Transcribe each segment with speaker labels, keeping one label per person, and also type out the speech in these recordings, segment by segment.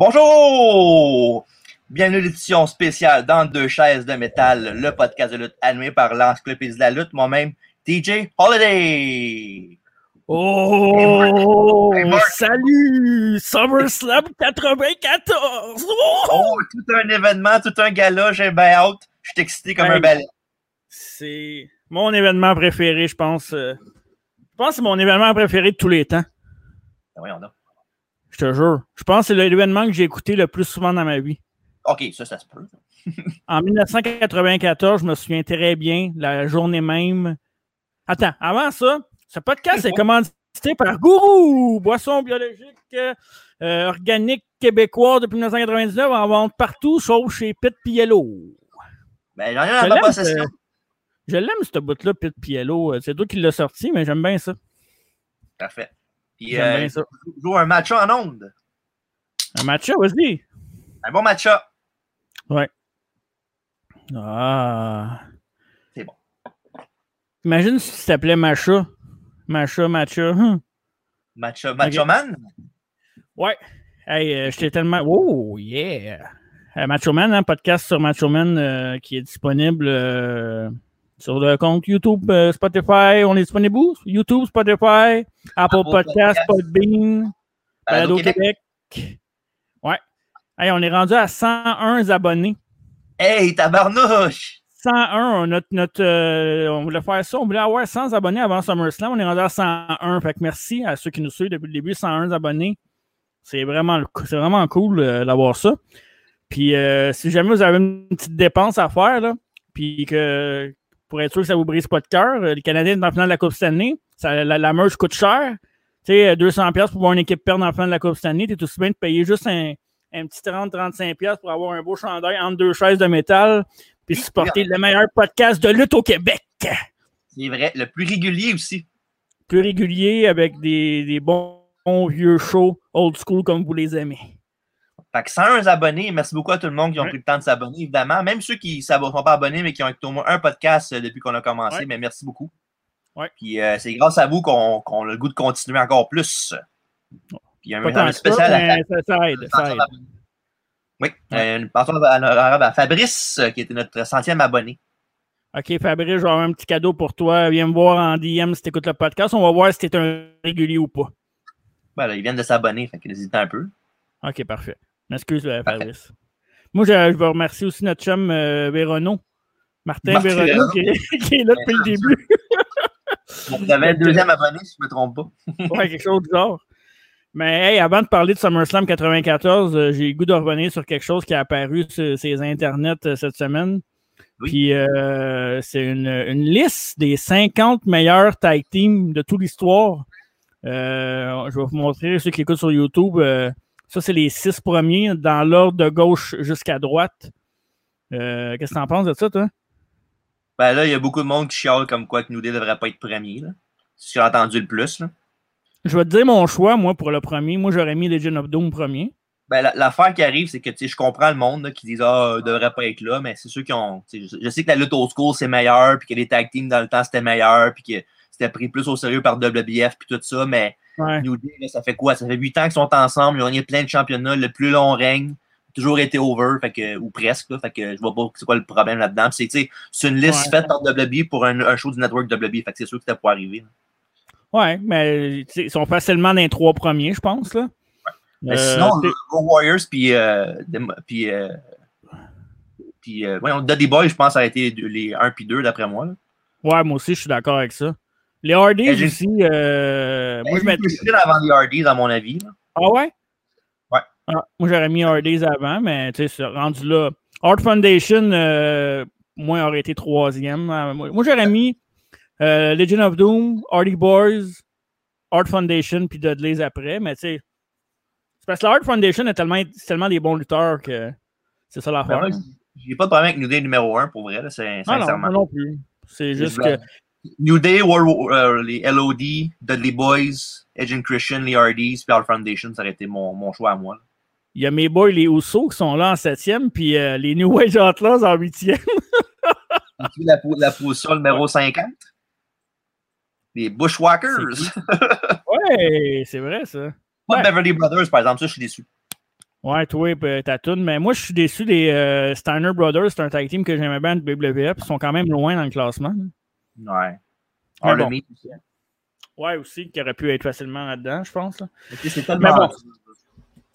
Speaker 1: Bonjour! Bienvenue à l'édition spéciale dans deux chaises de métal, le podcast de lutte animé par l'encyclopédie de la lutte, moi-même, DJ Holiday!
Speaker 2: Oh!
Speaker 1: Hey, Mark.
Speaker 2: salut! SummerSlam 94! Oh!
Speaker 1: Oh, tout un événement, tout un gala, j'ai bien hâte. Je suis excité comme
Speaker 2: Hey.
Speaker 1: un balai.
Speaker 2: C'est mon événement préféré, je pense. euh, Je pense que c'est mon événement préféré de tous les temps.
Speaker 1: Ah, Voyons donc.
Speaker 2: Je te jure. Je pense que c'est l'événement que j'ai écouté le plus souvent dans ma vie.
Speaker 1: Ok, ça, ça se peut.
Speaker 2: En 1994, je me souviens très bien, la journée même. Attends, avant ça, ce podcast est commandité par Gourou, boisson biologique euh, euh, organique québécois depuis 1999 en vente partout, sauf chez Pit Piello.
Speaker 1: Ben, j'en ai dans ma possession.
Speaker 2: ce- Je l'aime, ce bout-là, Pit Piello. Euh, C'est toi qui l'as sorti, mais j'aime bien ça.
Speaker 1: Parfait. Puis, euh, joue un match en onde.
Speaker 2: Un match vas-y.
Speaker 1: Un bon match-up.
Speaker 2: Ah.
Speaker 1: C'est bon.
Speaker 2: Imagine si tu t'appelais Macha. Macha, Macha. hum.
Speaker 1: Match-up, match-up man?
Speaker 2: Ouais. Hey, euh, j'étais tellement. Oh, yeah! Euh, Macho Man, hein, podcast sur Macho Man euh, qui est disponible euh, sur le compte YouTube, euh, Spotify. On est disponible où? YouTube, Spotify, Apple,
Speaker 1: Apple
Speaker 2: Podcast,
Speaker 1: Podcast.
Speaker 2: Podbean,
Speaker 1: Balado Québec.
Speaker 2: Québec. Ouais. Hey, on est rendu à 101 abonnés.
Speaker 1: Hey, tabarnouche!
Speaker 2: 101, notre, notre, euh, on voulait faire ça, on voulait avoir 100 abonnés avant SummerSlam, on est rendu à 101. Fait que merci à ceux qui nous suivent depuis le début, 101 abonnés. C'est vraiment, c'est vraiment cool euh, d'avoir ça. Puis euh, si jamais vous avez une petite dépense à faire, là, puis que pour être sûr que ça vous brise pas de cœur, euh, les Canadiens sont en finale de la Coupe cette année, ça, la, la merch coûte cher. Tu sais, euh, 200$ piastres pour voir une équipe perdre en fin de la Coupe cette année, t'es aussi bien de payer juste un, un petit 30-35$ piastres pour avoir un beau chandail entre deux chaises de métal puis supporter le meilleur podcast de lutte au Québec.
Speaker 1: C'est vrai, le plus régulier aussi.
Speaker 2: Plus régulier avec des, des bons, bons vieux shows old school comme vous les aimez.
Speaker 1: Fait que 101 abonnés, merci beaucoup à tout le monde qui ont pris le temps de s'abonner, évidemment. Même ceux qui ne sont pas abonnés, mais qui ont écouté au moins un podcast euh, depuis qu'on a commencé, mais merci beaucoup.
Speaker 2: Ouais.
Speaker 1: Puis euh, c'est grâce à vous qu'on a le goût de continuer encore plus. Puis il y a un
Speaker 2: ça,
Speaker 1: spécial à
Speaker 2: mais ça, ça aide. Ça aide.
Speaker 1: Oui, euh, une honorable à Fabrice, euh, qui était notre centième abonné.
Speaker 2: OK, Fabrice, je vais avoir un petit cadeau pour toi. Viens me voir en DM si tu écoutes le podcast. On va voir si tu es un régulier ou pas.
Speaker 1: Voilà, ils viennent de s'abonner, fait qu'ils hésitent un peu.
Speaker 2: OK, parfait. M'excuse, euh. Fabrice. Moi, je, je veux remercier aussi notre chum euh, Vérono. Martin,
Speaker 1: Martin
Speaker 2: Vérono, qui est, qui est là depuis le début.
Speaker 1: Vous avez un deuxième abonné, si je ne me trompe pas.
Speaker 2: Ouais, quelque chose de bizarre. Mais hey, avant de parler de SummerSlam 94, euh, j'ai le goût de revenir sur quelque chose qui a apparu sur ces internets euh, cette semaine.
Speaker 1: Oui.
Speaker 2: Puis euh, c'est une, une liste des 50 meilleurs tag teams de toute l'histoire. Je vais vous montrer ceux qui écoutent sur YouTube. Ça, c'est les six premiers dans l'ordre de gauche jusqu'à droite. Euh, Qu'est-ce que t'en penses de ça, toi?
Speaker 1: Ben là, il y a beaucoup de monde qui chiale comme quoi que ne devrait pas être premier. Là. C'est ce que j'ai entendu le plus. Là.
Speaker 2: Je vais te dire mon choix, moi, pour le premier. Moi, j'aurais mis Legend of Doom premier.
Speaker 1: Ben, la- l'affaire qui arrive, c'est que tu sais, je comprends le monde là, qui disent Ah, ne devrait pas être là, mais c'est ceux qui ont. tu Je, je sais que la lutte old school, c'est meilleur, puis que les tag teams dans le temps, c'était meilleur, puis que c'était pris plus au sérieux par WBF, puis tout ça, mais
Speaker 2: Ouais.
Speaker 1: New Day, là, ça fait quoi? Ça fait 8 ans qu'ils sont ensemble, ils ont gagné plein de championnats, le plus long règne, toujours été over, fait que, ou presque, là, fait que je vois pas c'est quoi le problème là-dedans. Puis C'est une liste
Speaker 2: Ouais.
Speaker 1: faite par WWE pour un, un show du network WWE, fait que c'est sûr que c'était pour arriver.
Speaker 2: Ouais, mais ils sont facilement dans les trois premiers, je pense. Là. Euh,
Speaker 1: sinon, Warriors, puis, euh, puis, euh, puis euh, Dudley Boy, je pense, ça a été les 1 puis 2 d'après moi. là.
Speaker 2: ouais, moi aussi, je suis d'accord avec ça. Les Hardys aussi, euh, moi je mets.
Speaker 1: Avant les Hardys, à mon avis. là.
Speaker 2: Ah ouais?
Speaker 1: Ouais.
Speaker 2: Ah, moi j'aurais mis Hardys avant, mais tu sais, rendu là. Art Foundation, euh, moi, aurait été troisième. Euh, Moi, j'aurais mis euh, Legend of Doom, Hardy Boys, Art Foundation, puis Dudley's après, mais tu sais. C'est parce que la Foundation est tellement, tellement des bons lutteurs que c'est ça l'affaire.
Speaker 1: J'ai pas de problème avec New Day numéro 1 pour vrai, là, c'est-
Speaker 2: Ah non,
Speaker 1: sincèrement.
Speaker 2: moi non plus. C'est juste que.
Speaker 1: New Day, War- euh, les LOD, Dudley Boys, Edge and Christian, les Hardys, puis All Foundation, ça aurait été mon, mon choix à moi. là.
Speaker 2: Il y a mes boys, les Usos, qui sont là en septième, puis euh, les New Age Outlaws en huitième.
Speaker 1: La, la position numéro 50? Les Bushwhackers.
Speaker 2: ouais, c'est vrai, ça.
Speaker 1: Pas
Speaker 2: Ouais.
Speaker 1: Beverly Brothers, par exemple, ça, je suis déçu.
Speaker 2: Ouais, toi, et ta toune. Mais moi, je suis déçu des euh, Steiner Brothers. C'est un tag team que j'aimais bien de puis Ils sont quand même loin dans le classement.
Speaker 1: Ouais.
Speaker 2: Bon.
Speaker 1: Aussi. hein.
Speaker 2: Ouais, aussi, qui aurait pu être facilement là-dedans, je pense. là.
Speaker 1: C'est tellement.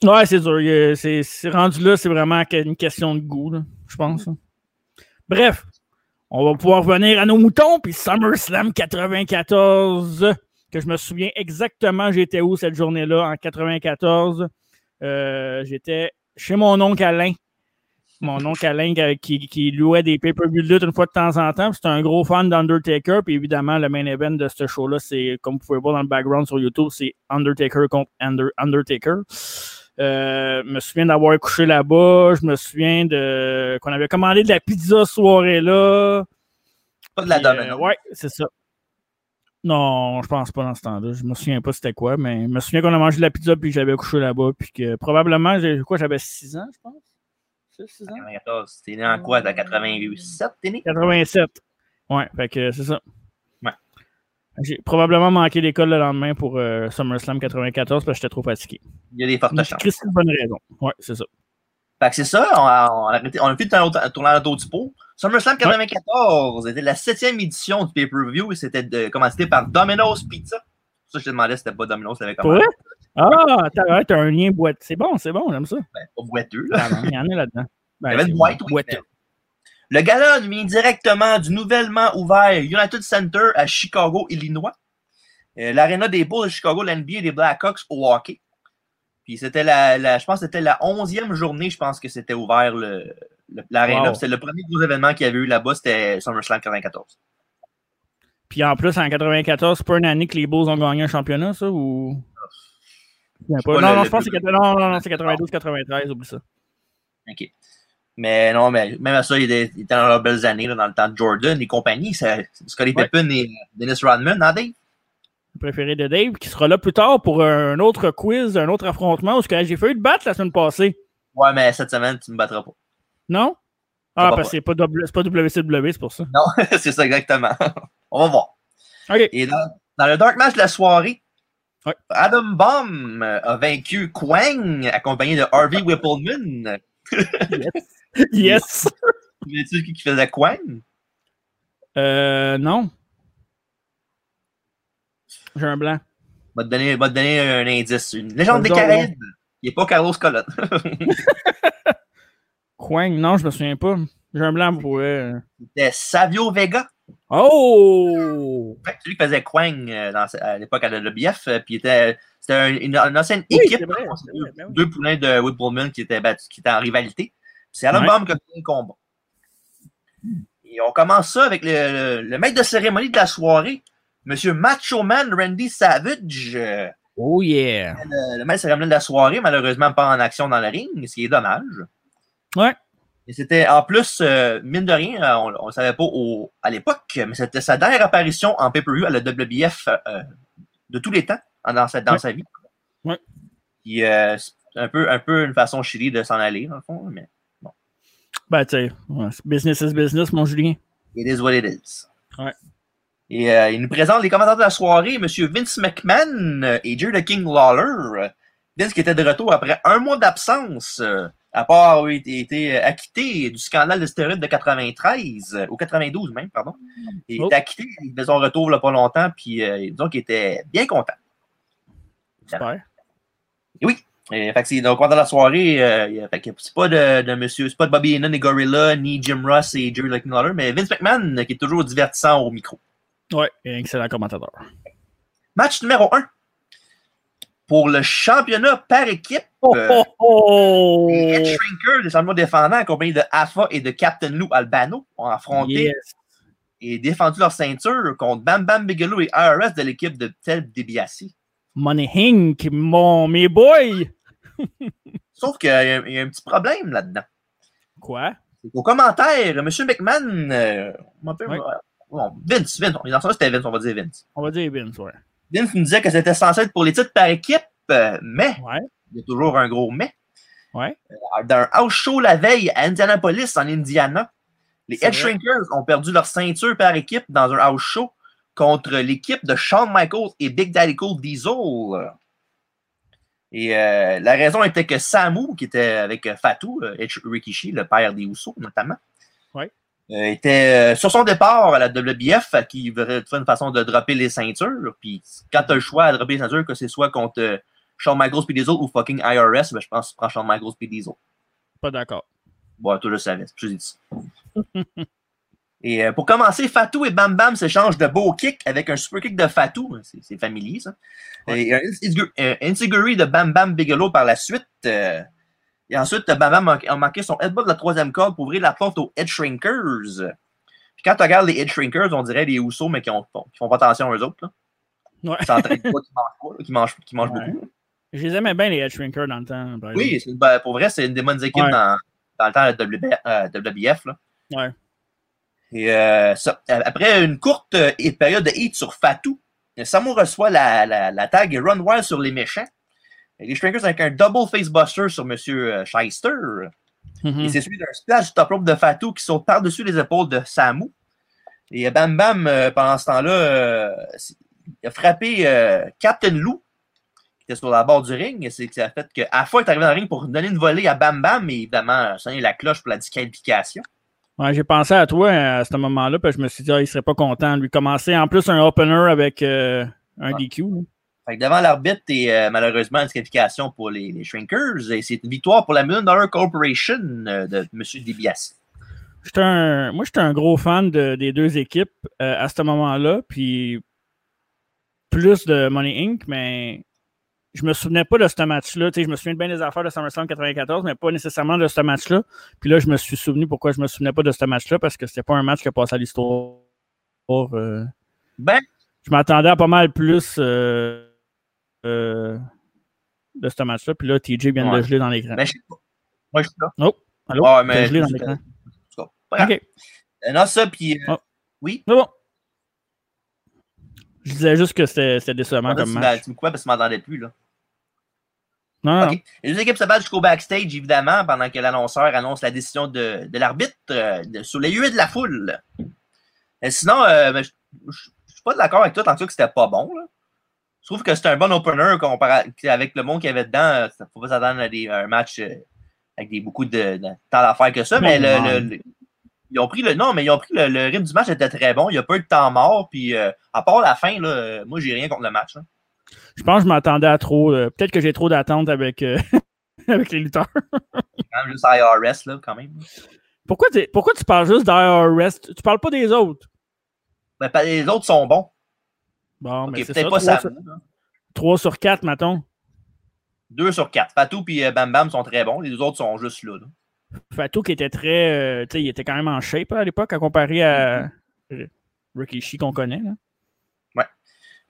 Speaker 2: bon. Ouais, c'est dur. C'est c'est rendu là, c'est vraiment une question de goût, là, je pense. là. Bref, on va pouvoir revenir à nos moutons. Puis SummerSlam 94, que je me souviens exactement, j'étais où cette journée-là en 94. Euh, j'étais chez mon oncle Alain. Mon oncle Alain qui, louait des pay-per-view de lutte une fois de temps en temps. C'était un gros fan d'Undertaker. Puis évidemment, le main event de ce show-là, c'est, comme vous pouvez voir dans le background sur YouTube, c'est Undertaker contre Under- Undertaker. Euh, je me souviens d'avoir couché là-bas. Je me souviens de qu'on avait commandé de la pizza soirée-là.
Speaker 1: Pas de la
Speaker 2: Puis, euh, ouais, c'est ça. Non, je pense pas dans ce temps-là. Je me souviens pas c'était quoi, mais je me souviens qu'on a mangé de la pizza puis que j'avais couché là-bas. Puis que probablement, quoi, j'avais 6 ans, je pense. 6 ans?
Speaker 1: 94. T'es né en quoi? T'as 87, t'es né?
Speaker 2: 87. Ouais, fait que c'est ça.
Speaker 1: Ouais.
Speaker 2: J'ai probablement manqué l'école le lendemain pour euh, SummerSlam 94 parce que j'étais trop fatigué.
Speaker 1: Il y a des fortes
Speaker 2: Mais
Speaker 1: chances.
Speaker 2: C'est une bonne raison. Ouais, c'est ça.
Speaker 1: Fait que c'est ça, on a, on a, on a fait un tournoi à l'auto du pot. SummerSlam 94, c'était la septième édition du pay-per-view et c'était commandité par Domino's Pizza. Ça, je te demandais si c'était pas Domino's, c'était comment.
Speaker 2: vrai? Ah, t'as un lien boîte. C'est bon, c'est bon, j'aime ça.
Speaker 1: Ben, pas boiteux, là.
Speaker 2: Ah Il y en a là-dedans. Ben,
Speaker 1: Il y avait boîte, oui.
Speaker 2: boiteux.
Speaker 1: Le gala vient directement du nouvellement ouvert United Center à Chicago, Illinois. Euh, L'aréna des Bulls de Chicago, l'NBA et des Blackhawks au hockey. Puis c'était la, la- je pense que c'était la onzième journée, je pense que c'était ouvert le.
Speaker 2: Wow.
Speaker 1: Puis C'était le premier gros événement qu'il y avait eu là-bas, c'était SummerSlam 94.
Speaker 2: Puis en plus, en 94, c'est pas une année que les Bulls ont gagné un championnat, ça, ou... Je sais pas.
Speaker 1: pas
Speaker 2: Non, non, je pense que c'est 80 non, non, non, c'est 92-93, oublie ça.
Speaker 1: OK. Mais non, mais même à ça, il était, il était dans leurs belles années, là, dans le temps de Jordan et compagnie. Scottie
Speaker 2: Ouais.
Speaker 1: Pippen et Dennis Rodman, hein, Dave?
Speaker 2: Le préféré de Dave, qui sera là plus tard pour un autre quiz, un autre affrontement, parce que j'ai failli te battre la semaine passée.
Speaker 1: Ouais, mais cette semaine, tu me battras pas.
Speaker 2: Non? Ah, parce que c'est pas, pas WCW, c'est pour ça.
Speaker 1: Non, c'est ça exactement. On va voir.
Speaker 2: OK.
Speaker 1: Et dans, dans le dark match de la soirée, Adam Bomb a vaincu Quang, accompagné de Harvey Whippleman.
Speaker 2: Yes!
Speaker 1: Tu qui faisait Quang?
Speaker 2: Euh, non. J'ai un blanc.
Speaker 1: Va te donner, va te donner un indice. Une légende des Caraïbes. Il n'est pas Carlos Colon.
Speaker 2: Quang, non, je me souviens pas. J'ai un blanc pour.
Speaker 1: C'était Savio Vega.
Speaker 2: Oh!
Speaker 1: Ouais, Celui qui faisait Quang euh, dans, à l'époque à la LBF. euh, Puis était- c'était un- une, une ancienne
Speaker 2: Oui,
Speaker 1: équipe.
Speaker 2: c'est vrai,
Speaker 1: là,
Speaker 2: c'est vrai, ben.
Speaker 1: Deux poulains de qui étaient, battus- qui étaient en rivalité. C'est Adam
Speaker 2: Ouais.
Speaker 1: Bomb qui a gagné le combat. Et on commence ça avec le, le- le maître de cérémonie de la soirée, Monsieur Macho Man Randy Savage.
Speaker 2: Oh yeah!
Speaker 1: le, le maître de cérémonie de la soirée, malheureusement pas en action dans le ring, ce qui est dommage.
Speaker 2: Ouais.
Speaker 1: Et c'était en plus, euh, mine de rien, euh, on ne savait pas au- à l'époque, mais c'était sa dernière apparition en pay-per-view à la WBF euh, de tous les temps dans, sa, dans
Speaker 2: Ouais.
Speaker 1: sa vie.
Speaker 2: Ouais.
Speaker 1: Puis, euh, c'est un peu, un peu une façon chili de s'en aller, dans le fond, mais
Speaker 2: Ben, tu sais, ouais, business is business, mon Julien.
Speaker 1: it is what it is.
Speaker 2: Ouais.
Speaker 1: Et il nous présente les commentateurs de la soirée, M. Vince McMahon et Jerry the King Lawler. Vince qui était de retour après un mois d'absence, à part avoir été, été acquitté du scandale de stéroïdes de 93, euh, ou 92 même, pardon. Il
Speaker 2: Oh.
Speaker 1: était acquitté de son retour là, pas longtemps, puis euh, disons qu'il était bien content.
Speaker 2: Super.
Speaker 1: Et, fait que donc pendant la soirée, euh, il c'est pas de, de monsieur, c'est pas de Bobby Heenan et Gorilla, ni Jim Ross et Jerry Lawler, mais Vince McMahon euh, qui est toujours divertissant au micro.
Speaker 2: Ouais, excellent commentateur.
Speaker 1: Match numéro 1. Pour le championnat par équipe,
Speaker 2: Oh,
Speaker 1: euh,
Speaker 2: oh, oh!
Speaker 1: les Head Shrinkers, les champions défendants, accompagnés de Alpha et de Captain Lou Albano, ont affronté
Speaker 2: Yes.
Speaker 1: et défendu leur ceinture contre Bam Bam Bigelow et IRS de l'équipe de Ted DiBiase.
Speaker 2: Money Hink, mon, mes boys!
Speaker 1: Sauf qu'il y, a il y a un petit problème là-dedans.
Speaker 2: Quoi?
Speaker 1: Au commentaire, M. McMahon, euh, on
Speaker 2: Ouais.
Speaker 1: bon, Vince, Vince, dans ce cas, c'était Vince, on va dire Vince.
Speaker 2: On va dire Vince, ouais.
Speaker 1: Vince nous disait que c'était censé être pour les titres par équipe, euh, mais,
Speaker 2: Ouais.
Speaker 1: il y a toujours un gros mais.
Speaker 2: Ouais.
Speaker 1: Euh, Dans un house show la veille à Indianapolis, en Indiana, les Head. Shrinkers ont perdu leur ceinture par équipe dans un house show contre l'équipe de Shawn Michaels et Big Daddy Cool Diesel. Et euh, la raison était que Samu, qui était avec Fatou, euh, Rikishi, le père des Usos notamment, était euh, sur son départ à la WBF, euh, qui voudrait trouver une façon de dropper les ceintures. Puis quand tu as le choix à dropper les ceintures, que ce soit contre euh, Shawn Michaels puis Diesel ou fucking IRS, ben, je pense que tu prends Shawn Michaels puis Diesel.
Speaker 2: Pas d'accord.
Speaker 1: Bon, je le savais. c'est pour ça. Et euh, pour commencer, Fatou et Bam Bam s'échangent de beaux kicks avec un super kick de Fatou. C'est c'est familier, ça. Et un un de Bam Bam Bigelow par la suite. euh, et ensuite, Bam Bam a- manqué son headbutt de la troisième corde pour ouvrir la porte aux Head Shrinkers. Puis quand tu regardes les Head Shrinkers, on dirait les Usos, mais qui, ont, qui font pas attention aux autres. Là.
Speaker 2: Ouais.
Speaker 1: Qui s'entraînent pas, qui mangent pas, qui mangent, qui mangent
Speaker 2: Ouais.
Speaker 1: beaucoup.
Speaker 2: Je les aimais bien, les Head Shrinkers, dans le temps.
Speaker 1: Oui, ben, pour vrai, c'est une des bonnes équipes
Speaker 2: Ouais.
Speaker 1: dans, dans le temps de WB, euh, WBF. Là.
Speaker 2: Ouais.
Speaker 1: Et euh, ça- après une courte euh, période de hit sur Fatou, Samu reçoit la, la, la tag Run Wild sur les méchants. Et les Shrinkers avec un double facebuster sur M. Shyster.
Speaker 2: Mhm.
Speaker 1: Et c'est suivi d'un splash du top rope de Fatou qui saute par-dessus les épaules de Samu. Et Bam Bam, euh, pendant ce temps-là, euh, il a frappé euh, Captain Lou, qui était sur la barre du ring. Et C'est ça a fait que Alpha est arrivé dans le ring pour donner une volée à Bam Bam, mais évidemment, sonner la cloche pour la disqualification.
Speaker 2: Ouais, j'ai pensé à toi euh, à ce moment-là, puis je me suis dit, ah, il serait pas content de lui commencer. En plus, un opener avec euh, un. DQ. là.
Speaker 1: Fait que devant l'arbitre et euh, malheureusement une disqualification pour les, les Shrinkers. Et c'est une victoire pour la Million Dollar Corporation euh, de M. DiBiase.
Speaker 2: Un- moi, j'étais un gros fan de- des deux équipes euh, à ce moment-là, puis plus de Money Inc., mais je me souvenais pas de ce match-là. Tu sais, Je me souviens de bien des affaires de SummerSlam 94, mais pas nécessairement de ce match-là. Puis là, je me suis souvenu pourquoi je me souvenais pas de ce match-là, parce que c'était pas un match qui a passé à l'histoire. euh.
Speaker 1: Ben,
Speaker 2: je m'attendais à pas mal plus euh, euh, de ce match-là. Puis là, TJ vient de
Speaker 1: Ouais.
Speaker 2: geler dans l'écran.
Speaker 1: ben, je sais pas. Moi, je suis là.
Speaker 2: Allô? T'as
Speaker 1: mais.
Speaker 2: gelé dans
Speaker 1: je-
Speaker 2: l'écran. OK.
Speaker 1: Euh, Non, ça, puis. euh,
Speaker 2: Ah.
Speaker 1: Oui.
Speaker 2: C'est bon. Je disais juste que c'était décevant comme match.
Speaker 1: tu me coupais parce que tu m'entendais plus, là.
Speaker 2: Non.
Speaker 1: Les deux équipes se battent jusqu'au backstage, évidemment, pendant que l'annonceur annonce la décision de, de l'arbitre euh, sur les huées de la foule. Et sinon, euh, ben, je ne suis pas d'accord avec toi tant que c'était pas bon. Là. Je trouve que c'était un bon opener comparé avec le monde qu'il y avait dedans. Il ne faut pas s'attendre à, des- un match euh, avec des, beaucoup de, de temps d'affaires que ça. Mais le, le- le- ils ont pris le. Non, mais ils ont pris le, rythme du match était très bon. Il n'y a pas eu de temps mort. Puis euh, à part la fin, là, euh, moi j'ai rien contre le match. là.
Speaker 2: Je pense que je m'attendais à trop. euh, Peut-être que j'ai trop d'attentes avec, euh, avec les lutteurs.
Speaker 1: Quand même juste IRS là, quand même.
Speaker 2: Pourquoi, pourquoi tu parles juste d'IRS? Tu parles pas des autres?
Speaker 1: Ben, les autres sont bons.
Speaker 2: Bon, mais c'est
Speaker 1: peut-être
Speaker 2: ça.
Speaker 1: pas
Speaker 2: 3
Speaker 1: ça.
Speaker 2: sur, 3 sur 4, mettons.
Speaker 1: 2 sur 4. Fatou et Bam Bam sont très bons. Les deux autres sont juste là. là.
Speaker 2: Fatou qui était très. euh, tu sais, il était quand même en shape à l'époque à comparer à euh, Rikishi qu'on connaît. Là.
Speaker 1: Ouais.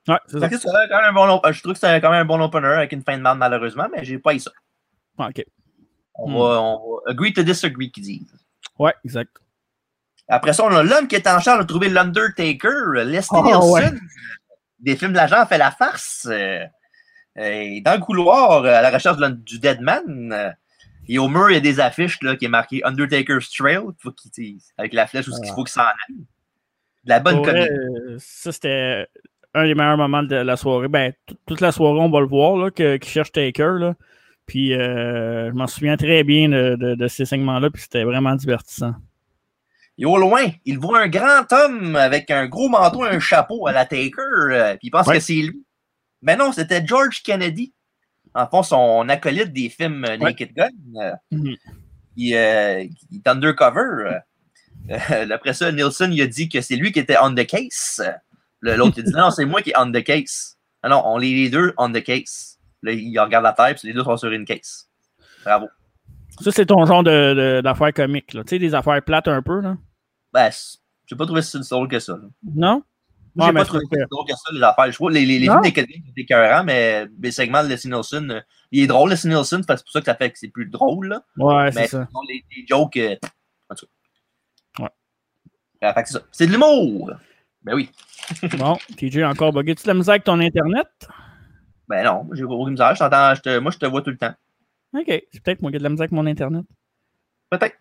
Speaker 2: Ouais, c'est ça.
Speaker 1: Fait que c'est quand même un bon, op- je trouve que c'est quand même un bon opener avec une fin de match malheureusement, mais j'ai pas eu ça.
Speaker 2: Ah, ok.
Speaker 1: On,
Speaker 2: Hmm.
Speaker 1: va, on va agree to disagree qu'ils disent.
Speaker 2: Ouais, exact.
Speaker 1: Après ça, on a l'homme qui est en charge de trouver l'Undertaker, Leslie
Speaker 2: Oh,
Speaker 1: Nielsen.
Speaker 2: ouais.
Speaker 1: Des films de l'agent fait la farce. euh, euh, dans le couloir, euh, à la recherche de du Deadman. et au mur, il y a des affiches là, qui est marqué Undertaker's Trail. Faut avec la flèche où il faut qu'il s'en aille. De la bonne comédie.
Speaker 2: euh, ça, c'était un des meilleurs moments de la soirée. Ben, toute la soirée, on va le voir, là, que- qu'il cherche Taker. Là. Puis, euh, je m'en souviens très bien de, de- de ces segments-là, puis c'était vraiment divertissant.
Speaker 1: Et au loin, il voit un grand homme avec un gros manteau et un chapeau à la Taker, euh, puis il pense
Speaker 2: Ouais.
Speaker 1: que c'est lui. Mais non, c'était George Kennedy. En fond, son acolyte des films euh, Naked Gun. euh,
Speaker 2: Mhm.
Speaker 1: il, euh, il est undercover. après ça, Nielsen il a dit que c'est lui qui était on the case. L'autre, dit non, c'est moi qui est on the case. Ah non, on est les deux on the case. Là, il regarde la terre, puis les deux sont sur une case. Bravo.
Speaker 2: Ça, c'est ton genre de- de- d'affaires comiques. là. Tu sais, des affaires plates un peu. Là.
Speaker 1: Ben, j'ai pas trouvé ça si drôle que ça. là.
Speaker 2: Non?
Speaker 1: Moi, j'ai pas trouvé ça drôle que ça, les affaires. Je trouve les, les, les films des Canadiens sont écœurants, mais les segments de Leslie Nielsen, euh, il est drôle, Leslie Nielsen, c'est pour ça que ça fait que c'est plus drôle. Là.
Speaker 2: Ouais, c'est
Speaker 1: Mais
Speaker 2: ça.
Speaker 1: sinon, les, les jokes. euh, en tout cas.
Speaker 2: Ouais.
Speaker 1: Fait que c'est ça. C'est de l'humour. Ben oui.
Speaker 2: Bon, TJ encore bugué. Tu de la misère avec ton Internet?
Speaker 1: Ben non, j'ai aucune misère. Je t'entends, moi, je te vois tout le temps.
Speaker 2: OK. C'est peut-être moi qui ai de la avec mon Internet.
Speaker 1: Peut-être.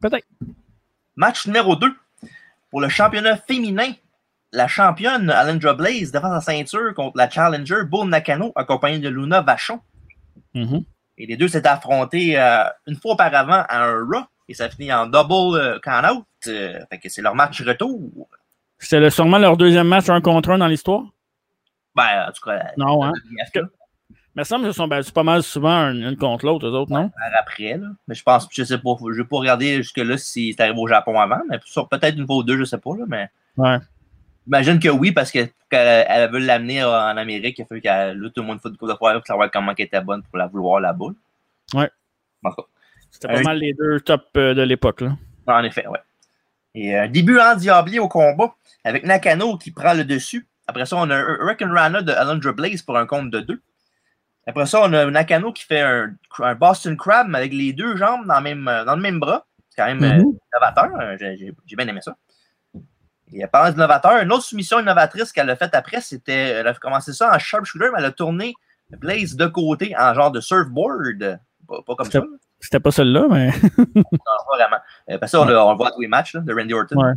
Speaker 2: Peut-être.
Speaker 1: Match numéro 2. Pour le championnat féminin, la championne Alendra Blaze défend sa ceinture contre la challenger Bull Nakano, accompagnée de Luna Vachon.
Speaker 2: Mhm.
Speaker 1: Et les deux s'étaient affrontés euh, une fois auparavant à un Raw. Et ça finit en double euh, count-out. Euh, fait que c'est leur match retour.
Speaker 2: C'était le- sûrement leur deuxième match un contre un dans l'histoire?
Speaker 1: Ben, en tout cas,
Speaker 2: Non, hein? Mais ça me sont battus pas mal souvent une, une contre l'autre, eux autres, non?
Speaker 1: après. Là. Mais je pense, je sais pas, je vais pas regarder jusque-là si c'est arrivé au Japon avant, mais sur- peut-être une fois ou deux, je sais pas. Là, mais
Speaker 2: Ouais.
Speaker 1: j'imagine que oui, parce que pour qu'elle elle veut l'amener en Amérique, il a fallu qu'elle tout le monde fasse du coup de pour savoir comment elle était bonne pour la vouloir là-bas.
Speaker 2: Ouais.
Speaker 1: Cas,
Speaker 2: C'était pas
Speaker 1: Un-
Speaker 2: mal les deux top euh, de l'époque, là.
Speaker 1: En effet, ouais. Et un début endiablé au combat avec Nakano qui prend le dessus. Après ça, on a Hurricane Rana de Alundra Blaze pour un compte de deux. Après ça, on a Nakano qui fait un, un Boston Crab mais avec les deux jambes dans le même, dans le même bras. C'est quand même euh,
Speaker 2: Mhm.
Speaker 1: innovateur. Euh, J'ai bien aimé ça. Et parlant d'innovateur, une autre soumission innovatrice qu'elle a faite après, c'était. Elle a commencé ça en sharpshooter, mais elle a tourné Blaze de côté en genre de surfboard. Pas, pas comme ça.
Speaker 2: C'était pas celle-là, mais.
Speaker 1: Non, pas vraiment. Euh, parce que ça, on, on le voit à tous les matchs là, de Randy Orton.
Speaker 2: Ouais.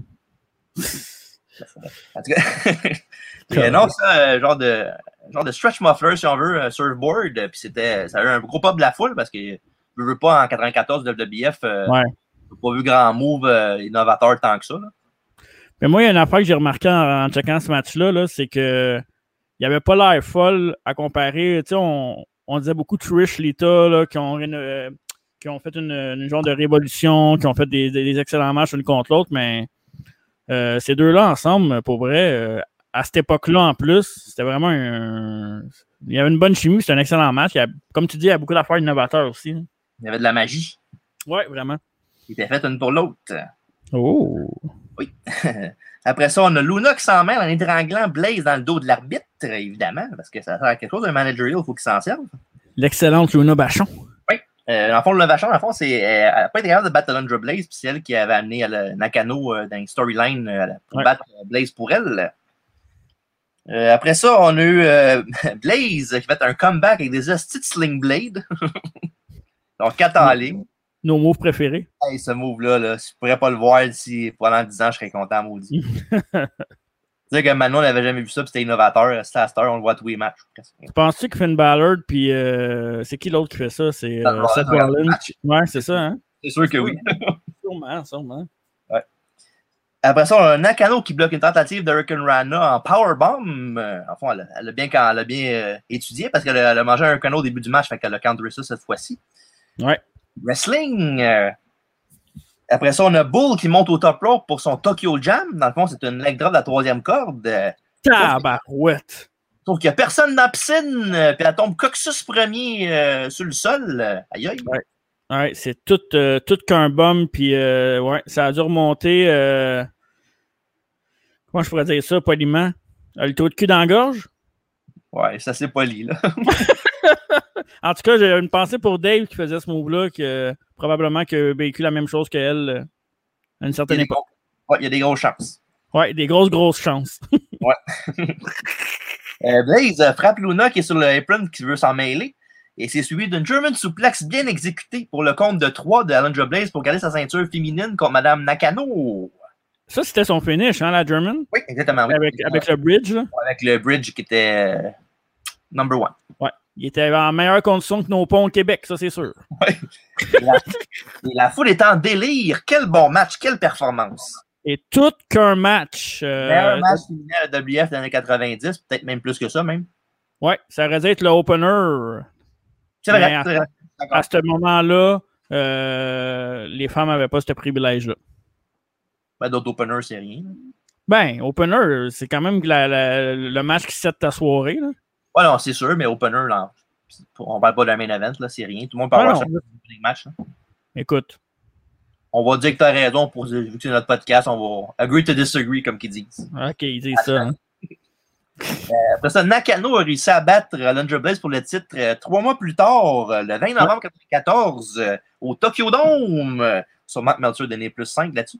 Speaker 1: En tout cas, Et, euh, non, ça, euh, genre de, genre de stretch muffler, si on veut, euh, surfboard. Puis c'était, ça a eu un gros pop de la foule parce que je veux pas en 94 de WBF,
Speaker 2: Ouais.
Speaker 1: pas vu grand move euh, innovateur tant que ça. là.
Speaker 2: Mais moi, il y a une affaire que j'ai remarqué en, en checkant ce match-là, là, c'est que il n'y avait pas l'air folle à comparer. Tu sais, on, on disait beaucoup Trish, Lita, là, qui, ont, euh, qui ont fait une, une genre de révolution, qui ont fait des, des- excellents matchs l'une contre l'autre, mais euh, ces deux-là ensemble, pour vrai, à cette époque-là en plus, c'était vraiment un. Il y avait une bonne chimie, c'était un excellent match. Il y a- comme tu dis, il y a beaucoup d'affaires innovateurs aussi.
Speaker 1: Il y avait de la magie
Speaker 2: Oui, vraiment.
Speaker 1: qui était faite une pour l'autre.
Speaker 2: Oh!
Speaker 1: Après ça, on a Luna qui s'en mêle en étranglant Blaze dans le dos de l'arbitre, évidemment, parce que ça sert à quelque chose, un managerial, il faut qu'il s'en serve.
Speaker 2: L'excellente Luna Bachon.
Speaker 1: Euh, en fond, le Vachon, en fond, c'est, euh, elle n'a pas été capable de battre Blaze, puis c'est elle qui avait amené euh, Nakano euh, dans une storyline euh, pour
Speaker 2: Ouais.
Speaker 1: battre euh, Blaze pour elle. Euh, après ça, on a eu euh, Blaze qui fait un comeback avec des hosties de Sling Blade. Donc, 4 en ligne.
Speaker 2: Nos mots préférés.
Speaker 1: Hey, ce move-là, là, si je pourrais pas le voir d'ici pendant 10 ans, je serais content, maudit. Sais que Manon on n'avait jamais vu ça, puis c'était innovateur. C'était à cette heure, on le voit tous les matchs.
Speaker 2: penses-tu que Finn Ballard, puis euh, c'est qui l'autre qui fait ça? C'est
Speaker 1: Seth Rollins.
Speaker 2: Ouais, c'est ça, hein?
Speaker 1: C'est sûr que oui.
Speaker 2: Sûrement, sûrement.
Speaker 1: Après ça, on a Nakano qui bloque une tentative de Hurricane Rana en powerbomb. Euh, en fond, elle, a- elle a bien, elle a bien euh, étudié parce qu'elle a, a mangé un Hurricane au début du match, fait qu'elle a counteré ça cette fois-ci.
Speaker 2: Ouais.
Speaker 1: Wrestling. euh, Après ça, on a Bull qui monte au top rope pour son Tokyo Jam. Dans le fond, c'est une leg drop de la troisième corde.
Speaker 2: Tabarouette!
Speaker 1: Sauf qu'il n'y a personne dans la piscine, puis elle tombe Coxus premier euh, sur le sol. Aïe aïe.
Speaker 2: Ouais. Ouais, c'est tout, euh, tout qu'un bum, puis euh, ouais, ça a dû remonter. euh, comment je pourrais dire ça, poliment? Euh, Le taux de cul dans la gorge?
Speaker 1: Ouais, ça c'est poli, là.
Speaker 2: En tout cas, j'ai une pensée pour Dave qui faisait ce move-là, que probablement qu'il a vécu la même chose qu'elle à une
Speaker 1: Il
Speaker 2: certaine
Speaker 1: des
Speaker 2: époque.
Speaker 1: gros- ouais, il y a des grosses chances.
Speaker 2: Ouais, des grosses, grosses chances.
Speaker 1: Euh, Blaze frappe Luna qui est sur le apron qui veut s'en mêler. Et c'est suivi d'une German suplex bien exécutée pour le compte de 3 de Alundra Blaze pour garder sa ceinture féminine contre Madame Nakano.
Speaker 2: Ça, c'était son finish, hein, la German?
Speaker 1: Oui, exactement. oui.
Speaker 2: Avec, avec le bridge, là?
Speaker 1: Avec le bridge qui était euh, number one.
Speaker 2: Ouais. Il était en meilleure condition que nos ponts au Québec, ça, c'est sûr.
Speaker 1: Et la, et la foule est en délire. Quel bon match, quelle performance.
Speaker 2: Et tout qu'un match. euh,
Speaker 1: Meilleur match féminin à la WF des années 90, peut-être même plus que ça, même.
Speaker 2: Ouais, ça aurait dû être le opener.
Speaker 1: C'est vrai, vrai.
Speaker 2: À ce moment-là, euh, les femmes n'avaient pas ce privilège-là.
Speaker 1: Ben, D'autres openers, c'est rien.
Speaker 2: Ben, opener, c'est quand même la- la- le match qui set ta soirée. Là.
Speaker 1: Ouais, non, c'est sûr, mais opener, là, on parle pas d'un main event, là, c'est rien. Tout le monde ça dans les matchs. là.
Speaker 2: Écoute,
Speaker 1: On va dire que tu as raison, pour, vu que c'est notre podcast, on va agree to disagree, comme qu'ils disent.
Speaker 2: ok, ils disent ça. hein.
Speaker 1: Après ça, Nakano a réussi à battre euh, Alundra Blaze pour le titre euh, trois mois plus tard, euh, le 20 novembre 1994, euh, au Tokyo Dome. Euh, Sûrement que Meltzer a donné plus 5 là-dessus.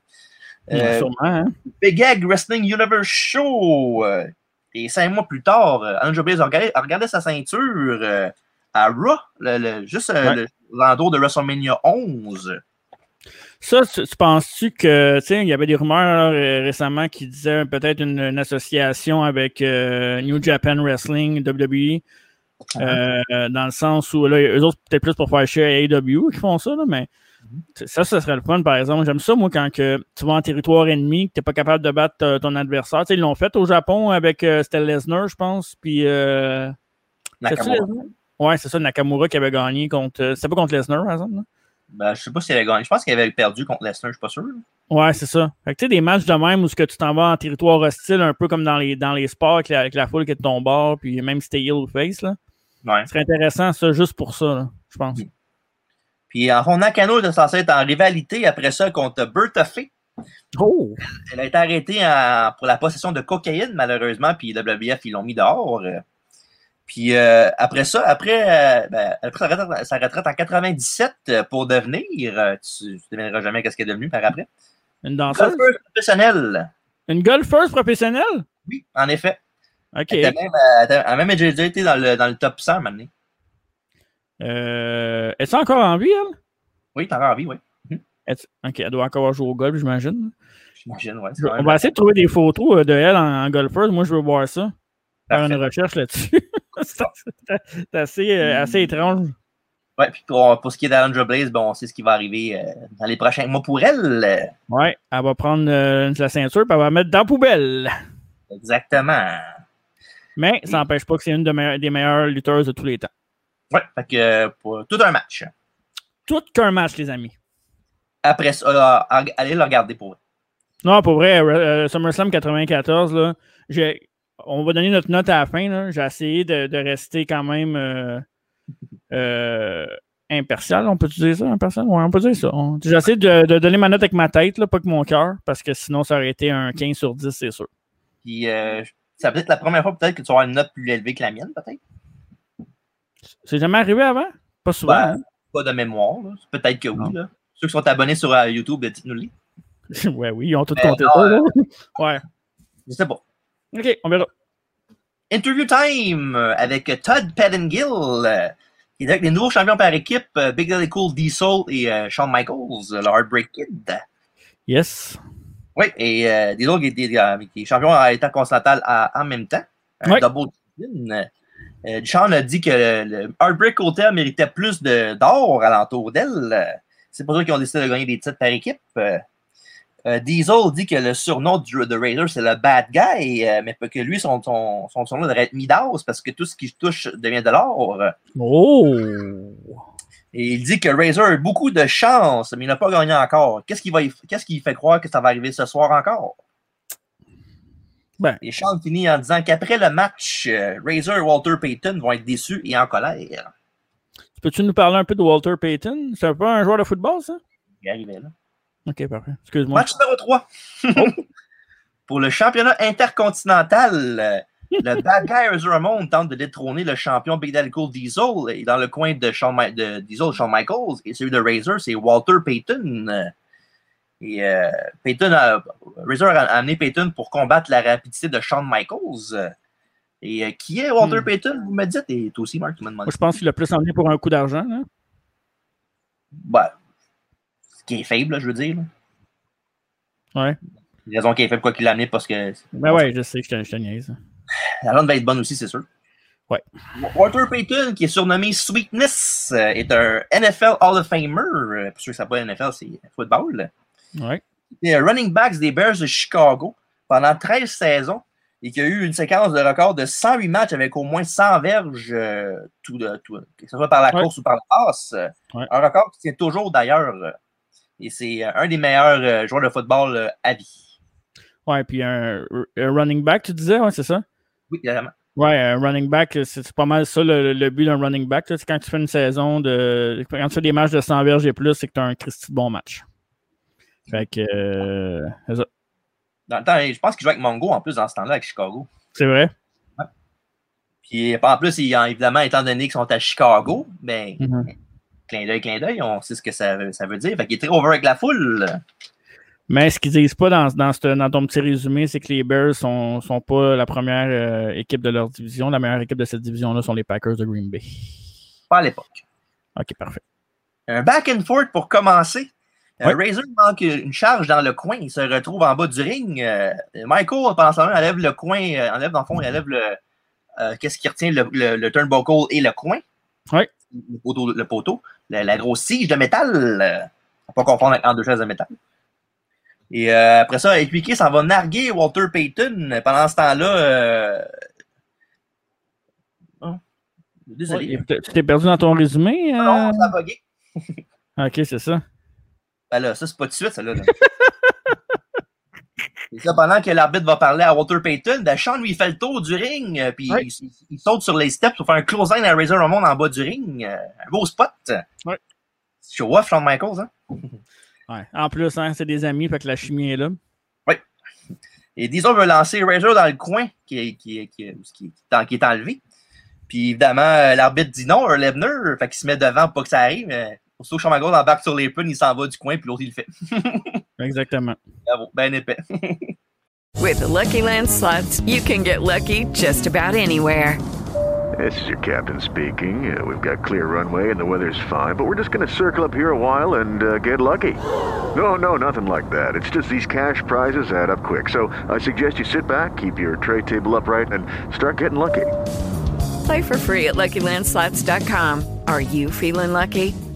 Speaker 1: Euh,
Speaker 2: Sûrement, hein.
Speaker 1: Big Egg Wrestling Universe Show. euh, et cinq mois plus tard, euh, Alundra Blaze a regardé, a regardé sa ceinture euh, à Raw, le- le- juste euh,
Speaker 2: Ouais.
Speaker 1: le- l'entour de WrestleMania 11.
Speaker 2: Ça, tu, tu penses-tu que, tu sais, il y avait des rumeurs récemment qui disaient peut-être une, une association avec euh, New Japan Wrestling, WWE, euh, dans le sens où, là, eux autres, peut-être plus pour faire chier à AEW qui font ça, là, mais t- ça, ça serait le fun, par exemple. J'aime ça, moi, quand que tu vas en territoire ennemi, que tu n'es pas capable de battre euh, ton adversaire. Tu sais, ils l'ont fait au Japon avec euh, c'était Lesnar, je pense, puis... Euh,
Speaker 1: Nakamura.
Speaker 2: Ouais, c'est ça, Nakamura qui avait gagné contre... C'était pas contre Lesnar, par exemple, là?
Speaker 1: Ben, je sais pas s'il avait gagné. Je pense qu'il avait perdu contre Lesnar, je suis pas sûr.
Speaker 2: Ouais, c'est ça. Fait que tu sais, des matchs de même où ce que tu t'en vas en territoire hostile, un peu comme dans les, dans les sports avec la, avec la foule qui est de ton bord, puis même si t'es heel ou face, là.
Speaker 1: Ouais.
Speaker 2: Ce serait intéressant, ça, juste pour ça, je pense.
Speaker 1: Puis en fond, Nakano était censé être en rivalité après ça contre Bertha Fay.
Speaker 2: Oh!
Speaker 1: Elle a été arrêtée en- pour la possession de cocaïne, malheureusement, puis WWF, ils l'ont mis dehors. Puis euh, après ça, après, euh, ben, elle a pris sa retraite, sa retraite en 97 euh, pour devenir, euh, tu ne devineras jamais qu'est-ce qu'elle est devenue par après,
Speaker 2: Une danseuse?
Speaker 1: golfeuse professionnelle.
Speaker 2: Une golfeuse professionnelle?
Speaker 1: Oui, en effet.
Speaker 2: OK.
Speaker 1: Elle, était même, elle a même déjà été dans le, dans le top 100 maintenant.
Speaker 2: Euh, Est-ce encore en vie, elle?
Speaker 1: Oui, t'as encore envie, oui.
Speaker 2: Est-ce- OK, elle doit encore jouer au golf, j'imagine.
Speaker 1: J'imagine, quand
Speaker 2: On va essayer de trouver des photos de elle en, en golfeuse. Moi, je veux voir ça. Faire une recherche là-dessus. c'est assez, euh, assez étrange.
Speaker 1: Ouais, puis pour, pour ce qui est d'Alundra Blaze, bon, on sait ce qui va arriver euh, dans les prochains mois pour elle.
Speaker 2: Ouais, elle va prendre euh, la ceinture et elle va la mettre dans la poubelle.
Speaker 1: exactement.
Speaker 2: Mais ça n'empêche pas que c'est une de des meilleures lutteuses de tous les temps.
Speaker 1: Ouais, fait que pour tout un match.
Speaker 2: Tout qu'un match, les amis.
Speaker 1: Après ça, allez le regarder pour vous.
Speaker 2: Non, pour vrai, euh, SummerSlam 94, là, j'ai- on va donner notre note à la fin. J'ai essayé de, de rester quand même euh, euh, impartial. On peut dire ça? Impartial? Ouais, on peut dire ça. On- J'ai essayé de, de donner ma note avec ma tête, là, pas que mon cœur, parce que sinon, ça aurait été un 15 sur 10, c'est sûr.
Speaker 1: Puis euh, ça peut être la première fois peut-être que tu vas avoir une note plus élevée que la mienne, peut-être?
Speaker 2: C'est jamais arrivé avant? Pas souvent.
Speaker 1: Ben,
Speaker 2: hein?
Speaker 1: Pas de mémoire. Peut-être que oui. Là. Ceux qui sont abonnés sur euh, YouTube, dites-nous-les.
Speaker 2: ouais, oui, ils ont tout compté ça. là. Ouais.
Speaker 1: Je sais pas.
Speaker 2: OK, on verra.
Speaker 1: Interview time avec Todd Pettengill, euh, qui est avec les nouveaux champions par équipe, euh, Big Daddy Cool, D-Soul et euh, Shawn Michaels, le Heartbreak Kid.
Speaker 2: Yes.
Speaker 1: Oui, et euh, était euh, qui est champion à l'état continental en même temps. Un double. Euh, Shawn a dit que le, Heartbreak Hotel méritait plus d'or alentour d'elle. C'est pour ça qu'ils ont décidé de gagner des titres par équipe. Euh, Diesel dit que le surnom du, de Raider, c'est le bad guy, euh, mais pas que lui, son, son, son surnom devrait être Midas parce que tout ce qui touche devient de l'or.
Speaker 2: Oh!
Speaker 1: Et il dit que Razor a eu beaucoup de chance, mais il n'a pas gagné encore. Qu'est-ce qui, va y- qu'est-ce qui fait croire que ça va arriver ce soir encore?
Speaker 2: Ben.
Speaker 1: Et Sean finit en disant qu'après le match, euh, Razor et Walter Payton vont être déçus et en colère.
Speaker 2: Peux-tu nous parler un peu de Walter Payton? C'est pas un joueur de football, ça?
Speaker 1: Il arrivait là.
Speaker 2: OK, parfait. Excuse-moi.
Speaker 1: Match numéro 3. Pour le championnat intercontinental, le bad guy Razor Ramon tente de détrôner le champion Big Daddy Cool Diesel. Et dans le coin de, Shawn de Diesel, Shawn Michaels, et celui de Razor, c'est Walter Payton. Et euh, Payton a, Razor a amené Payton pour combattre la rapidité de Shawn Michaels. Et euh, qui est Walter
Speaker 2: Hmm.
Speaker 1: Payton, vous me dites? Et toi aussi, Marc, tu m'as demandé.
Speaker 2: Moi, je pense qu'il a plus emmené pour un coup d'argent. hein.
Speaker 1: Qui est faible, là, je veux dire. là.
Speaker 2: Ouais.
Speaker 1: Raison qu'il a fait pourquoi il l'a amené parce que
Speaker 2: Ben ouais, je sais, je te, je te niaise.
Speaker 1: la ronde va être bonne aussi, c'est sûr.
Speaker 2: Ouais.
Speaker 1: Walter Payton, qui est surnommé Sweetness, euh, est un NFL Hall of Famer. Euh, Pour ceux qui ne savent pas, NFL, c'est football.
Speaker 2: Ouais.
Speaker 1: Il est running backs des Bears de Chicago pendant 13 saisons et qui a eu une séquence de record de 108 matchs avec au moins 100 verges, euh, tout, de- tout- que ce soit par la
Speaker 2: Ouais.
Speaker 1: course ou par la passe.
Speaker 2: Ouais.
Speaker 1: Un record qui tient toujours d'ailleurs. Et c'est euh, un des meilleurs euh, joueurs de football euh, à vie.
Speaker 2: Ouais, puis un, un running back, tu disais, ouais, c'est ça?
Speaker 1: Oui, vraiment.
Speaker 2: Ouais, un running back, c'est pas mal ça le, le but d'un running back. C'est quand tu fais une saison de. Quand tu fais des matchs de 100 verges et plus, c'est que tu as un Christy de bon match. Fait que. euh, c'est ça.
Speaker 1: Dans le temps, je pense qu'il jouait avec Mongo en plus dans ce temps-là avec Chicago.
Speaker 2: c'est vrai?
Speaker 1: Puis en plus, évidemment, étant donné qu'ils sont à Chicago, ben,
Speaker 2: Mhm.
Speaker 1: Clin d'œil, clin d'œil, on sait ce que ça, veut- ça veut dire. Fait qu'il est très over avec la foule.
Speaker 2: Mais ce qu'ils disent pas dans, dans, ce- dans ton petit résumé, c'est que les Bears sont, sont pas la première euh, équipe de leur division. La meilleure équipe de cette division-là sont les Packers de Green Bay.
Speaker 1: Pas à l'époque.
Speaker 2: Ok, parfait.
Speaker 1: Un back and forth pour commencer. Euh. Razor manque une charge dans le coin. Il se retrouve en bas du ring. Euh, Michael, pendant ce temps-là, enlève le coin, enlève dans le fond, il enlève le. Qu'est-ce qui retient le, le, le turnbuckle et le coin?
Speaker 2: Ouais.
Speaker 1: Le poteau, le poteau. La, la grosse tige de métal. euh, pas confondre avec en deux chaises de métal. Et euh, après ça, Epiquet s'en va narguer Walter Payton. Pendant ce temps-là. euh, oh, Désolé.
Speaker 2: Ouais, tu t'es perdu dans ton résumé? euh?
Speaker 1: Non, ça a bugué.
Speaker 2: Ok, c'est ça.
Speaker 1: Ben là, ça, c'est pas tout de suite, ça, là. là. Pendant que l'arbitre va parler à Walter Payton, ben Sean lui fait le tour du ring, euh, puis
Speaker 2: Ouais.
Speaker 1: il, saute sur les steps pour faire un close-line à Razor Ramon en bas du ring. euh, un beau spot.
Speaker 2: Ouais.
Speaker 1: Show off, Shawn Michaels, hein?
Speaker 2: Ouais. En plus, hein, c'est des amis, fait que la chimie est là.
Speaker 1: Et Diesel veut lancer Razor dans le coin qui est, qui est, qui est, qui est, en- qui est enlevé. Puis évidemment, euh, l'arbitre dit non, un Lebner, fait qu'il se met devant pour pas que ça arrive. Mais aussitôt que Shawn Michaels embarque sur les prunes, il s'en va du coin, puis l'autre, il le fait.
Speaker 2: Exactement.
Speaker 1: Bravo, ben épais.
Speaker 3: With the Lucky Land slots, you can get lucky just about anywhere.
Speaker 4: This is your captain speaking. Uh, we've got clear runway and the weather's fine, but we're just going to circle up here a while and uh, get lucky. No, no, nothing like that. It's just these cash prizes add up quick. So I suggest you sit back, keep your tray table upright, and start getting lucky.
Speaker 3: Play for free at LuckyLandSlots.com. Are you feeling lucky?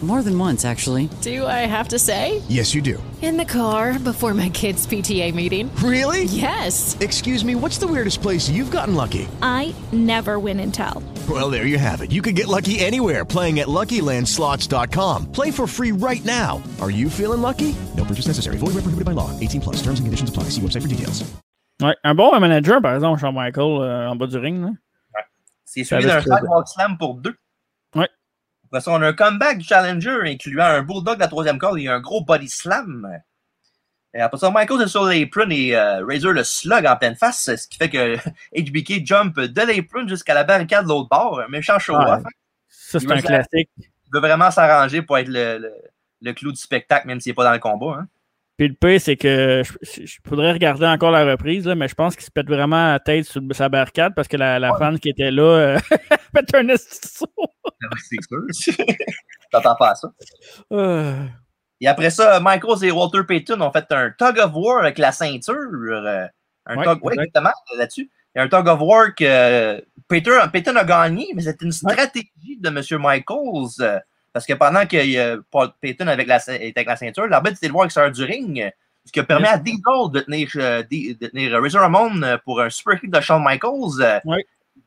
Speaker 5: More than once, actually.
Speaker 6: Do I have to say?
Speaker 7: Yes, you do.
Speaker 6: In the car before my kids' PTA meeting.
Speaker 7: Really?
Speaker 6: Yes.
Speaker 7: Excuse me, what's the weirdest place you've gotten lucky?
Speaker 8: I never win and tell.
Speaker 7: Well, there you have it. You can get lucky anywhere playing at LuckyLandSlots.com. Play for free right now. Are you feeling lucky? No purchase necessary. Void where prohibited by law. 18 plus. Terms and conditions apply. See website for details.
Speaker 2: Ouais. Un bon manager, par exemple, Shawn Michael, euh, en bas du ring. Là.
Speaker 1: C'est suivi
Speaker 2: Ça
Speaker 1: d'un
Speaker 2: avait ce que-
Speaker 1: sidewalk slam pour deux.
Speaker 2: Ouais.
Speaker 1: Ça, on a un comeback du challenger incluant un bulldog de la troisième corde et un gros body slam. Et après ça, Michael est sur l'apron et euh, Razor le slug en pleine face, ce qui fait que HBK jump de l'apron jusqu'à la barricade de l'autre bord. Un méchant show-off.
Speaker 2: Ouais. Ça, c'est un classique.
Speaker 1: Il veut vraiment s'arranger pour être le, le, le clou du spectacle, même s'il n'est pas dans le combat. Hein.
Speaker 2: Puis le pire, c'est que je, je faudrait regarder encore la reprise, là, mais je pense qu'il se pète vraiment la tête sur sa barricade parce que la, la fan qui était là euh, pète un saut.
Speaker 1: C'est sûr. T'entends pas à ça.
Speaker 2: Euh,
Speaker 1: Et après ça, Michaels et Walter Payton ont fait un tug of war avec la ceinture. euh, un
Speaker 2: Ouais,
Speaker 1: tug, ouais,
Speaker 2: exact.
Speaker 1: exactement, là-dessus. Il y a un tug of war que euh, Payton, Payton a gagné, mais c'était une stratégie de M. Michaels. Euh, parce que pendant que euh, Paul Payton avec la, était avec la ceinture, l'arbitre était le voir extérieur du ring, euh, ce qui a permis à Diesel de tenir, euh, de tenir Razor Ramon euh, pour un super kick de Shawn Michaels. euh.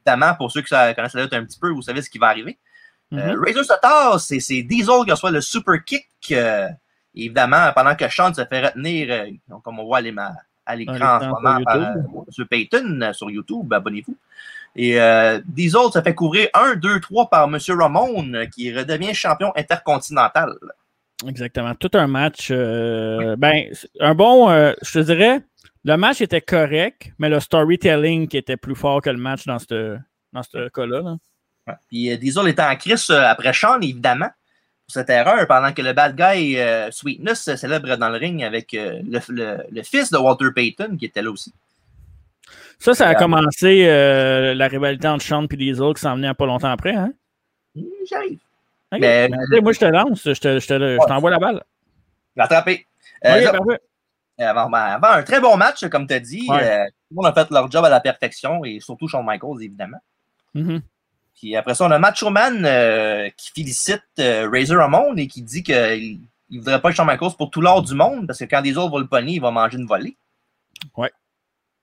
Speaker 1: Évidemment, pour ceux qui connaissent la lutte un petit peu, vous savez ce qui va arriver. Euh,
Speaker 2: mhm.
Speaker 1: Razor se tasse et c'est Diesel qui reçoit le super kick. euh, évidemment, pendant que Sean se fait retenir, euh, donc, comme on voit à l'é- à l'écran en ce moment par euh, M. Payton euh, sur YouTube, abonnez-vous. Et euh, Diesel se fait couvrir 1, 2, 3 par M. Ramon euh, qui redevient champion intercontinental.
Speaker 2: Exactement. Tout un match. euh, ben, un bon. euh, je te dirais, le match était correct, mais le storytelling qui était plus fort que le match dans ce dans cas-là. là.
Speaker 1: Ouais. Puis Diesel était en crise après Sean, évidemment. cette erreur pendant que le bad guy Sweetness se célèbre dans le ring avec le, le- le fils de Walter Payton qui était là aussi.
Speaker 2: Ça, ça a commencé euh, la rivalité entre Sean et Diesel qui s'en venait pas longtemps après. Hein?
Speaker 1: Hum, J'arrive. Mais-
Speaker 2: Ben, moi, je te lance, je te- je te- je t'envoie la balle.
Speaker 1: Rattrapé. Euh,
Speaker 2: parfait.
Speaker 1: avant, ben, avant un très bon match, comme tu as dit,
Speaker 2: Ouais.
Speaker 1: euh, tout le monde a fait leur job à la perfection et surtout Shawn Michaels, évidemment.
Speaker 2: Mhm.
Speaker 1: Puis après ça, on a Macho Man euh, qui félicite euh, Razor Ramon et qui dit qu'il ne voudrait pas Shawn Michaels pour tout l'or du monde parce que quand des autres vont le pogner, il va manger une volée.
Speaker 2: Ouais.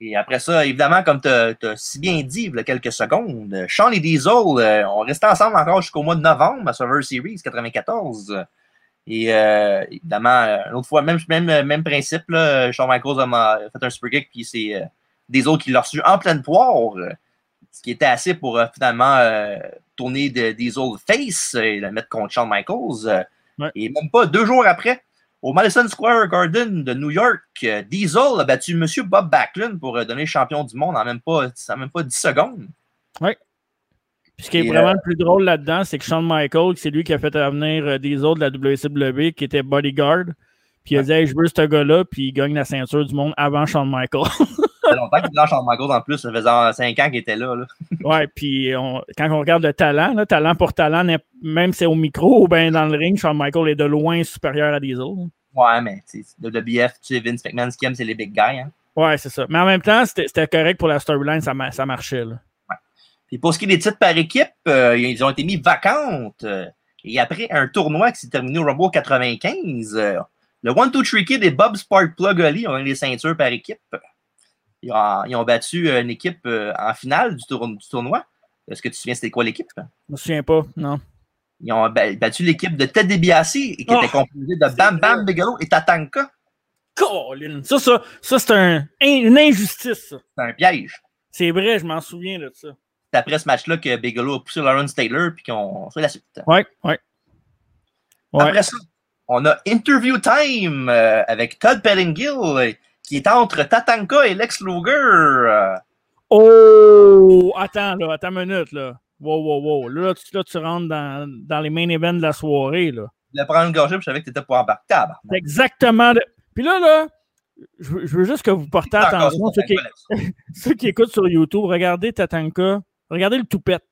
Speaker 1: Et après ça, évidemment, comme tu as, si bien dit il y a quelques secondes, Shawn et Diesel euh, ont resté ensemble encore jusqu'au mois de novembre à Survivor Series 94. Et euh, évidemment, une autre fois, même, même, même principe, là, Shawn Michaels a fait un super kick, puis c'est euh, autres qui l'ont reçu en pleine poire, ce qui était assez pour euh, finalement euh, tourner de, des autres face et le mettre contre Shawn Michaels.
Speaker 2: Ouais.
Speaker 1: Et même pas deux jours après, au Madison Square Garden de New York, euh, Diesel a battu M. Bob Backlund pour euh, donner champion du monde en même pas, en même pas 10 secondes.
Speaker 2: Puis ce qui est
Speaker 1: Et,
Speaker 2: vraiment
Speaker 1: euh,
Speaker 2: le plus drôle là-dedans, c'est que Shawn Michaels, c'est lui qui a fait venir autres de la WCW qui était bodyguard. Puis il a dit hey, Je veux ce gars-là, puis il gagne la ceinture du monde avant Shawn Michaels.
Speaker 1: Fait longtemps dans Shawn Michaels en plus, ça faisait 5 ans qu'il était là. là.
Speaker 2: ouais, puis on- quand on regarde le talent, là, talent pour talent, même si c'est au micro ou bien dans le ring, Shawn Michaels est de loin supérieur à des autres.
Speaker 1: Ouais, mais de WBF, tu sais, Vince McMahon, ce qu'il aime, c'est les big guys. Hein.
Speaker 2: Ouais, c'est ça. Mais en même temps, c'était correct pour la storyline, ça, ma- ça marchait. Là.
Speaker 1: Puis pour ce qui est des titres par équipe, euh, ils ont été mis vacantes. euh, et après un tournoi qui s'est terminé au Rumble 95, euh, le 1-2-3 Kid et Bob Spark Plug Oli ont eu les ceintures par équipe. Ils ont, ils ont battu une équipe euh, en finale du, tour- du tournoi. Est-ce que tu te souviens c'était quoi l'équipe?
Speaker 2: Je me souviens pas, non.
Speaker 1: Ils ont ba- battu l'équipe de Ted DiBiase qui
Speaker 2: Oh,
Speaker 1: était composée de Bam Bam Bigelow et Tatanka.
Speaker 2: Colin! Ça, ça, ça c'est un, une injustice.
Speaker 1: C'est un piège.
Speaker 2: C'est vrai, je m'en souviens de ça.
Speaker 1: C'est après ce match-là que Bigelow a poussé Lawrence Taylor puis qu'on fait la suite.
Speaker 2: Ouais, ouais. Ouais.
Speaker 1: Après ça, on a Interview Time euh, avec Todd Pettingill euh, qui est entre Tatanka et Lex Luger.
Speaker 2: Oh! Attends, là, attends une minute, là. Wow, wow, wow. Là, tu, là, tu rentres dans, dans les main events de la soirée, là.
Speaker 1: Je voulais prendre une gorgée puis je savais que tu étais pas embarqué. Tabarnak.
Speaker 2: C'est exactement. de- Puis là, là, je veux, je veux juste que vous portez attention, ceux qui, ceux qui écoutent sur YouTube, regardez Tatanka, regardez le toupette.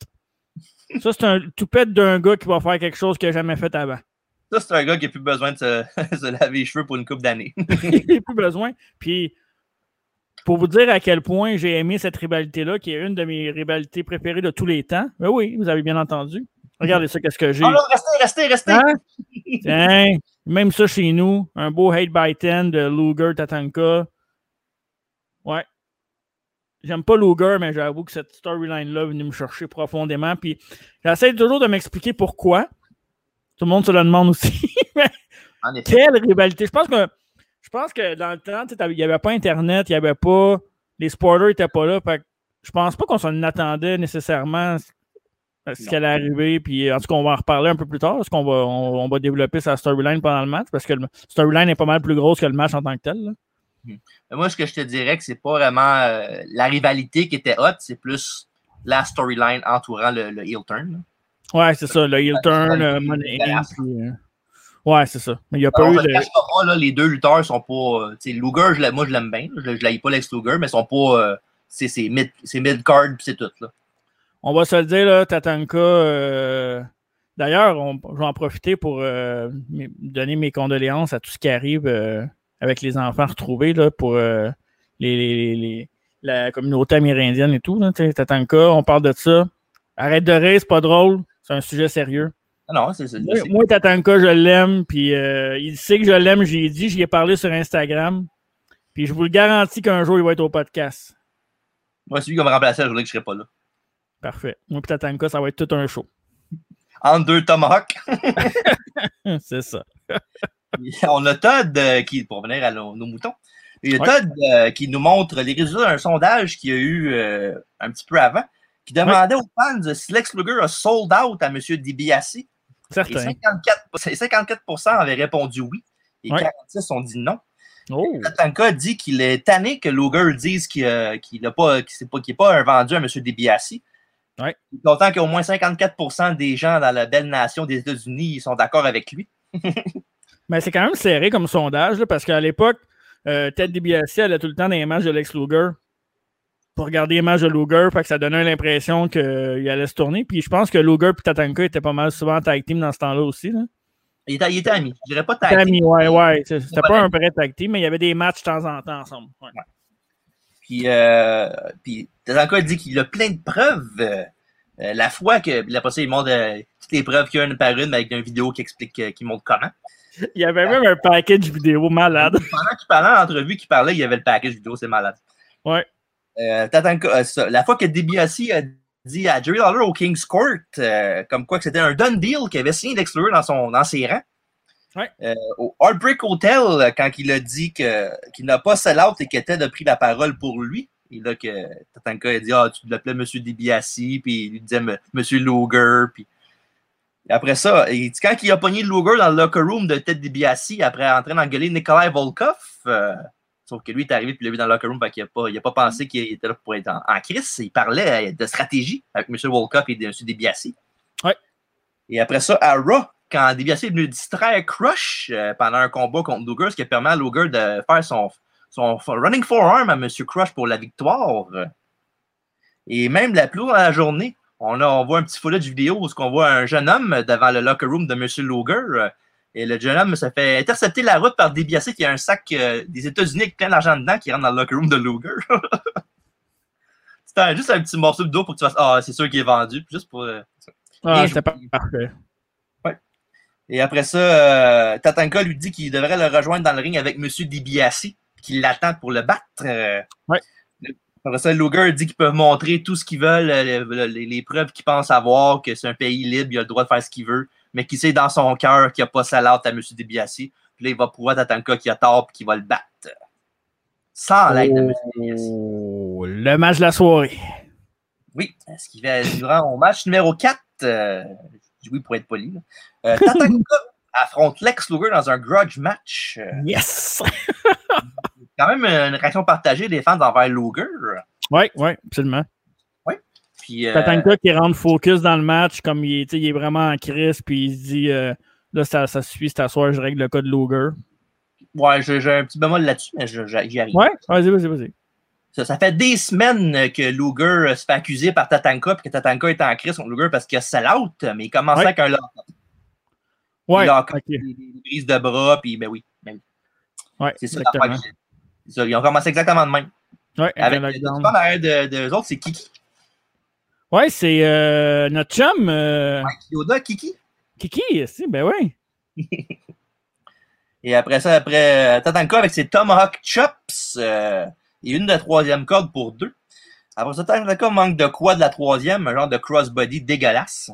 Speaker 2: Ça, c'est un toupette d'un gars qui va faire quelque chose qu'il n'a jamais fait avant.
Speaker 1: Ça, c'est un gars qui n'a plus besoin de se, se laver les cheveux pour une coupe d'années.
Speaker 2: Il n'a plus besoin. Puis, pour vous dire à quel point j'ai aimé cette rivalité-là, qui est une de mes rivalités préférées de tous les temps. Ben oui, vous avez bien entendu. Regardez ça, qu'est-ce que j'ai.
Speaker 1: Oh non, restez, restez, restez.
Speaker 2: Hein? Tiens, même ça chez nous, un beau hate by 10 de Luger Tatanka. Ouais. J'aime pas Luger, mais j'avoue que cette storyline-là est venue me chercher profondément. Puis j'essaie toujours de m'expliquer pourquoi. Tout le monde se le demande aussi. Mais
Speaker 1: En effet.
Speaker 2: Quelle rivalité! Je pense que je pense que dans le temps, il n'y avait pas Internet, il n'y avait pas. Les spoilers n'étaient pas là. Fait je pense pas qu'on s'en attendait nécessairement à ce qui allait arriver. Puis en tout cas, on va en reparler un peu plus tard. Parce qu'on va, on, on va développer sa storyline pendant le match. Parce que le storyline est pas mal plus grosse que le match en tant que tel. là.
Speaker 1: Mais moi, ce que je te dirais, que c'est pas vraiment euh, la rivalité qui était hot, c'est plus la storyline entourant le, le heel turn. là.
Speaker 2: Ouais, c'est ça. Le heel turn, euh, Money euh, Ouais, c'est ça. Mais il n'y a pas eu
Speaker 1: le cache pas, là, les deux lutteurs sont pas. euh, Luger, je l'aime- moi, je l'aime bien. Je, je l'aille pas Lex Luger, mais ils sont pas. euh, c'est c'est mid, c'est mid-card, puis c'est tout. Là.
Speaker 2: On va se le dire, là, Tatanka. euh, D'ailleurs, on- je vais en profiter pour euh, donner mes condoléances à tout ce qui arrive euh, avec les enfants retrouvés là, pour euh, les, les- les- la communauté amérindienne et tout. Là, Tatanka, on parle de ça. Arrête de rire, c'est pas drôle. C'est un sujet sérieux.
Speaker 1: Ah non, c'est c'est-
Speaker 2: Moi, Tatanka, je l'aime, puis euh, il sait que je l'aime, j'ai dit, j'y ai parlé sur Instagram. Puis je vous le garantis qu'un jour, il va être au podcast.
Speaker 1: Moi, celui qui va me remplacer, je voulais que je serais pas là.
Speaker 2: Parfait. Moi, puis Tatanka, ça va être tout un show.
Speaker 1: Entre deux Tomahawk.
Speaker 2: C'est ça.
Speaker 1: On a Todd euh, qui, pour venir à nos, nos moutons, il y a
Speaker 2: Ouais.
Speaker 1: Todd euh, qui nous montre les résultats d'un sondage qu'il y a eu un petit peu avant, qui demandait aux fans si Lex Luger a sold out à M. DiBiase. Et
Speaker 2: Certain.
Speaker 1: 54, c'est 54% avaient répondu oui et
Speaker 2: Ouais.
Speaker 1: 46 ont dit non.
Speaker 2: Oh.
Speaker 1: Tatanka dit qu'il est tanné que Luger dise qu'il n'est pas, c'est pas, un vendu à M. DiBiase
Speaker 2: Ouais.
Speaker 1: Content qu'au moins 54% des gens dans la belle nation des États-Unis sont d'accord avec lui.
Speaker 2: Mais c'est quand même serré comme sondage, là, parce qu'à l'époque, euh, Ted DiBiase allait tout le temps dans les matchs de Lex Luger pour regarder les matchs de Luger, fait que ça donnait l'impression qu'il allait se tourner. Puis je pense que Luger et Tatanka étaient pas mal souvent en tag team dans ce temps-là aussi. Là.
Speaker 1: Il était, il était ami. Je dirais pas tag
Speaker 2: ami,
Speaker 1: team.
Speaker 2: ouais, ouais. C'était pas un vrai tag team, mais il y avait des matchs de temps en temps ensemble. Ouais.
Speaker 1: Puis, euh, puis Tatanka dit qu'il a plein de preuves. Euh, euh, la fois que, puis après ça, il montre euh, toutes les preuves qu'il y a une par une avec une vidéo qui explique, euh, qui montre comment.
Speaker 2: Il y avait même un package vidéo malade.
Speaker 1: Pendant qu'il parlait en entrevue, qu'il parlait, il y avait le package vidéo, c'est malade.
Speaker 2: Ouais.
Speaker 1: Euh, euh, la fois que DiBiase a dit à Jerry Lawler au King's Court, euh, comme quoi que c'était un done deal qu'il avait signé Lex Luger dans, son, dans ses rangs.
Speaker 2: Ouais.
Speaker 1: Euh, au Heartbreak Hotel, quand il a dit qu'il n'a pas sell out et que Ted a pris la parole pour lui, et là que Tatanka a dit Ah, tu l'appelais Monsieur DiBiase, puis il lui disait M- Monsieur Luger, puis et après ça, quand il a pogné Luger dans le locker room de Ted DiBiase, après en train d'engueuler Nikolai Volkov, euh, sauf que lui est arrivé puis il l'a vu dans le locker room, fait qu'il n'a pas, il a pas pensé qu'il était là pour être en, en crise. Il parlait euh, de stratégie avec M. Volkov et M.
Speaker 2: Ouais.
Speaker 1: Et après ça, à Raw, quand DiBiase est venu distraire Crush euh, pendant un combat contre Luger, ce qui permet à Luger de faire son, son running forearm à M. Crush pour la victoire. Et même la plus dans la journée, on, a, on voit un petit footage vidéo où on voit un jeune homme devant le locker room de M. Luger. Et le jeune homme se fait intercepter la route par DiBiase qui a un sac euh, des États-Unis avec plein d'argent dedans qui rentre dans le locker room de Luger. C'était juste un petit morceau de dos pour que tu fasses Ah, c'est sûr qu'il est vendu. Juste pour. euh.
Speaker 2: Ah, c'était pas parfait.
Speaker 1: Et après ça, euh, Tatanka lui dit qu'il devrait le rejoindre dans le ring avec M. DiBiase, qu'il l'attend pour le battre.
Speaker 2: Ouais.
Speaker 1: Après ça, Luger dit qu'ils peuvent montrer tout ce qu'ils veulent, les, les preuves qu'ils pensent avoir, que c'est un pays libre, il a le droit de faire ce qu'il veut, mais qu'il sait dans son cœur qu'il n'y a pas salade à M. DiBiase. Puis là, il va prouver à Tatanka qu'il a tort et qu'il va le battre. Sans l'aide de M. DiBiase.
Speaker 2: Oh, le match de la soirée.
Speaker 1: Oui, ce qui fait durant au match numéro 4, euh, je dis oui pour être poli. Euh, Tatanka affronte Lex Luger dans un grudge match. Euh,
Speaker 2: Yes!
Speaker 1: quand même une réaction partagée des fans envers Luger.
Speaker 2: Oui, oui, absolument.
Speaker 1: Puis, euh,
Speaker 2: Tatanka qui rentre focus dans le match, comme il est, il est vraiment en crise, puis il se dit euh, là, ça, ça suffit, c'est à soir, je règle le cas de Luger.
Speaker 1: ouais, j'ai un petit bémol là-dessus, mais j'y arrive.
Speaker 2: Ouais, vas-y, vas-y, vas-y.
Speaker 1: Ça, ça fait des semaines que Luger euh, se fait accuser par Tatanka, puis que Tatanka est en crise contre Luger parce qu'il a sell out, mais il commençait
Speaker 2: Ouais.
Speaker 1: avec un lock.
Speaker 2: Ouais,
Speaker 1: il a
Speaker 2: ok.
Speaker 1: des, des brises de bras, puis ben oui. Ben oui.
Speaker 2: Ouais,
Speaker 1: C'est ça, ça, Ils ont commencé exactement de même.
Speaker 2: Ouais,
Speaker 1: Avec
Speaker 2: un
Speaker 1: le
Speaker 2: lockdown.
Speaker 1: en arrière de, de autres, c'est Kiki.
Speaker 2: Ouais, c'est euh, notre chum. euh,
Speaker 1: Yoda, Kiki.
Speaker 2: Kiki, si, ben oui.
Speaker 1: Et après ça, après euh, Tatanka avec ses Tomahawk Chops euh, et une de la troisième corde pour deux. Après ça, Tatanka manque de quoi de la troisième, un genre de crossbody dégueulasse.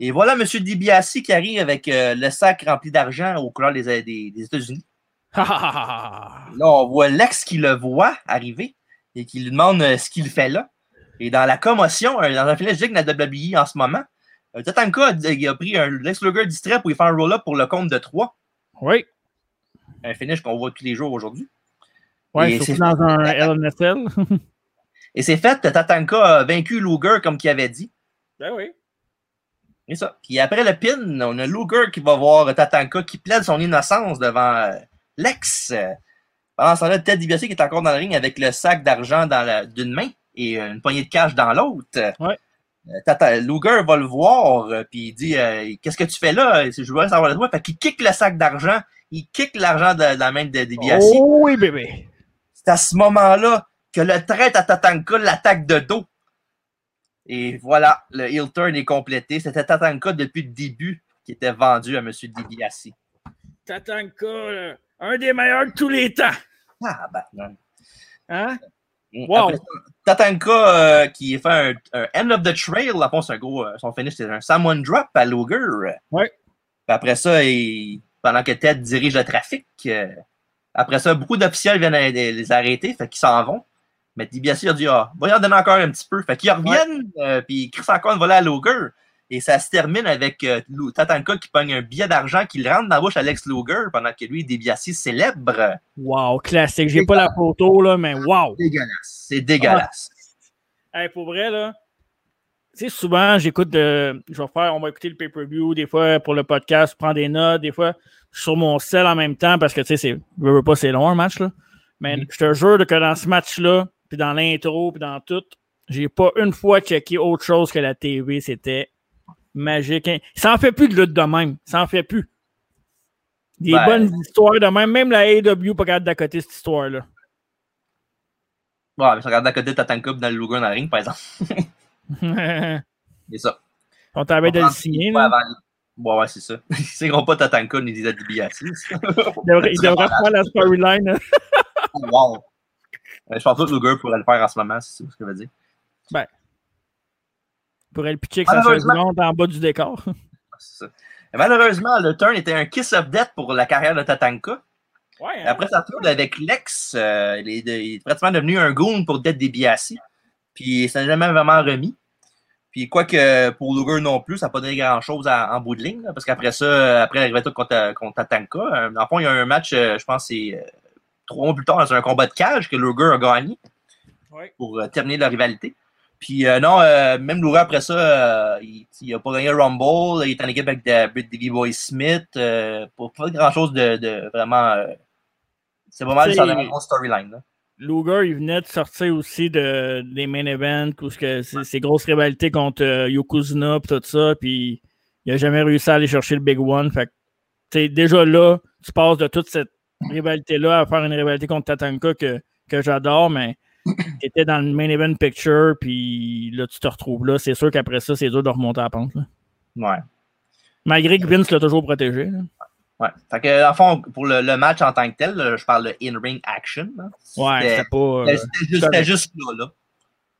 Speaker 1: Et voilà M. DiBiase qui arrive avec le sac rempli d'argent aux couleurs des, des- des États-Unis. Là, on voit Lex qui le voit arriver et qui lui demande ce qu'il fait là. Et dans la commotion, euh, dans un filet de la WWE en ce moment, euh, Tatanka a, pris un Lex Luger distrait pour lui faire un roll-up pour le compte de 3.
Speaker 2: Oui.
Speaker 1: Un finish qu'on voit tous les jours aujourd'hui. Et
Speaker 2: surtout
Speaker 1: c'est-
Speaker 2: dans un LNSL.
Speaker 1: Et c'est fait, Tatanka a vaincu Luger comme qu'il avait dit.
Speaker 2: ben oui.
Speaker 1: C'est ça. Puis après le pin, on a Luger qui va voir Tatanka qui plaide son innocence devant euh, Lex. Pendant ce temps-là, Ted DiBiase qui est encore dans le ring avec le sac d'argent dans la- d'une main et euh, une poignée de cash dans l'autre.
Speaker 2: Ouais.
Speaker 1: Euh, Tata- Luger va le voir, euh, puis il dit euh, Qu'est-ce que tu fais là? Je voudrais savoir de toi. Fait qu'il kick le sac d'argent, il kick l'argent de, de la main de DiBiase.
Speaker 2: Oh oui, bébé.
Speaker 1: C'est à ce moment-là que le traite à Tatanka l'attaque de dos. Et voilà, le heel turn est complété. C'était Tatanka depuis le début qui était vendu à M. DiBiase.
Speaker 2: Tatanka, un des meilleurs de tous les temps.
Speaker 1: Ah, ben, non.
Speaker 2: Hein?
Speaker 1: Wow.
Speaker 2: Wow.
Speaker 1: Après Tatanka euh, qui fait un, un end of the trail, là, bon, c'est un gros, euh, son finish, c'est un Someone Drop à Luger.
Speaker 2: Ouais.
Speaker 1: Puis après ça, il- pendant que Ted dirige le trafic, euh, après ça, beaucoup d'officiels viennent les, les arrêter, fait qu'ils s'en vont. Mais DiBiase a dit, ah, va y en donner encore un petit peu. Fait qu'ils reviennent, euh, puis ils crient encore une volée à Luger. Et ça se termine avec euh, Tatanka qui pogne un billet d'argent qui le rentre dans la bouche à Lex Luger pendant que lui, DiBiase célèbre.
Speaker 2: Wow, classique. J'ai pas la photo, là, mais wow.
Speaker 1: Dégueulasse. C'est dégueulasse.
Speaker 2: Hey, pour vrai, là, Tu sais, souvent, j'écoute de. Je vais faire, on va écouter le pay-per-view, des fois pour le podcast, prendre des notes, des fois sur mon cell en même temps, parce que tu sais, c'est. Je veux pas, c'est long un match, là. Mais je te jure que dans ce match-là, puis dans l'intro, puis dans tout, j'ai pas une fois checké autre chose que la TV. C'était magique. Ça en fait plus de lutte de même. Ça en fait plus. Des
Speaker 1: Ben.
Speaker 2: bonnes histoires de même. Même la AEW pas capable d'accoter cette histoire-là.
Speaker 1: Ouais, mais je regarde à côté Tatanka dans le Luger dans le ring, par exemple. C'est ça.
Speaker 2: On t'avait de le signer. là.
Speaker 1: Ouais, ouais, c'est ça. Ils signera pas Tatanka ni des DiBiase.
Speaker 2: Il devrait, il devrait faire la storyline. là.
Speaker 1: wow. Euh, Je pense pas que Luger pourrait le faire en ce moment, c'est ce que je veux dire.
Speaker 2: Ben. Pourrait le pitcher chaise
Speaker 1: Malheureusement-
Speaker 2: roulante en bas du décor.
Speaker 1: Ça. Et malheureusement, le turn était un kiss of death pour la carrière de Tatanka.
Speaker 2: Ouais, hein?
Speaker 1: Après sa tour avec Lex, euh, il, est de- il est pratiquement devenu un goon pour Dead DiBiase. Puis ça n'a jamais vraiment remis. Puis quoique pour Luger non plus, ça n'a pas donné grand-chose en bout de ligne. là, parce qu'après ça, après la retour contre, contre Tatanka, euh, dans le fond, il y a un match, euh, je pense que c'est euh, trois mois plus tard, c'est un combat de cage que Luger a gagné
Speaker 2: Ouais.
Speaker 1: pour terminer la rivalité. Puis euh, non, euh, même Luger après ça, euh, il n'a pas gagné le Rumble. Il est en équipe avec de- avec Davey Boy Smith. Pas, pas grand-chose de, de vraiment... c'est pas mal
Speaker 2: C'est-
Speaker 1: la grosse storyline.
Speaker 2: Luger, il venait de sortir aussi de, des main events, où que ces grosses rivalités contre Yokozuna et tout ça, puis il a jamais réussi à aller chercher le Big One. Fait que, tu sais, déjà là, tu passes de toute cette rivalité-là à faire une rivalité contre Tatanka que, que j'adore, mais tu étais dans le main event picture, puis là, tu te retrouves là. C'est sûr qu'après ça, c'est dur de remonter à la pente. là.
Speaker 1: Ouais.
Speaker 2: Malgré que Vince l'a toujours protégé. là.
Speaker 1: Ouais. Fait que, en fond, pour le, le match en tant que tel, là, je parle de in-ring action. là.
Speaker 2: Ouais, c'était pas. euh,
Speaker 1: C'était juste, là. là.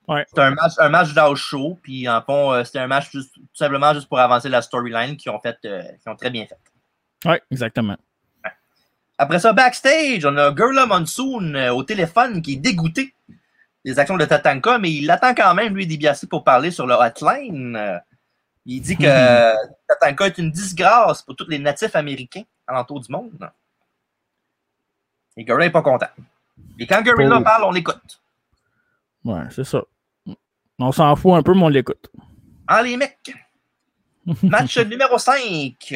Speaker 2: Ouais.
Speaker 1: C'était un match, un match show, puis en fond, euh, c'était un match juste- tout simplement juste pour avancer la storyline qu'ils ont, fait, euh, qu'ils ont très bien fait.
Speaker 2: Ouais, exactement.
Speaker 1: Après ça, backstage, on a Gurla Monsoon euh, au téléphone qui est dégoûté des actions de Tatanka, mais il attend quand même, lui, DiBiase, pour parler sur le hotline. Euh, il dit que euh, Tatanka est une disgrâce pour tous les natifs américains alentour du monde. Et Gurla n'est pas content. Et quand Gurla
Speaker 2: Pauvre.
Speaker 1: parle, on l'écoute.
Speaker 2: Ouais, c'est ça. On s'en fout un peu, mais on l'écoute.
Speaker 1: Ah, les mecs! Match numéro 5.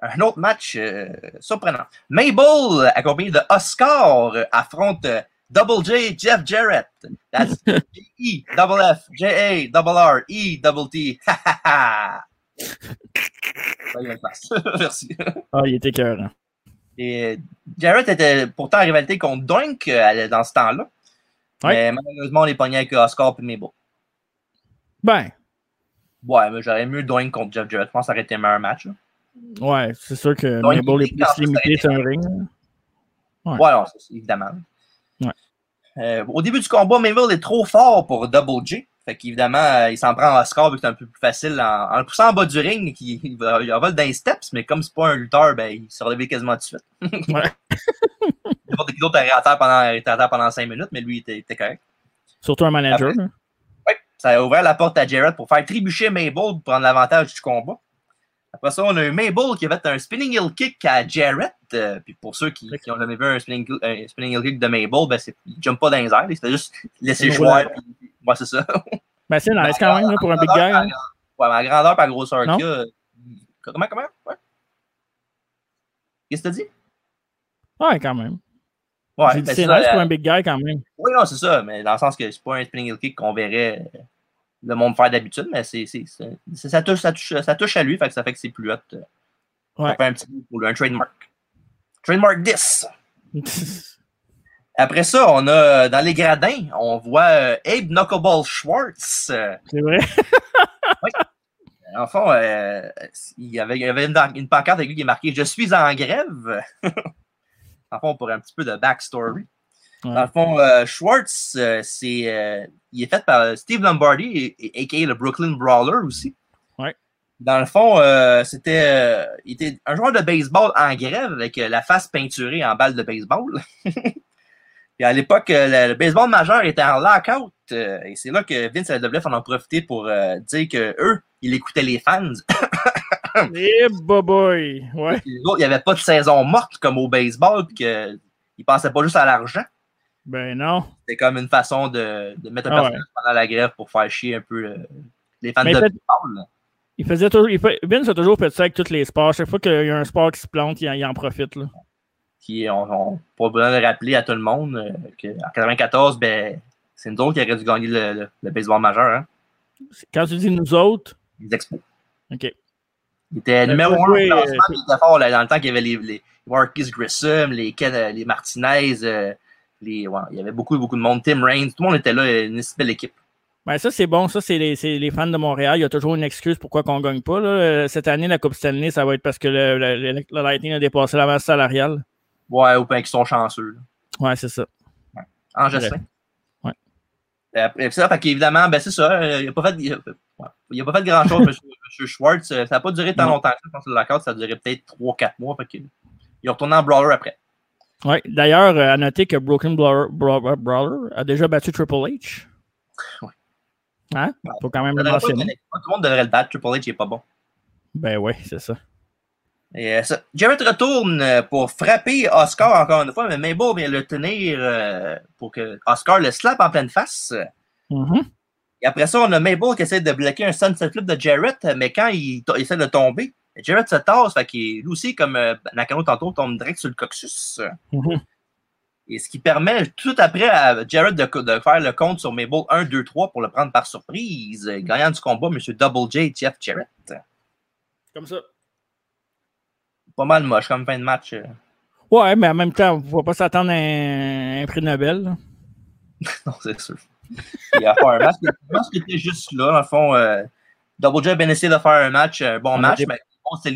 Speaker 1: Un autre match euh, surprenant. Mabel, accompagné de Oscar, affronte euh, Double J, Jeff Jarrett. That's E, double F, J A, double R, E, double T. Ha ha ha! Ça y est, passe. Merci.
Speaker 2: Ah, il était cœur.
Speaker 1: Et euh, Jarrett était pourtant en rivalité contre Doink euh, dans ce temps-là. Mais malheureusement, on est pogné avec Oscar et Mabel.
Speaker 2: Ben,
Speaker 1: Ouais, mais j'aurais mieux Doink contre Jeff Jarrett. Je pense que ça aurait été un meilleur match. là.
Speaker 2: Ouais, c'est sûr que Mabel est plus limité sur un ring. Ouais.
Speaker 1: Ouais, non, évidemment.
Speaker 2: Ouais.
Speaker 1: Euh, au début du combat, Mabel est trop fort pour Double J. Fait qu'évidemment, euh, il s'en prend à Oscar vu que c'est un peu plus facile en, en le poussant en bas du ring. Il, il, va- il envole dans les steps, mais comme c'est pas un lutteur, ben, il se relevait quasiment tout de suite.
Speaker 2: Ouais.
Speaker 1: N'importe qui d'autre était à terre pendant, était à terre pendant 5 minutes, mais lui, il était, correct.
Speaker 2: Surtout un manager.
Speaker 1: Après-. Ouais, ça a ouvert la porte à Jarrett pour faire trébucher Mabel pour prendre l'avantage du combat. Après ça, on a eu Mabel qui a fait un spinning heel kick à Jarrett. Euh, puis pour ceux qui n'ont jamais vu un spinning, un spinning heel kick de Mabel, ben c'est, il ne jump pas dans les airs. Il fait juste laisser jouer. puis- Ouais, c'est ça.
Speaker 2: Ben, c'est nice quand même là, pour un big guy.
Speaker 1: par- Ouais, ma grandeur par grosseur
Speaker 2: Non?
Speaker 1: qu'il a. Comment, comment? Ouais. Qu'est-ce que t'as dit?
Speaker 2: Ouais, quand même.
Speaker 1: Ouais, ben,
Speaker 2: c'est nice
Speaker 1: euh,
Speaker 2: pour un big guy quand même.
Speaker 1: Oui, non, c'est ça, mais dans le sens que c'est pas un spinning heel kick qu'on verrait euh, le monde faire d'habitude, mais c'est, c'est, ça, touche, ça, touche, ça touche à lui, fait que ça fait que c'est plus hot. euh.
Speaker 2: Ouais.
Speaker 1: Ça fait un petit pour lui, un trademark. Trademark 10. Après ça, on a euh, dans les gradins, on voit euh, Abe Knuckleball Schwartz. euh,
Speaker 2: C'est vrai.
Speaker 1: en fond, euh, il y avait, il avait une, une pancarte avec lui qui est marquée Je suis en grève. en fond, pour un petit peu de backstory.
Speaker 2: Ouais.
Speaker 1: Dans le fond, euh, Schwartz, euh, c'est, euh, il est fait par Steve Lombardi, a.k.a. le Brooklyn Brawler aussi.
Speaker 2: Ouais.
Speaker 1: Dans le fond, c'était il était un joueur de baseball en grève avec la face peinturée en balle de baseball. Et à l'époque, le, le baseball majeur était en lockout. et c'est là que Vince et WF en ont profité pour dire que eux, ils écoutaient les fans.
Speaker 2: Eh, boy. Ouais.
Speaker 1: Les autres, il n'y avait pas de saison morte comme au baseball, puis qu'ils ne pensaient pas juste à l'argent.
Speaker 2: Ben non.
Speaker 1: C'était comme une façon de, de mettre un
Speaker 2: Ah
Speaker 1: personnage pendant la grève pour faire chier un peu le- les fans
Speaker 2: Mais
Speaker 1: de
Speaker 2: peut-
Speaker 1: baseball.
Speaker 2: Il faisait toujours, il fait- Vince a toujours fait ça avec tous les sports. Chaque fois qu'il y a un sport qui se plante, il, en- il en profite. Là.
Speaker 1: Puis on, on pas besoin de rappeler à tout le monde euh, qu'en 94, ben, c'est nous autres qui aurions dû gagner le, le- le baseball majeur, hein,
Speaker 2: Quand tu dis nous autres,
Speaker 1: les expos.
Speaker 2: OK.
Speaker 1: Il était
Speaker 2: Ben,
Speaker 1: numéro
Speaker 2: faut
Speaker 1: un
Speaker 2: jouer,
Speaker 1: au classement,
Speaker 2: euh,
Speaker 1: il était fort là, dans le temps qu'il y avait les, les Grissom, les, Ken- euh, les Martinez, euh, les, ouais, il y avait beaucoup, beaucoup de monde. Tim Raines, tout le monde était là, une si belle équipe.
Speaker 2: Ben ça, c'est bon. Ça, c'est les, les fans de Montréal. Il y a toujours une excuse pourquoi on ne gagne pas. là. Euh, Cette année, la Coupe Stanley, ça va être parce que le, le- le- le Lightning a dépassé la masse salariale.
Speaker 1: Ouais, ou bien qu'ils sont chanceux. là.
Speaker 2: Ouais, c'est ça.
Speaker 1: En Jocelyn.
Speaker 2: Ouais.
Speaker 1: Et après c'est ça, fait qu'évidemment, ben c'est ça. euh, Il n'a pas fait, il a, ouais, il a pas fait grand-chose, M. Schwartz. Euh, Ça n'a pas duré tant longtemps. que ça, Je pense que la carte, ça a duré peut-être 3-4 mois. Fait il est retourné en brawler après.
Speaker 2: Ouais. D'ailleurs, euh, à noter que Broken Brawler, Brawler- Brawler a déjà battu Triple H.
Speaker 1: Ouais.
Speaker 2: Hein? Faut quand même le
Speaker 1: pas
Speaker 2: mentionner.
Speaker 1: Tout le monde devrait le battre. Triple H, il est pas bon.
Speaker 2: Ben oui, c'est ça.
Speaker 1: Et, euh, ça- Jarrett retourne euh, pour frapper Oscar encore une fois, mais Mabel vient le tenir euh, pour que Oscar le slap en pleine face.
Speaker 2: Mhm.
Speaker 1: Et après ça, on a Mabel qui essaie de bloquer un sunset flip de Jarrett, mais quand il essaie de tomber, Jarrett se tasse, fait qu'il lui aussi, comme euh, Nakano tantôt, tombe direct sur le coccyx.
Speaker 2: Mhm.
Speaker 1: Et ce qui permet tout après à Jarrett de, de faire le compte sur Mabel 1, 2, 3 pour le prendre par surprise. Gagnant du combat, M. Double J, Jeff Jarrett.
Speaker 2: Comme ça.
Speaker 1: Pas mal moche comme fin de match. euh.
Speaker 2: Ouais, mais en même temps, on ne va pas s'attendre à un, un prix Nobel. là.
Speaker 1: Non, c'est sûr. Il a fait un match. Je pense qu'il était juste là. Dans le fond, euh, Double J a bien essayé de faire un match, un bon
Speaker 2: On a
Speaker 1: match, mais.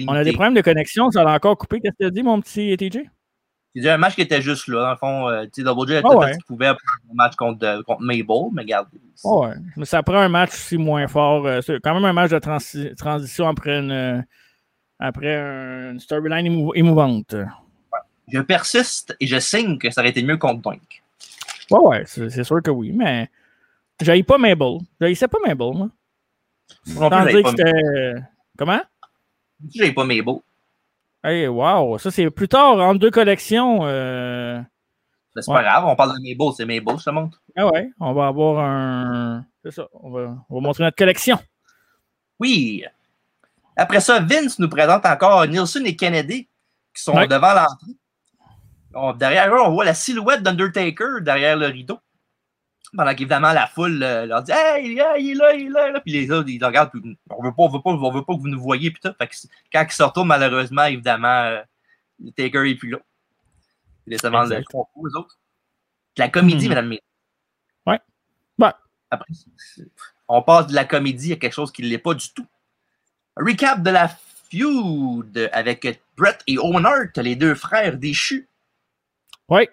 Speaker 2: On a des problèmes de connexion, ça l'a encore coupé. Qu'est-ce que tu as dit, mon petit TJ?
Speaker 1: Il dit un match qui était juste là. Dans le fond, euh, tu sais, Double J a
Speaker 2: Ah
Speaker 1: tout
Speaker 2: ouais.
Speaker 1: fait ce qu'il pouvait pour un match contre, euh, contre Mabel, mais regarde.
Speaker 2: Ouais, mais ça prend un match aussi moins fort. euh, C'est quand même un match de transi- transition après une, euh, après une storyline émou- émouvante.
Speaker 1: Je persiste et je signe que ça aurait été mieux contre Doink.
Speaker 2: Ouais, ouais, c'est sûr que oui, mais j'aille pas Mabel. J'haïssais pas Mabel, moi. Sans dire que c'était. Comment?
Speaker 1: J'avais pas Mabel.
Speaker 2: Hey, wow, ça c'est plus tard, entre deux collections. euh,
Speaker 1: Mais c'est
Speaker 2: Ouais.
Speaker 1: pas grave, on parle de Mabel, c'est Mabel, je te montre.
Speaker 2: Ah ouais, on va avoir un. C'est ça, on va, on va montrer notre collection.
Speaker 1: Oui. Après ça, Vince nous présente encore Nielsen et Kennedy qui sont
Speaker 2: Ouais.
Speaker 1: devant l'entrée. Derrière eux, on voit la silhouette d'Undertaker derrière le rideau. Pendant qu'évidemment, la foule euh, leur dit Hey, hey, il est là, il est là. là. Puis les autres, ils le regardent. Puis, on veut pas, on veut pas, on veut pas que vous nous voyez. Puis tout. Fait que quand ils se retournent, malheureusement, évidemment, euh, le Taker est plus là. Ils laissent seulement le concours, les autres. La comédie,
Speaker 2: Mhm.
Speaker 1: et messieurs.
Speaker 2: Ouais. Ouais.
Speaker 1: Après, on passe de la comédie à quelque chose qui ne l'est pas du tout. Recap de la feud avec Brett et Owen Hart, les deux frères déchus.
Speaker 2: Oui.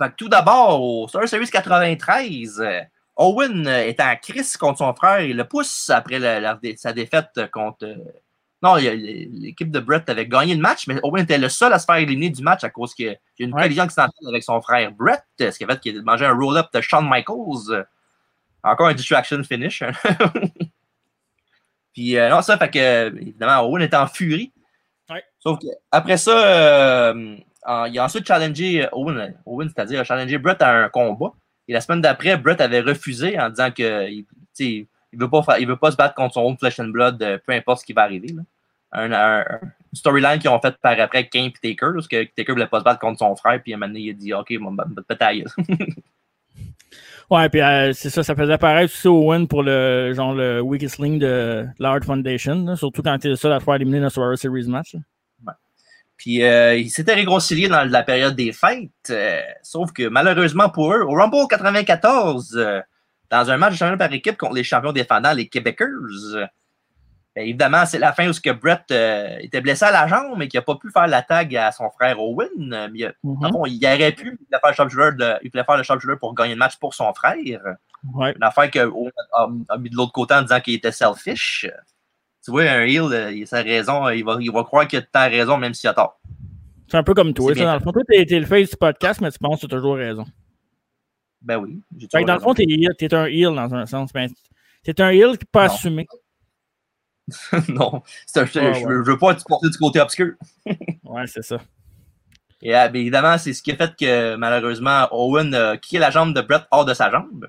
Speaker 1: Fait que tout d'abord, au Star Series 93, euh, Owen est en crise contre son frère. Il le pousse après la- la- sa défaite contre. euh, non, l'équipe de Brett avait gagné le match, mais Owen était le seul à se faire éliminer du match à cause qu'il y a une
Speaker 2: Ouais.
Speaker 1: collision accidentelle avec son frère Brett, ce qui a fait qu'il a mangé un roll-up de Shawn Michaels. Encore un distraction finish. Puis euh, non, ça fait que, évidemment, Owen était en furie.
Speaker 2: Ouais.
Speaker 1: Sauf que après ça, euh, en- il a ensuite challengé Owen, Owen c'est-à-dire challengé Brett à un combat. Et la semaine d'après, Brett avait refusé en disant que il, tu sais, il veut pas il veut pas se battre contre son own flesh and blood, euh, peu importe ce qui va arriver. là. Un, storyline qu'ils ont fait par après Kane et Taker, parce que Taker voulait pas se battre contre son frère, puis à un moment donné, il a dit Ok, bon, peut-être.
Speaker 2: Ouais, puis euh, c'est ça, ça faisait apparaître aussi Owen pour le genre le weakest link de l'Art Foundation, surtout quand t'es le seul à faire éliminer dans Survivor Series match.
Speaker 1: Puis euh, il s'était réconcilié dans la période des fêtes. euh, sauf que malheureusement pour eux, au Rumble 94, euh, dans un match de championnat par équipe contre les champions défendants, les Québécois, euh, ben, évidemment, c'est la fin où ce que Brett était blessé à la jambe et qu'il n'a pas pu faire la tag à son frère Owen. mais, euh,
Speaker 2: Mhm.
Speaker 1: fond, il aurait pu il voulait faire le de- il voulait faire le sharpshooter pour gagner le match pour son frère.
Speaker 2: Ouais.
Speaker 1: Une affaire que Owen a, a mis de l'autre côté en disant qu'il était selfish. Tu vois, un heel, euh, il a sa raison, euh, il va, il va croire a tant raison même s'il a tort.
Speaker 2: C'est un peu comme toi, ça, dans le fond. Toi, t'es le face du podcast, mais tu penses que tu as toujours raison.
Speaker 1: Ben oui.
Speaker 2: Fait que dans le fond, t'es un heel dans un sens. Ben, t'es un heel qui pas
Speaker 1: Non.
Speaker 2: assumé.
Speaker 1: non, un- je,
Speaker 2: Ouais,
Speaker 1: je
Speaker 2: ouais.
Speaker 1: veux, je veux pas te porter du côté obscur.
Speaker 2: Ouais, c'est ça.
Speaker 1: Et euh, ben, évidemment, c'est ce qui a fait que malheureusement, Owen a kické la jambe de Brett hors de sa jambe.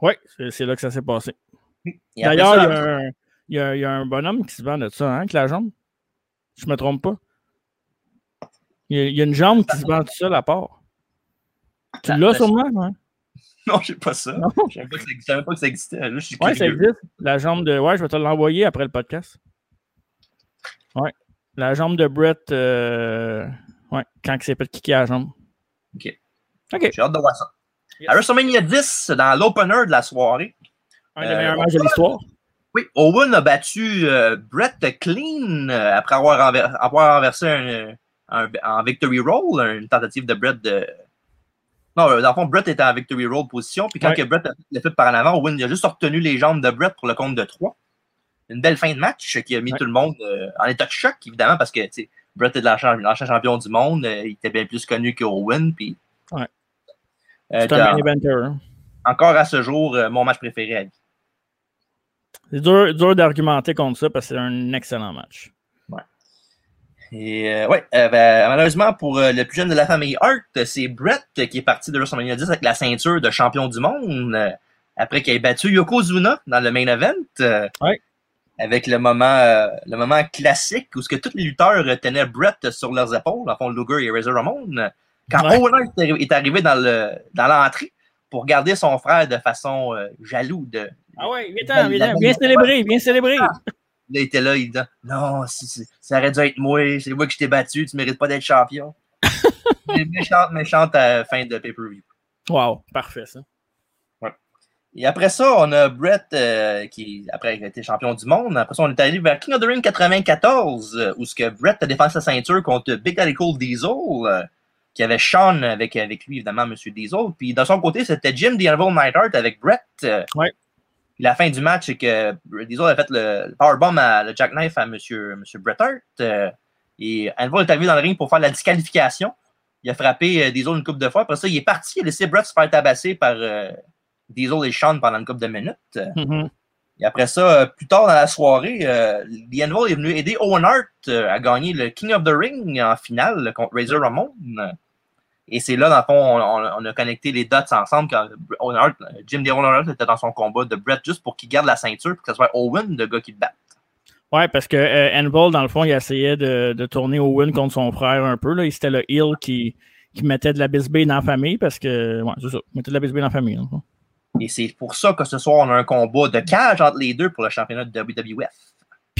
Speaker 2: Ouais, c'est là que ça s'est passé. D'ailleurs, il, y a un- il y a- il y a un bonhomme qui se vend de ça, hein, avec la jambe. Je me trompe pas. Il y a, il y a une jambe qui se vend tout seul à part. Tu
Speaker 1: Ah,
Speaker 2: l'as
Speaker 1: ben,
Speaker 2: sûrement, ouais?
Speaker 1: Non, j'ai pas ça.
Speaker 2: Non.
Speaker 1: Je savais pas que ça- je savais pas que ça existait. Là, je suis
Speaker 2: Ouais, ça existe. La jambe de. Ouais, je vais te l'envoyer après le podcast. Ouais. La jambe de Brett. euh, Ouais, quand il s'est fait kicker à la jambe.
Speaker 1: Ok.
Speaker 2: OK.
Speaker 1: J'ai hâte de voir ça. À WrestleMania 10, dans l'opener de la soirée,
Speaker 2: Un des
Speaker 1: Euh,
Speaker 2: meilleurs matchs de l'histoire.
Speaker 1: Oui, Owen a battu euh, Brett clean euh, après avoir, renver- avoir renversé un, un- en victory roll, une tentative de Brett de. Non, euh, dans le fond, Brett était en victory roll position, puis quand
Speaker 2: Ouais.
Speaker 1: que Brett a fait par en avant, Owen il a juste retenu les jambes de Brett pour le compte de 3. Une belle fin de match qui a mis
Speaker 2: Ouais.
Speaker 1: tout le monde euh, en état de choc, évidemment, parce que Brett est l'ancien champion du monde, il était bien plus connu que Owen, puis.
Speaker 2: Ouais. C'est un main hein.
Speaker 1: encore à ce jour, mon match préféré à vie.
Speaker 2: C'est dur, dur d'argumenter contre ça parce que c'est un excellent match.
Speaker 1: Et euh, ouais, euh, ben, malheureusement pour euh, le plus jeune de la famille Hart, c'est Brett qui est parti de WrestleMania 10 avec la ceinture de champion du monde euh, après qu'il ait battu Yokozuna dans le main event.
Speaker 2: Ouais.
Speaker 1: Avec le moment, le moment classique où ce que tous les lutteurs tenaient Brett sur leurs épaules, en fond Luger et Razor Ramon. Quand
Speaker 2: Ouais.
Speaker 1: Owen Hart est arri- est arrivé dans le dans l'entrée pour garder son frère de façon jaloux de,
Speaker 2: Ah ouais, viens,
Speaker 1: La-
Speaker 2: viens, viens célébrer, viens célébrer.
Speaker 1: Là, il était là, il dit Non, si- ça aurait dû être moi, c'est moi qui t'ai battu, tu mérites pas d'être champion. Méchante, méchante euh, fin de pay-per-view.
Speaker 2: Wow, parfait ça.
Speaker 1: Et après ça, on a Brett euh, qui, après, a été champion du monde. Après ça, on est allé vers King of the Ring 94, euh, où ce que Brett a défendu sa ceinture contre Big Daddy Cool Diesel, euh, qui avait Sean avec, avec lui, évidemment, M. Diesel. Puis de son côté, c'était Jim The Anvil Neidhart avec Brett. euh,
Speaker 2: Ouais.
Speaker 1: Puis la fin du match, c'est que Diesel a fait le, powerbomb à le jackknife à M. Monsieur, Monsieur Bret Hart. euh, et Anvil est arrivé dans le ring pour faire la disqualification. Il a frappé euh, Diesel une couple de fois. Après ça, il est parti. Il a laissé Brett se faire tabasser par euh, Diesel et Sean pendant une couple de minutes.
Speaker 2: Mhm.
Speaker 1: Et après ça, euh, plus tard dans la soirée, euh, The Anvil est venu aider Owen Hart à gagner le King of the Ring en finale contre Razor Ramon. Et c'est là, dans le fond, on, a connecté les dots ensemble quand Jim Owen Hart était dans son combat de Brett juste pour qu'il garde la ceinture pour que ce soit Owen, le gars qui le bat.
Speaker 2: Ouais, parce que euh, Anvil, dans le fond, il essayait de, de tourner Owen contre son frère un peu. Là. C'était le heel qui, qui mettait de la bisbille dans la famille parce que. Ouais, c'est ça. Il mettait de la bisbille dans la famille.
Speaker 1: Et c'est pour ça que ce soir, on a un combat de cage entre les deux pour le championnat de WWF.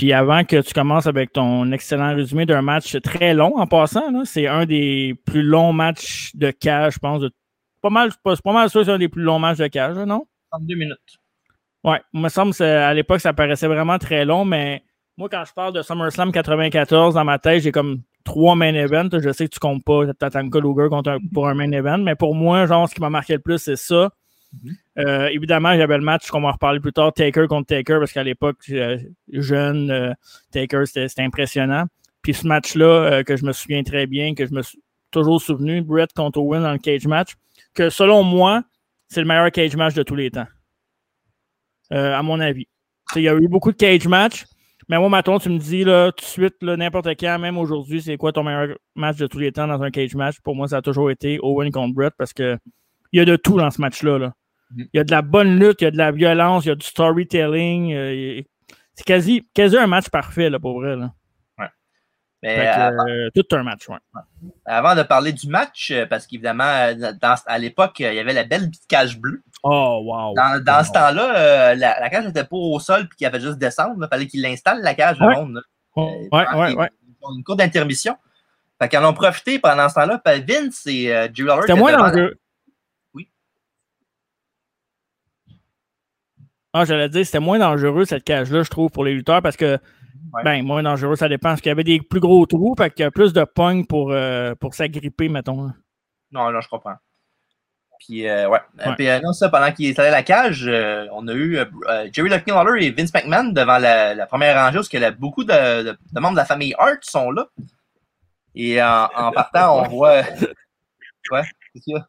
Speaker 2: Puis avant que tu commences avec ton excellent résumé d'un match très long en passant, c'est un des plus longs matchs de cage, je pense. De... Pas mal, pas, pas mal sûr que c'est un des plus longs matchs de cage, non?
Speaker 1: 32 minutes.
Speaker 2: Ouais, il me semble que à l'époque, ça paraissait vraiment très long, mais moi, quand je parle de SummerSlam 94, dans ma tête, j'ai comme trois main events. Je sais que tu comptes pas Tatanka Luger contre un- pour un main event, mais pour moi, genre, ce qui m'a marqué le plus, c'est ça. Euh, évidemment, j'avais le match qu'on va en reparler plus tard, Taker contre Taker, parce qu'à l'époque, euh, jeune, euh, Taker, c'était impressionnant. Puis ce match-là, euh, que je me souviens très bien, que je me suis toujours souvenu, Brett contre Owen dans le cage match, que selon moi, c'est le meilleur cage match de tous les temps. À mon avis. Il y a eu beaucoup de cage match, mais moi, maintenant, tu me dis là, tout de suite, n'importe quand, même aujourd'hui, c'est quoi ton meilleur match de tous les temps dans un cage match? Pour moi, ça a toujours été Owen contre Brett parce que il y a de tout dans ce match-là. là. Il y a de la bonne lutte, il y a de la violence, il y a du storytelling. euh, c'est quasi, quasi un match parfait, là, pour vrai. Là.
Speaker 1: Mais,
Speaker 2: Fait que,
Speaker 1: euh,
Speaker 2: euh, tout un match, ouais.
Speaker 1: avant de parler du match, euh, parce qu'évidemment, à l'époque, il y avait la belle petite cage bleue.
Speaker 2: Oh, wow.
Speaker 1: Dans, dans ce temps-là, euh, la, la cage n'était pas au sol puis qu'il avait juste descendre. Il fallait qu'il l'installe, la cage, le
Speaker 2: Ouais.
Speaker 1: monde. là.
Speaker 2: Ouais,
Speaker 1: pendant
Speaker 2: ouais,
Speaker 1: qu'il-
Speaker 2: ouais.
Speaker 1: Une courte d'intermission. Fait qu'en ont profité pendant ce temps-là. Puis Vince et euh, Lawler
Speaker 2: C'était moins dangereux. Ah, j'allais dire, c'était moins dangereux cette cage-là, je trouve, pour les lutteurs, parce que,
Speaker 1: Ouais.
Speaker 2: ben, moins dangereux, ça dépend. Parce qu'il y avait des plus gros trous, fait qu'il y a plus de pognes pour, euh, pour s'agripper, mettons.
Speaker 1: Non, non, je comprends. Puis, euh, ouais.
Speaker 2: Ouais.
Speaker 1: Puis, euh, non, ça, pendant qu'il installait la cage, euh, on a eu euh, euh, Jerry Lawler et Vince McMahon devant la, la première rangée, parce que là, beaucoup de, de- de membres de la famille Hart sont là. Et en, en partant, on voit. Ouais, c'est ça.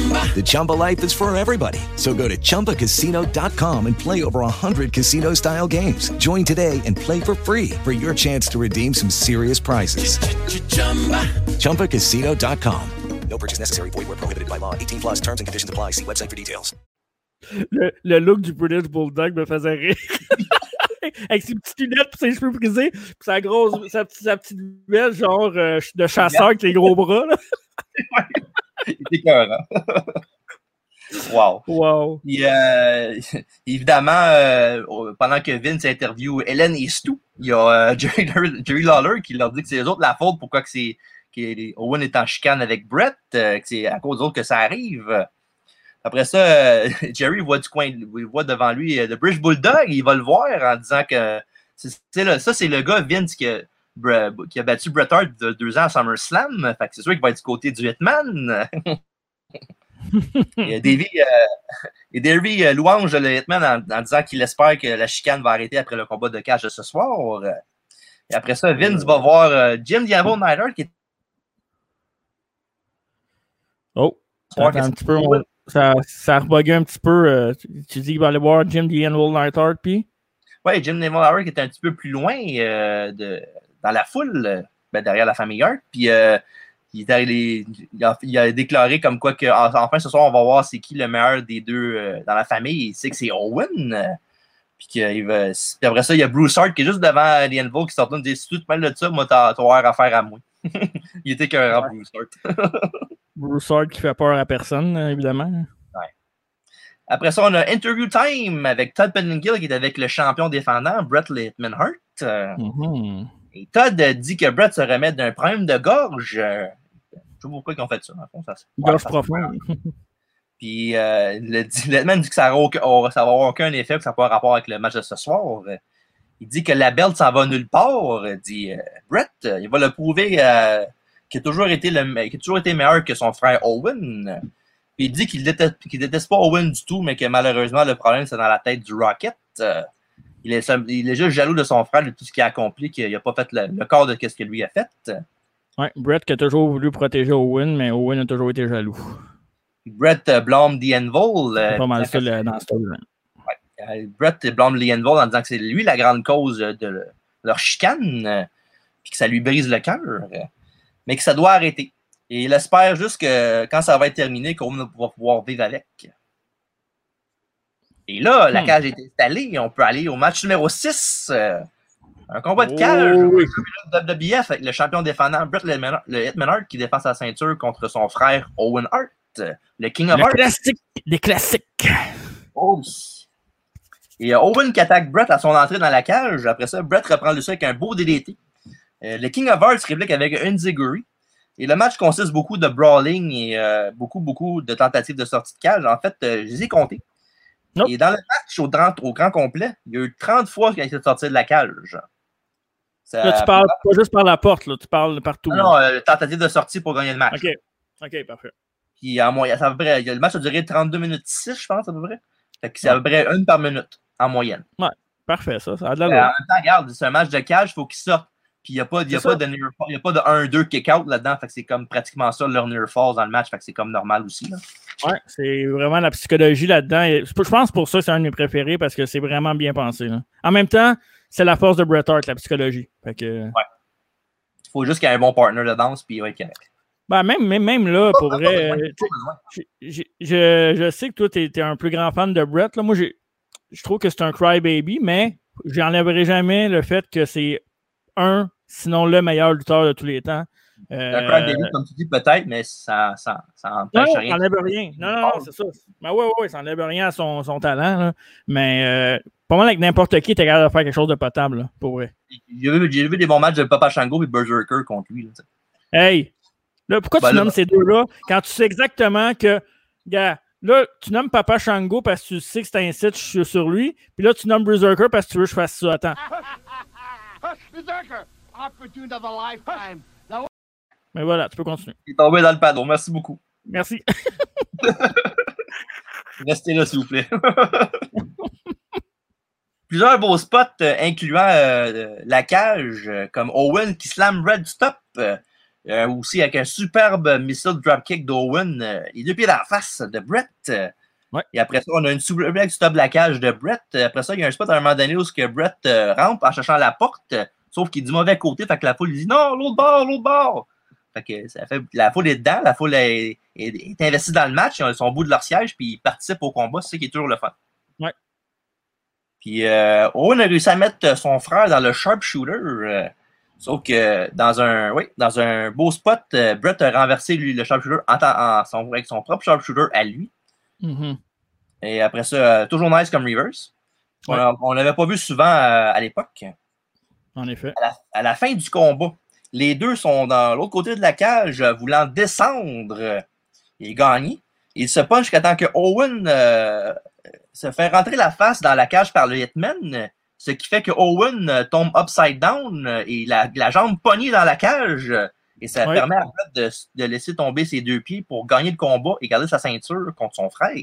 Speaker 9: The Chumba life is for everybody. So go to ChumbaCasino.com and play over 100 casino-style games. Join today and play for free for your chance to redeem some serious prizes. Chumba! ChumbaCasino.com.
Speaker 10: No purchase necessary. Void were prohibited by law. 18 plus terms and conditions apply. See website for details.
Speaker 2: Le, le look du British Bulldog me faisait rire. Avec ses petites lunettes et ses cheveux frisés, puis sa grosse, sa, petite- sa petite veste genre euh, de chasseur avec les gros bras. Là.
Speaker 1: Il était écœurant. wow.
Speaker 2: Wow.
Speaker 1: Puis, euh, évidemment, euh, pendant que Vince interviewe Hélène et Stu, il y a euh, Jerry, Jerry Lawler qui leur dit que c'est eux autres la faute pourquoi que c'est que Owen est en chicane avec Brett, que c'est à cause d'autres que ça arrive. Après ça, Jerry voit du coin, il voit devant lui le British Bulldog, il va le voir en disant que c'est- c'est le- ça, c'est le gars Vince qui a, Bre- qui a battu Bret Hart de deux ans à SummerSlam. Fait que c'est sûr qu'il va être du côté du Hitman. et Davey, euh, et Davey euh, louange le Hitman en, en disant qu'il espère que la chicane va arrêter après le combat de cage de ce soir. Et après ça, Vince va voir euh, Jim Diabo Neidhart qui est
Speaker 2: Oh,
Speaker 1: Ouais,
Speaker 2: attends un
Speaker 1: qu'est-ce
Speaker 2: petit peu.
Speaker 1: que-
Speaker 2: on- ça, ça a rebugué un petit peu. tu, tu dis qu'il va aller voir Jim Anvil Nightheart, puis?
Speaker 1: Ouais, Jim Neville Howard qui est un petit peu plus loin de, dans la foule, euh, ben, derrière la famille Hart. Puis euh, il, a, il a déclaré comme quoi que en- enfin ce soir, on va voir c'est qui le meilleur des deux euh, dans la famille. Il sait que c'est Owen. puis, qu'il va, puis après ça, il y a Bruce Hart qui est juste devant The Anvil qui s'entend dire Si tu te mêles de ça, moi, t'as affaire à moi. il était qu'un Bruce Hart.
Speaker 2: Bruce Hart qui fait peur à personne, évidemment.
Speaker 1: Après ça, on a Interview Time avec Todd Pettengill qui est avec le champion défendant, Brett Littman Hart.
Speaker 2: Mhm.
Speaker 1: Et Todd dit que Brett se remet d'un problème de gorge. Je sais pas pourquoi ils ont fait ça. dans le fond, ça
Speaker 2: Gorge profonde.
Speaker 1: Puis euh, le, Littman dit que ça n'aura ça va avoir aucun effet, que ça n'a pas rapport avec le match de ce soir. Il dit que la belt s'en va nulle part, dit euh, Brett. Il va le prouver euh, qu'il a, toujours été le, me- qu'il a toujours été meilleur que son frère Owen. Puis il dit qu'il déteste, qu'il déteste pas Owen du tout, mais que malheureusement, le problème, c'est dans la tête du Rocket. Il, est, il est juste jaloux de son frère, de tout ce qu'il a accompli, qu'il n'a pas fait le, le corps de ce que lui a fait.
Speaker 2: Ouais, Brett qui a toujours voulu protéger Owen, mais Owen a toujours été jaloux.
Speaker 1: Brett euh, blâme The Anvil. euh,
Speaker 2: C'est pas mal ça dans ce storyline.
Speaker 1: Euh, Brett blâme The Anvil en disant que c'est lui la grande cause de le- leur chicane, puis que ça lui brise le cœur, mais que ça doit arrêter. Et il espère juste que quand ça va être terminé, qu'on va pouvoir vivre avec. Et là, la
Speaker 2: Hmm.
Speaker 1: cage est installée, on peut aller au match numéro 6. euh, un combat de cage
Speaker 2: Oh, oui.
Speaker 1: avec le champion défendant Brett le Hitman- le Hitman Hart qui défend sa ceinture contre son frère Owen Hart, le King of
Speaker 2: Le
Speaker 1: Hearts.
Speaker 2: classique des classiques.
Speaker 1: Oh. Et euh, Owen qui attaque Brett à son entrée dans la cage. Après ça, Brett reprend le dessus avec un beau DDT. Euh, le King of Hearts réplique avec un. Et le match consiste beaucoup de brawling et euh, beaucoup, beaucoup de tentatives de sortie de cage. En fait, je les ai comptés.
Speaker 2: Nope.
Speaker 1: Et dans le match au, grand- au grand complet, il y a eu 30 fois qu'il a été sorti de la cage. Ça-
Speaker 2: Là, tu parles pas juste par la porte, là, tu parles partout.
Speaker 1: Non, non, euh, tentative de sortie pour gagner le match.
Speaker 2: OK. OK, parfait.
Speaker 1: Puis en moyenne, ça à peu près, le match a duré 32 minutes 6, je pense, à peu près. Fait que c'est à peu près une par minute en moyenne.
Speaker 2: Ouais, parfait, ça. Ça a de
Speaker 1: Euh, en même temps, regarde, c'est un match de cage, il faut qu'il sorte. Puis il n'y a pas, y a pas de y a pas de 1-2 kick-out là-dedans. Fait que c'est comme pratiquement ça leur near falls dans le match. Fait que c'est comme normal aussi. Là.
Speaker 2: Ouais, c'est vraiment la psychologie là-dedans. Je pense pour ça que c'est un de mes préférés parce que c'est vraiment bien pensé. là. En même temps, c'est la force de Bret Hart, la psychologie. Fait que,
Speaker 1: Il faut juste qu'il y ait un bon partner de danse, puis il va être correct.
Speaker 2: ben, même, même, même là, pour vrai, j'ai- je, je sais que toi, tu es, un plus grand fan de Brett. Là. Moi, je trouve que c'est un crybaby, mais j'enlèverai jamais le fait que c'est un, sinon le meilleur lutteur de tous les temps. Euh,
Speaker 1: crybaby, comme tu dis, peut-être, mais ça, ça, ça
Speaker 2: non,
Speaker 1: empêche
Speaker 2: non, ça
Speaker 1: rien.
Speaker 2: n'enlève rien. Non, non, non, c'est ça. Ben oui, oui, ça n'enlève rien à son, son talent. là. Mais euh, pas mal avec n'importe qui, t'es capable de faire quelque chose de potable, là, pour vrai.
Speaker 1: J'ai vu, des bons matchs de Papa Shango et Berserker contre lui. là.
Speaker 2: Hey! Là, pourquoi
Speaker 1: Ben
Speaker 2: tu
Speaker 1: là-
Speaker 2: nommes ces deux-là? Quand tu sais exactement que, gars, là, tu nommes Papa Shango parce que tu sais que c'est un site sur lui, puis là, tu nommes Berserker parce que tu veux que je fasse ça. Attends. Mais voilà, tu peux continuer.
Speaker 1: Il est tombé dans le panneau. Merci beaucoup.
Speaker 2: Merci.
Speaker 1: Restez là, s'il vous plaît. Plusieurs beaux spots, euh, incluant euh, la cage, euh, comme Owen qui slam Red Stop. aussi avec un superbe missile dropkick d'Owen. euh, les deux pieds dans la face de Brett. Et après ça, on a une suplex stop la cage de Brett. Après ça, il y a un spot à un moment donné où ce que Brett euh, rampe en cherchant la porte. sauf qu'il est du mauvais côté. Fait que la foule lui dit non, l'autre bord, l'autre bord. Fait que ça fait, la foule est dedans, la foule est, est- est investie dans le match, ils sont au bout de leur siège, puis ils participent au combat, c'est ça qui est toujours le fun.
Speaker 2: Ouais.
Speaker 1: Puis euh, Owen a réussi à mettre son frère dans le sharpshooter. euh, sauf que dans un, oui, dans un beau spot, euh, Brett a renversé lui, le sharpshooter en, en- son, avec son propre sharpshooter à lui.
Speaker 2: Mhm.
Speaker 1: Et après ça, euh, toujours nice comme reverse. On l'avait pas vu souvent euh, à l'époque.
Speaker 2: En effet.
Speaker 1: À la, à la fin du combat, les deux sont dans l'autre côté de la cage, euh, voulant descendre et gagner. Ils se punchent jusqu'à temps que Owen euh, se fait rentrer la face dans la cage par le Hitman, ce qui fait que Owen tombe upside down et la, la jambe pognée dans la cage. Et ça
Speaker 2: Ouais.
Speaker 1: permet à Brett de, de laisser tomber ses deux pieds pour gagner le combat et garder sa ceinture contre son frère.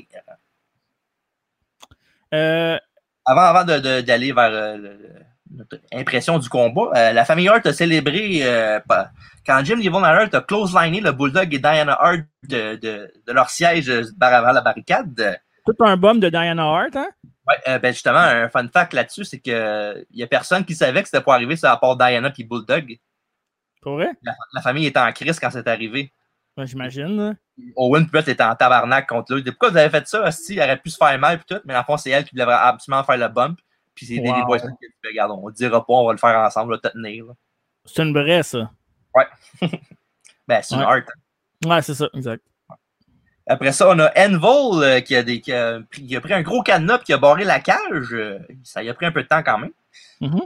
Speaker 2: Euh,
Speaker 1: Avant, d'aller vers euh, notre impression du combat, euh, la famille Hart a célébré quand Jim Yvonne Hart a close-liné le Bulldog et Diana Hart de, de- de leur siège avant la barricade.
Speaker 2: tout un bum de Diana Hart, hein?
Speaker 1: Ouais, euh, ben justement, un fun fact là-dessus, c'est que il y a personne qui savait que c'était pour arriver, c'est à part Diana puis Bulldog.
Speaker 2: Pour vrai?
Speaker 1: La, la famille était en crise quand c'est arrivé.
Speaker 2: Ben, J'imagine. là.
Speaker 1: Owen Brett était en tabarnak contre lui. Pourquoi vous avez fait ça? Si, il aurait pu se faire mal puis tout, mais le fond, c'est elle qui devrait absolument faire le bump. Puis c'est
Speaker 2: Wow.
Speaker 1: Boy Smith qui a dit, regarde, on le dira pas, on va le faire ensemble, te tenir. là.
Speaker 2: C'est une vraie, ça.
Speaker 1: Ouais. ben, c'est une
Speaker 2: Ouais.
Speaker 1: art.
Speaker 2: Ouais, c'est ça, exact.
Speaker 1: Après ça, on a Envol euh, qui, a des, qui, a pris, qui a pris un gros cadenas puis qui a barré la cage. Euh, Ça y a pris un peu de temps quand même.
Speaker 2: Mhm.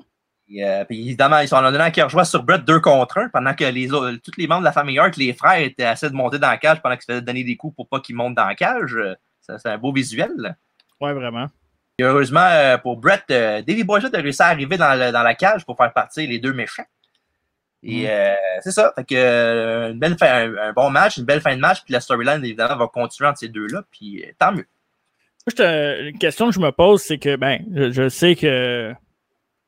Speaker 1: Et, euh, puis évidemment, ils sont en donnant qui rejoint sur Brett deux contre un pendant que les autres, tous les membres de la famille Hart, les frères, étaient assez de monter dans la cage pendant qu'ils se faisaient donner des coups pour pas qu'ils montent dans la cage. C'est un beau visuel.
Speaker 2: Ouais, vraiment.
Speaker 1: Et heureusement euh, pour Brett, euh, Davey Boy a réussi à arriver dans, le- dans la cage pour faire partir les deux méchants. Et euh, c'est ça. Fait que, une belle fin- un, un bon match, une belle fin de match, puis la storyline, évidemment, va continuer entre ces deux-là, puis tant mieux.
Speaker 2: Une question que je me pose, c'est que, ben, je, je sais que,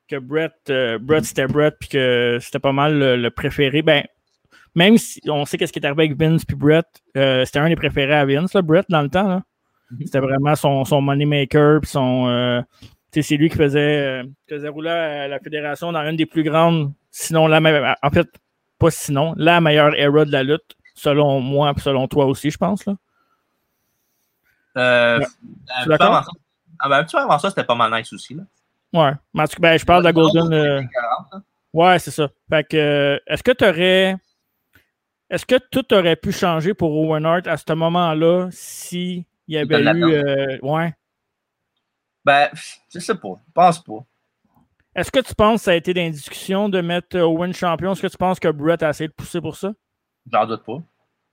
Speaker 2: que Brett, euh, Brett c'était Brett, puis que c'était pas mal le, le préféré. Ben, même si on sait qu'est-ce qui est arrivé avec Vince puis Brett, euh, c'était un des préférés à Vince, là, Brett, dans le temps. là. C'était vraiment son, son moneymaker, puis son. euh, c'est lui qui faisait, euh, qui faisait rouler à la fédération dans une des plus grandes, sinon la meilleure. En fait, pas sinon, la meilleure era de la lutte, selon moi, puis selon toi aussi, je pense. Là.
Speaker 1: Euh,
Speaker 2: Ouais.
Speaker 1: un peu avant ça- ah, ben, un petit peu avant ça, c'était pas mal nice aussi. Là.
Speaker 2: Ouais. Mais en tout cas, ben, je parle de la Golden. euh, Ouais, c'est ça. Fait que, euh, est-ce que tu aurais. Est-ce que tout aurait pu changer pour Owen Hart à ce moment-là si il y avait eu. euh, ouais?
Speaker 1: Ben, je sais pas. Je pense pas.
Speaker 2: Est-ce que tu penses que ça a été dans discussions de mettre Owen champion? Est-ce que tu penses que Brett a essayé de pousser pour ça?
Speaker 1: J'en doute pas.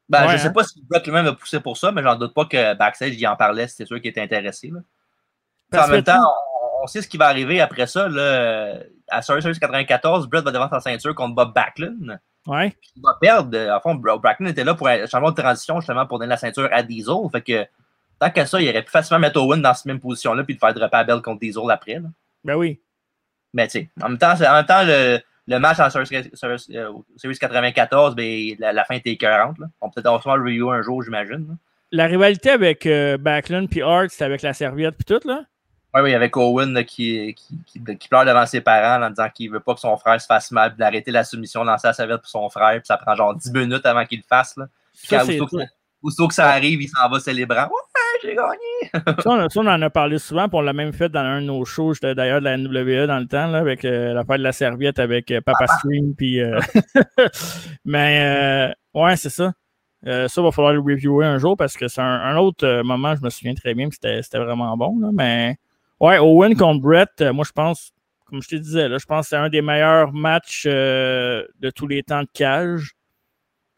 Speaker 1: Ben,
Speaker 2: Ouais,
Speaker 1: je sais
Speaker 2: hein?
Speaker 1: pas si Brett lui-même a poussé pour ça, mais j'en doute pas que backstage, il en parlait, c'était sûr qu'il était intéressé. Là. En même temps, on, sait ce qui va arriver après ça. Là, à Survivor Series 94, Brett va devant sa ceinture contre Bob Backlund.
Speaker 2: Ouais.
Speaker 1: Il va perdre. euh, En fond, Bob Backlund était là pour un changement de transition, justement, pour donner la ceinture à Diesel. Fait que, tant qu'à ça, il aurait pu facilement mettre Owen dans cette même position-là puis le faire dropper à Bell contre Diesel après. Là.
Speaker 2: Ben oui.
Speaker 1: Mais tu sais, en même temps, en même temps le, le match en Series, Series- euh, Series 94, ben, la, la fin était écœurante. Là. On peut peut-être avoir le review un jour, j'imagine.
Speaker 2: La rivalité avec euh, Backlund puis Hart, c'était avec la serviette puis tout, là?
Speaker 1: Oui, oui, avec Owen là, qui, qui, qui, qui pleure devant ses parents en disant qu'il veut pas que son frère se fasse mal, puis d'arrêter la soumission, lancer la serviette pour son frère, puis ça prend genre 10 minutes avant qu'il le fasse. Là. Puis
Speaker 2: Ça,
Speaker 1: quand-
Speaker 2: c'est
Speaker 1: aussitôt, que, ça- aussitôt que ça arrive, il s'en va célébrant. Ouais, j'ai gagné!
Speaker 2: ça, on, ça, on en a parlé souvent, puis on l'a même fait dans un de nos shows, j'étais d'ailleurs de la NWE dans le temps, là, avec euh, l'affaire de la serviette avec euh, Papa Stream, puis... euh, Mais, euh, ouais, c'est ça. Euh, ça, va falloir le reviewer un jour, parce que c'est un, un autre euh, moment, je me souviens très bien, puis c'était c'était vraiment bon, là, mais... Ouais, Owen contre Brett, euh, moi, je pense, comme je te disais, là, je pense que c'est un des meilleurs matchs euh, de tous les temps de cage.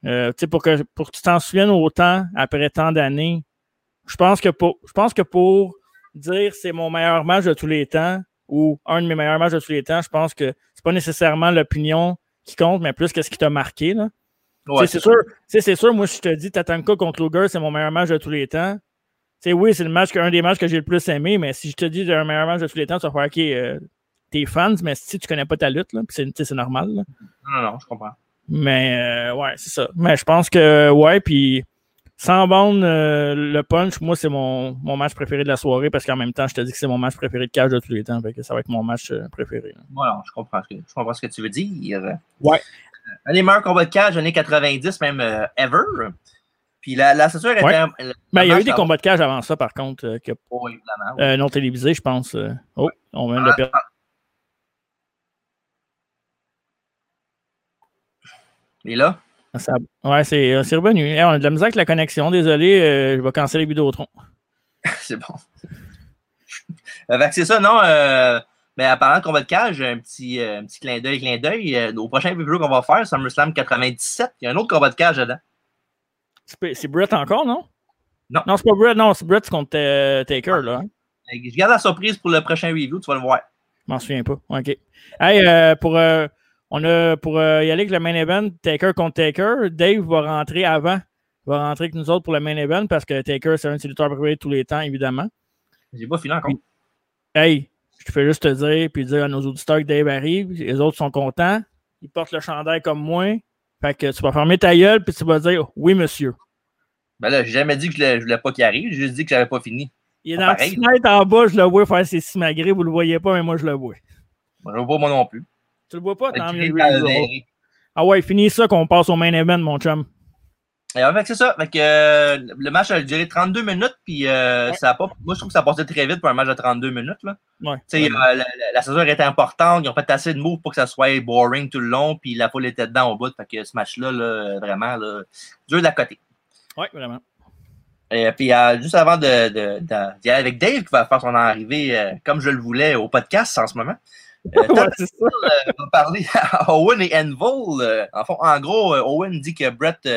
Speaker 2: Euh, tu sais, pour que, pour que tu t'en souviennes autant après tant d'années, je pense que pour, je pense que pour dire c'est mon meilleur match de tous les temps ou un de mes meilleurs matchs de tous les temps, je pense que c'est pas nécessairement l'opinion qui compte, mais plus qu'est-ce qui t'a marqué. Là.
Speaker 1: Ouais,
Speaker 2: c'est sûr, sûr, moi, si je te dis Tatanka contre Luger, c'est mon meilleur match de tous les temps. Tu sais, oui, c'est le match, que- un des matchs que j'ai le plus aimé, mais si je te dis un meilleur match de tous les temps, tu vas faire OK, euh, t'es fans, mais si tu connais pas ta lutte, là, c'est, normal. là.
Speaker 1: Non, non, je comprends.
Speaker 2: Mais euh, ouais, c'est ça. Mais je pense que ouais, puis sans bande, euh, le punch, moi, c'est mon, mon match préféré de la soirée parce qu'en même temps, je te dis que c'est mon match préféré de cage de tous les temps. Fait que ça va être mon match préféré. là.
Speaker 1: Voilà, je comprends, ce que, je comprends ce que tu veux dire.
Speaker 2: Ouais.
Speaker 1: Un des meilleurs combats de cage années 90, même euh, ever. Puis la, la censure était.
Speaker 2: Ouais. Mais il y a eu des combats de cage avant ça, par contre, euh, que,
Speaker 1: Oui, oui.
Speaker 2: euh, non télévisés, je pense. euh. Oh, on vient de le
Speaker 1: Ah,
Speaker 2: perdre.
Speaker 1: Et là?
Speaker 2: Ça- ouais, c'est, euh, revenu. Eh, on a de la misère avec la connexion. Désolé, je vais canceller Vidéotron.
Speaker 1: c'est bon. C'est ça, non? Mais en parlant de combat de cage, un petit, un petit clin d'œil, clin d'œil. au prochain vidéo qu'on va faire, SummerSlam 97, il y a un autre combat de cage dedans.
Speaker 2: C'est, Brett encore, non?
Speaker 1: Non.
Speaker 2: Non, c'est pas Brett, non, c'est Brett contre euh, Taker, là. hein?
Speaker 1: Je garde la surprise pour le prochain review, tu vas le voir.
Speaker 2: Je m'en souviens pas. OK. Hey, euh, pour, euh, on a, pour y aller avec le main event, Taker contre Taker, Dave va rentrer avant. Il va rentrer avec nous autres pour le main event parce que Taker, c'est un de ses lutteurs préférés de tous les temps, évidemment.
Speaker 1: J'ai pas fini encore.
Speaker 2: Hey, je fais juste te dire, puis dire à nos auditeurs que Dave arrive. Les autres sont contents. Ils portent le chandail comme moi. Fait que tu vas fermer ta gueule, puis tu vas dire oui, monsieur.
Speaker 1: Ben là, j'ai jamais dit que je voulais, je voulais pas qu'il arrive, j'ai juste dit que j'avais pas fini.
Speaker 2: Il est dans
Speaker 1: pareil.
Speaker 2: fenêtre en bas, je le vois faire ses simagrées. Vous le voyez pas, mais moi, je le vois.
Speaker 1: Je le vois moi non plus.
Speaker 2: Tu le vois pas? Tant mieux. Ah ouais, finis ça qu'on passe au main event, mon chum.
Speaker 1: Et en fait, c'est ça. Fait que, euh, le match a duré 32 minutes, puis euh, ça a pas, moi, je trouve que ça passait très vite pour un match de 32 minutes. Là.
Speaker 2: Ouais.
Speaker 1: Euh, la, la, censure était importante, ils ont fait assez de moves pour que ça soit boring tout le long, puis la foule était dedans au bout. Fait que ce match-là, là, vraiment, là, dur d'à côté.
Speaker 2: Ouais, vraiment.
Speaker 1: Et puis, juste avant de, de, de- d'y aller avec Dave, qui va faire son arrivée comme je le voulais au podcast en ce moment. Euh,
Speaker 2: c'est
Speaker 1: euh, va parler à Owen et Envil. euh, en, fond, en gros, Owen dit que Brett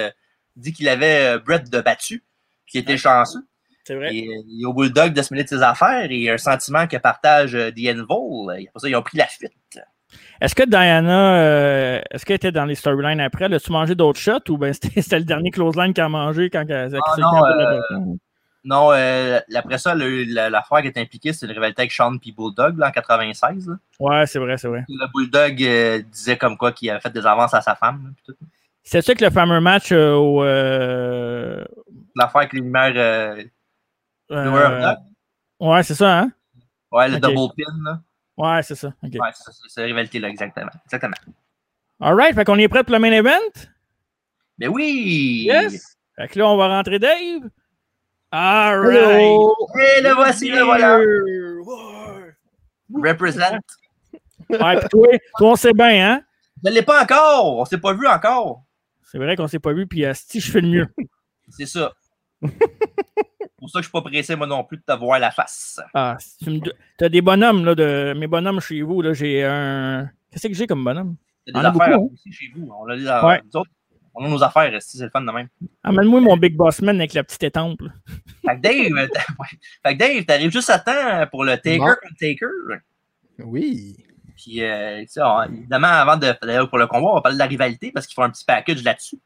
Speaker 1: dit qu'il avait euh, Brett de battu, qu'il était chanceux.
Speaker 2: C'est vrai.
Speaker 1: Et, euh, il est au Bulldog de se mêler de ses affaires et un sentiment que partage euh, The Envil. Et Pour ça, ils ont pris la fuite.
Speaker 2: Est-ce que Diana, euh, est-ce qu'elle était dans les storylines après? As-tu mangé d'autres shots ou ben c'était, le dernier close line qu'elle a mangé quand elle, elle-
Speaker 1: Ah, non, euh, Non, euh, après ça, l'affaire qui est impliquée, c'est une rivalité avec Sean puis Bulldog là, en 96. là.
Speaker 2: Ouais, c'est vrai, c'est vrai.
Speaker 1: Le Bulldog euh, disait comme quoi qu'il avait fait des avances à sa femme. là.
Speaker 2: C'est ça que le fameux match euh, au. euh,
Speaker 1: L'affaire avec les lumières. Euh,
Speaker 2: euh, ouais, c'est ça, hein?
Speaker 1: Ouais, le double pin. Là.
Speaker 2: Ouais, c'est ça. OK.
Speaker 1: Ouais, c'est c'est cette rivalité-là, exactement. exactement.
Speaker 2: Alright, fait qu'on est prêt pour le main event?
Speaker 1: Mais oui!
Speaker 2: Yes! Fait que là, on va rentrer Dave. Alright!
Speaker 1: Et le voici, le voilà! Represent.
Speaker 2: Ouais, puis toi, toi, on sait bien, hein?
Speaker 1: Je ne l'ai pas encore! On s'est pas vu encore!
Speaker 2: C'est vrai qu'on s'est pas vu, puis si je fais le mieux.
Speaker 1: C'est ça. pour ça que je suis pas pressé, moi non plus, de te voir la face.
Speaker 2: Ah, tu me t'as des bonhommes, là, de mes bonhommes chez vous, là, j'ai un. Qu'est-ce que j'ai comme bonhomme?
Speaker 1: Il y a
Speaker 2: On
Speaker 1: des
Speaker 2: a beaucoup,
Speaker 1: affaires
Speaker 2: hein?
Speaker 1: aussi chez vous. On a, des- euh,
Speaker 2: Ouais.
Speaker 1: nous autres, on a nos affaires, si c'est le fun de même.
Speaker 2: Amène-moi mon Big Boss Man avec la petite étampe.
Speaker 1: Fait que Dave, euh, t'as- ouais. t'arrives juste à temps pour le Taker
Speaker 11: Bon.
Speaker 1: Taker?
Speaker 11: Oui.
Speaker 1: Puis, euh, on- évidemment, avant de d'aller pour le combat, on va parler de la rivalité parce qu'ils font un petit package là-dessus.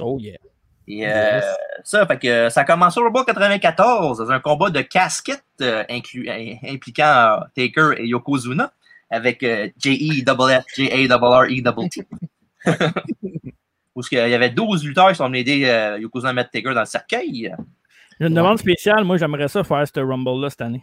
Speaker 2: Oh yeah.
Speaker 1: Et euh, ça, fait que ça a commencé au Rumble 94 dans un combat de casquette euh, inclu- euh, impliquant euh, Taker et Yokozuna avec euh, J.E. double F, J.A. double R E double T. Où il y avait 12 lutteurs qui sont venus aider euh, Yokozuna à mettre Taker dans le cercueil.
Speaker 2: J'ai une demande spéciale. Moi, j'aimerais ça faire ce Rumble-là cette année.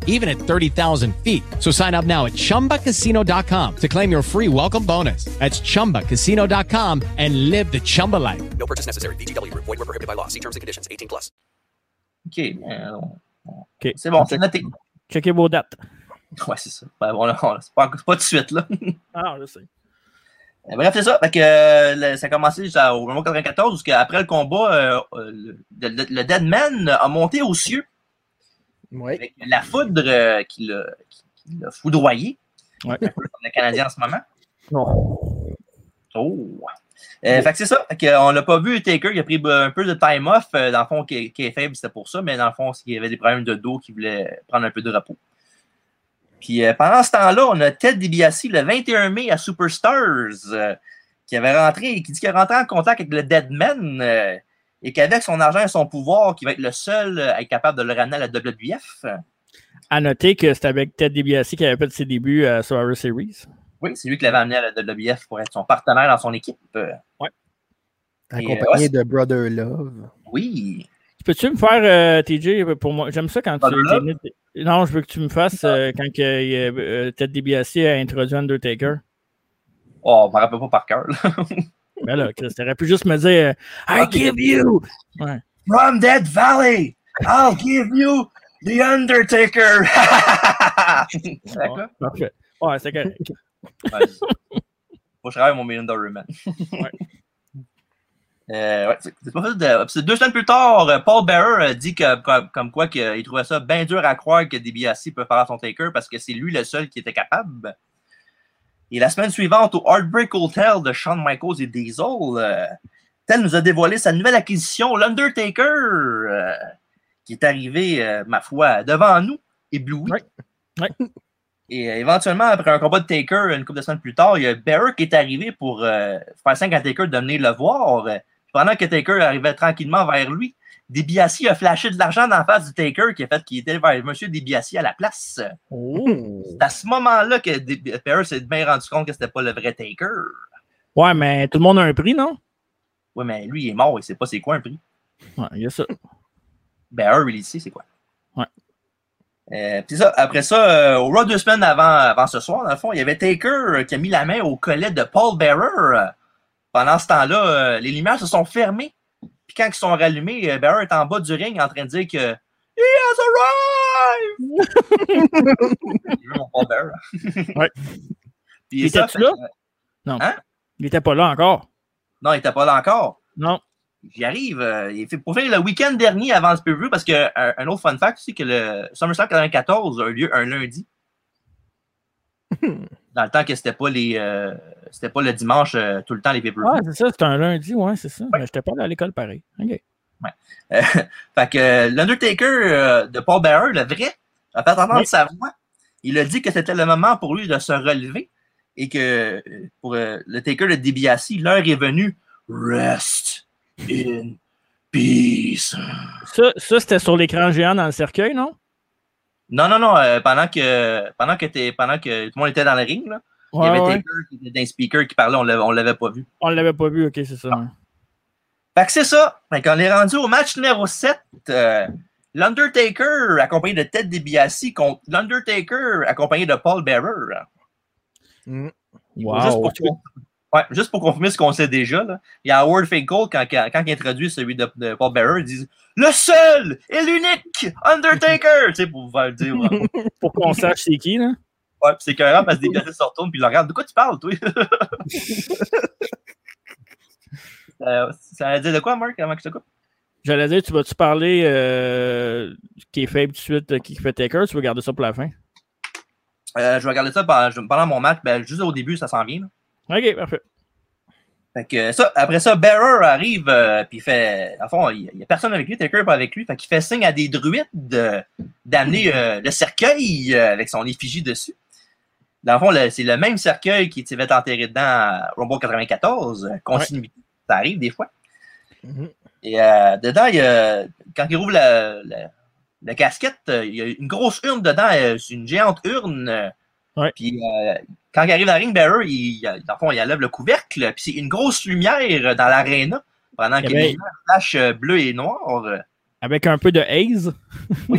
Speaker 12: even at 30,000 feet. So sign up now at ChumbaCasino.com to claim your free welcome bonus. That's ChumbaCasino.com and live the Chumba life.
Speaker 10: No purchase necessary. VGW Group. Void were prohibited by law. See terms and conditions. 18 plus.
Speaker 1: OK. euh. C'est bon, c'est noté.
Speaker 2: Checkez vos dates.
Speaker 1: Ouais, c'est ça. Ben, bon, on- c'est pas, c'est pas tout de suite, là.
Speaker 2: Ah, je sais.
Speaker 1: Euh, Bref, c'est ça. Fait que, euh, le- ça a commencé au moment 94, parce qu'après le combat, euh, euh, le, le, le Deadman a monté aux cieux. Avec la foudre euh, qui l'a l'a foudroyé.
Speaker 2: Ouais.
Speaker 1: Comme le Canadien en ce moment.
Speaker 2: Non.
Speaker 1: Oh! Euh, Fait que c'est ça. Fait que, euh, on n'a pas vu Taker, il a pris un peu de time off. dans le fond, qui est, faible, c'était pour ça, mais dans le fond, qu'il y avait des problèmes de dos qui voulait prendre un peu de repos. Puis euh, pendant ce temps-là, on a Ted DiBiase le 21 mai à Superstars, euh, qui avait rentré, qui dit qu'il est rentré en contact avec le Deadman et qu'avec son argent et son pouvoir, qu'il va être le seul euh, à être capable de le ramener à la WWF.
Speaker 2: À noter que c'était avec Ted DiBiase qui avait fait ses débuts à Survivor Series.
Speaker 1: Oui, c'est lui qui l'avait amené à la WWF pour être son partenaire dans son équipe. Euh, euh,
Speaker 11: Accompagné
Speaker 1: ouais,
Speaker 11: de Brother Love.
Speaker 1: Oui.
Speaker 2: Peux-tu me faire, euh, TJ, pour moi? J'aime ça quand tu.
Speaker 1: Brother Love?
Speaker 2: Non, je veux que tu me fasses euh, quand que, euh, euh, Ted DiBiase a introduit Undertaker.
Speaker 1: Oh, je me rappelle pas par cœur. là.
Speaker 2: Ben là, Chris, t'aurais pu juste me dire euh, I give you! Ouais.
Speaker 1: From Dead Valley, I'll give you the Undertaker. D'accord?
Speaker 2: Parfait. Ouais, c'est correct.
Speaker 1: Ouais, que je travaille mon Million Dollar Man. Euh, ouais, c'est- pas facile de- deux semaines plus tard, euh, Paul Bearer a dit que, comme, comme quoi qu'il trouvait ça bien dur à croire que DiBiase peut faire son taker parce que c'est lui le seul qui était capable. Et la semaine suivante, au Heartbreak Hotel de Shawn Michaels et Diesel, euh, nous a dévoilé sa nouvelle acquisition, l'Undertaker, euh, qui est arrivé, euh, ma foi, devant nous, ébloui. Et euh, éventuellement, après un combat de Taker, une couple de semaines plus tard, il y a Bearer qui est arrivé pour faire signe à Taker de venir le voir. Pendant que Taker arrivait tranquillement vers lui, DiBiase a flashé de l'argent dans la face du Taker qui a fait qu'il était vers M. DiBiase à la place. C'est à ce moment-là que Di- Bearer s'est bien rendu compte que c'était pas le vrai Taker.
Speaker 2: Ouais, mais tout le monde a un prix, non?
Speaker 1: Ouais, mais lui, il est mort, il sait pas c'est quoi un prix.
Speaker 2: Ouais, il y a ça.
Speaker 1: Bearer, il sait c'est quoi.
Speaker 2: Ouais.
Speaker 1: Euh, ça, après ça, euh, au Raw deux semaines avant, avant ce soir, dans le fond, il y avait Taker euh, qui a mis la main au collet de Paul Bearer. Euh, Pendant ce temps-là, euh, les lumières se sont fermées. Puis quand ils sont rallumés, euh, Bearer est en bas du ring en train de dire que He has arrived! Il veut mon Paul Bearer.
Speaker 2: Ouais.
Speaker 1: Puis
Speaker 2: Il là? Non.
Speaker 1: Hein?
Speaker 2: Il était pas là encore.
Speaker 1: Non, il était pas là encore.
Speaker 2: Non.
Speaker 1: J'y arrive. euh, il fait, pour faire le week-end dernier avant ce preview, parce que un, un autre fun fact, c'est que le SummerSlam 94 a eu lieu un lundi. Dans le temps que c'était pas les euh, c'était pas le dimanche euh, tout le temps les pay
Speaker 2: Ouais, c'est ça, c'était un lundi, ouais, c'est ça. Mais j'étais pas allé à l'école pareil. OK.
Speaker 1: Euh, fait que l'Undertaker de Paul Bearer, le vrai, a fait entendre
Speaker 2: Oui.
Speaker 1: sa voix. Il a dit que c'était le moment pour lui de se relever et que pour le Taker de DiBiase, l'heure est venue. Rest in peace.
Speaker 2: Ça, ça c'était sur l'écran géant dans le cercueil, non?
Speaker 1: Non, non, non. euh, pendant que pendant que t'es- pendant que tout le monde était dans le ring, là, il y avait
Speaker 2: ouais.
Speaker 1: Taker qui était speaker qui parlait, on l'avait, on l'avait pas vu.
Speaker 2: On l'avait pas vu, ok, c'est ça. ouais.
Speaker 1: Fait que c'est ça. Fait qu'on est rendu au match numéro 7. euh, L'Undertaker accompagné de Ted DiBiase contre l'Undertaker accompagné de Paul Bearer.
Speaker 2: Wow.
Speaker 1: Juste pour, ouais, juste pour confirmer ce qu'on sait déjà, là, il y a Howard Finkel, quand, quand, quand il introduit celui de, de Paul Bearer, il dit Le seul et l'unique Undertaker! tu sais, pour vous faire dire. ouais.
Speaker 2: Pour qu'on sache c'est qui, là.
Speaker 1: Ouais, c'est carrément parce que DiBiase se retourne puis il le regarde. De quoi tu parles, toi? Euh, ça veut dire de quoi, Marc, avant que je te coupe?
Speaker 2: J'allais dire, tu vas-tu parler euh, qui est faible tout de suite, qui fait Taker, tu veux garder ça pour la fin?
Speaker 1: Euh, je vais regarder ça pendant, pendant mon match. Ben, juste au début, ça s'en vient. là.
Speaker 2: Ok, parfait.
Speaker 1: Fait que ça, après ça, Bearer arrive, euh, puis il fait. En fond, il n'y a personne avec lui, Taker pas avec lui. Fait qu'il fait signe à des druides de- d'amener euh, le cercueil euh, avec son effigie dessus. Dans le fond, c'est le même cercueil qui s'est fait enterrer dedans à Rumble 94. euh, Continuité. Ça arrive des fois. Et euh, dedans, il y a- quand il rouvre la, la- la casquette, il y a une grosse urne dedans. C'est une géante urne. Puis euh, quand il arrive dans le ring bearer, il, dans le fond, il enlève le couvercle. Puis c'est une grosse lumière dans l'aréna pendant
Speaker 2: Il y
Speaker 1: les lumières flashent euh, bleu et noir.
Speaker 2: Avec un peu de haze.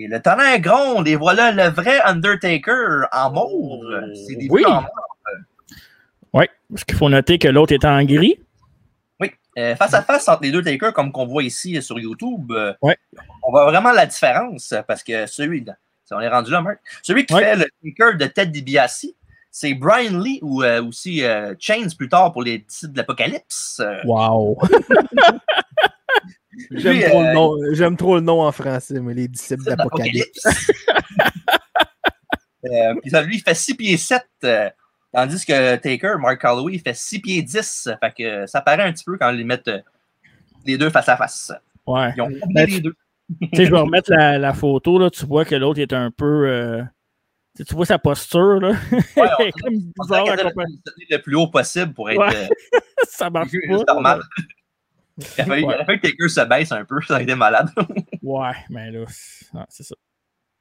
Speaker 1: Et le tonnerre gronde et voilà le vrai Undertaker en mauve. C'est des
Speaker 2: Oui.
Speaker 1: en mauve.
Speaker 2: Oui, parce qu'il faut noter que l'autre est en gris.
Speaker 1: Oui, euh, face à face entre les deux takers, comme qu'on voit ici sur YouTube, euh,
Speaker 2: Ouais.
Speaker 1: on voit vraiment la différence parce que celui, on est rendu là, Marc. Celui qui fait le taker de Ted DiBiase, c'est Brian Lee ou euh, aussi euh, Chains plus tard pour les disciples de l'Apocalypse.
Speaker 2: Wow!
Speaker 11: J'aime trop,
Speaker 1: euh,
Speaker 11: le nom- j'aime trop le nom en français, mais les disciples d'Apocalypse.
Speaker 1: Euh, lui, il fait 6 pieds 7, euh, tandis que Taker, Mark Calloway, il fait 6 pieds 10. Fait que ça paraît un petit peu quand ils mettent les deux face à face.
Speaker 2: Ouais.
Speaker 1: Ils ont
Speaker 2: Ben,
Speaker 1: les deux.
Speaker 2: Tu sais, je vais remettre la, la photo, là, tu vois que l'autre est un peu. euh, tu vois sa posture, là. Est comme
Speaker 1: On
Speaker 2: bizarre
Speaker 1: a tenu le plus haut possible pour être
Speaker 2: Ouais.
Speaker 1: euh,
Speaker 2: Ça marche pas.
Speaker 1: normal. Il a fallu,
Speaker 2: Ouais.
Speaker 1: que Taker se baisse un peu, ça aurait été malade.
Speaker 2: Ouais, mais là, c'est ouais, ça.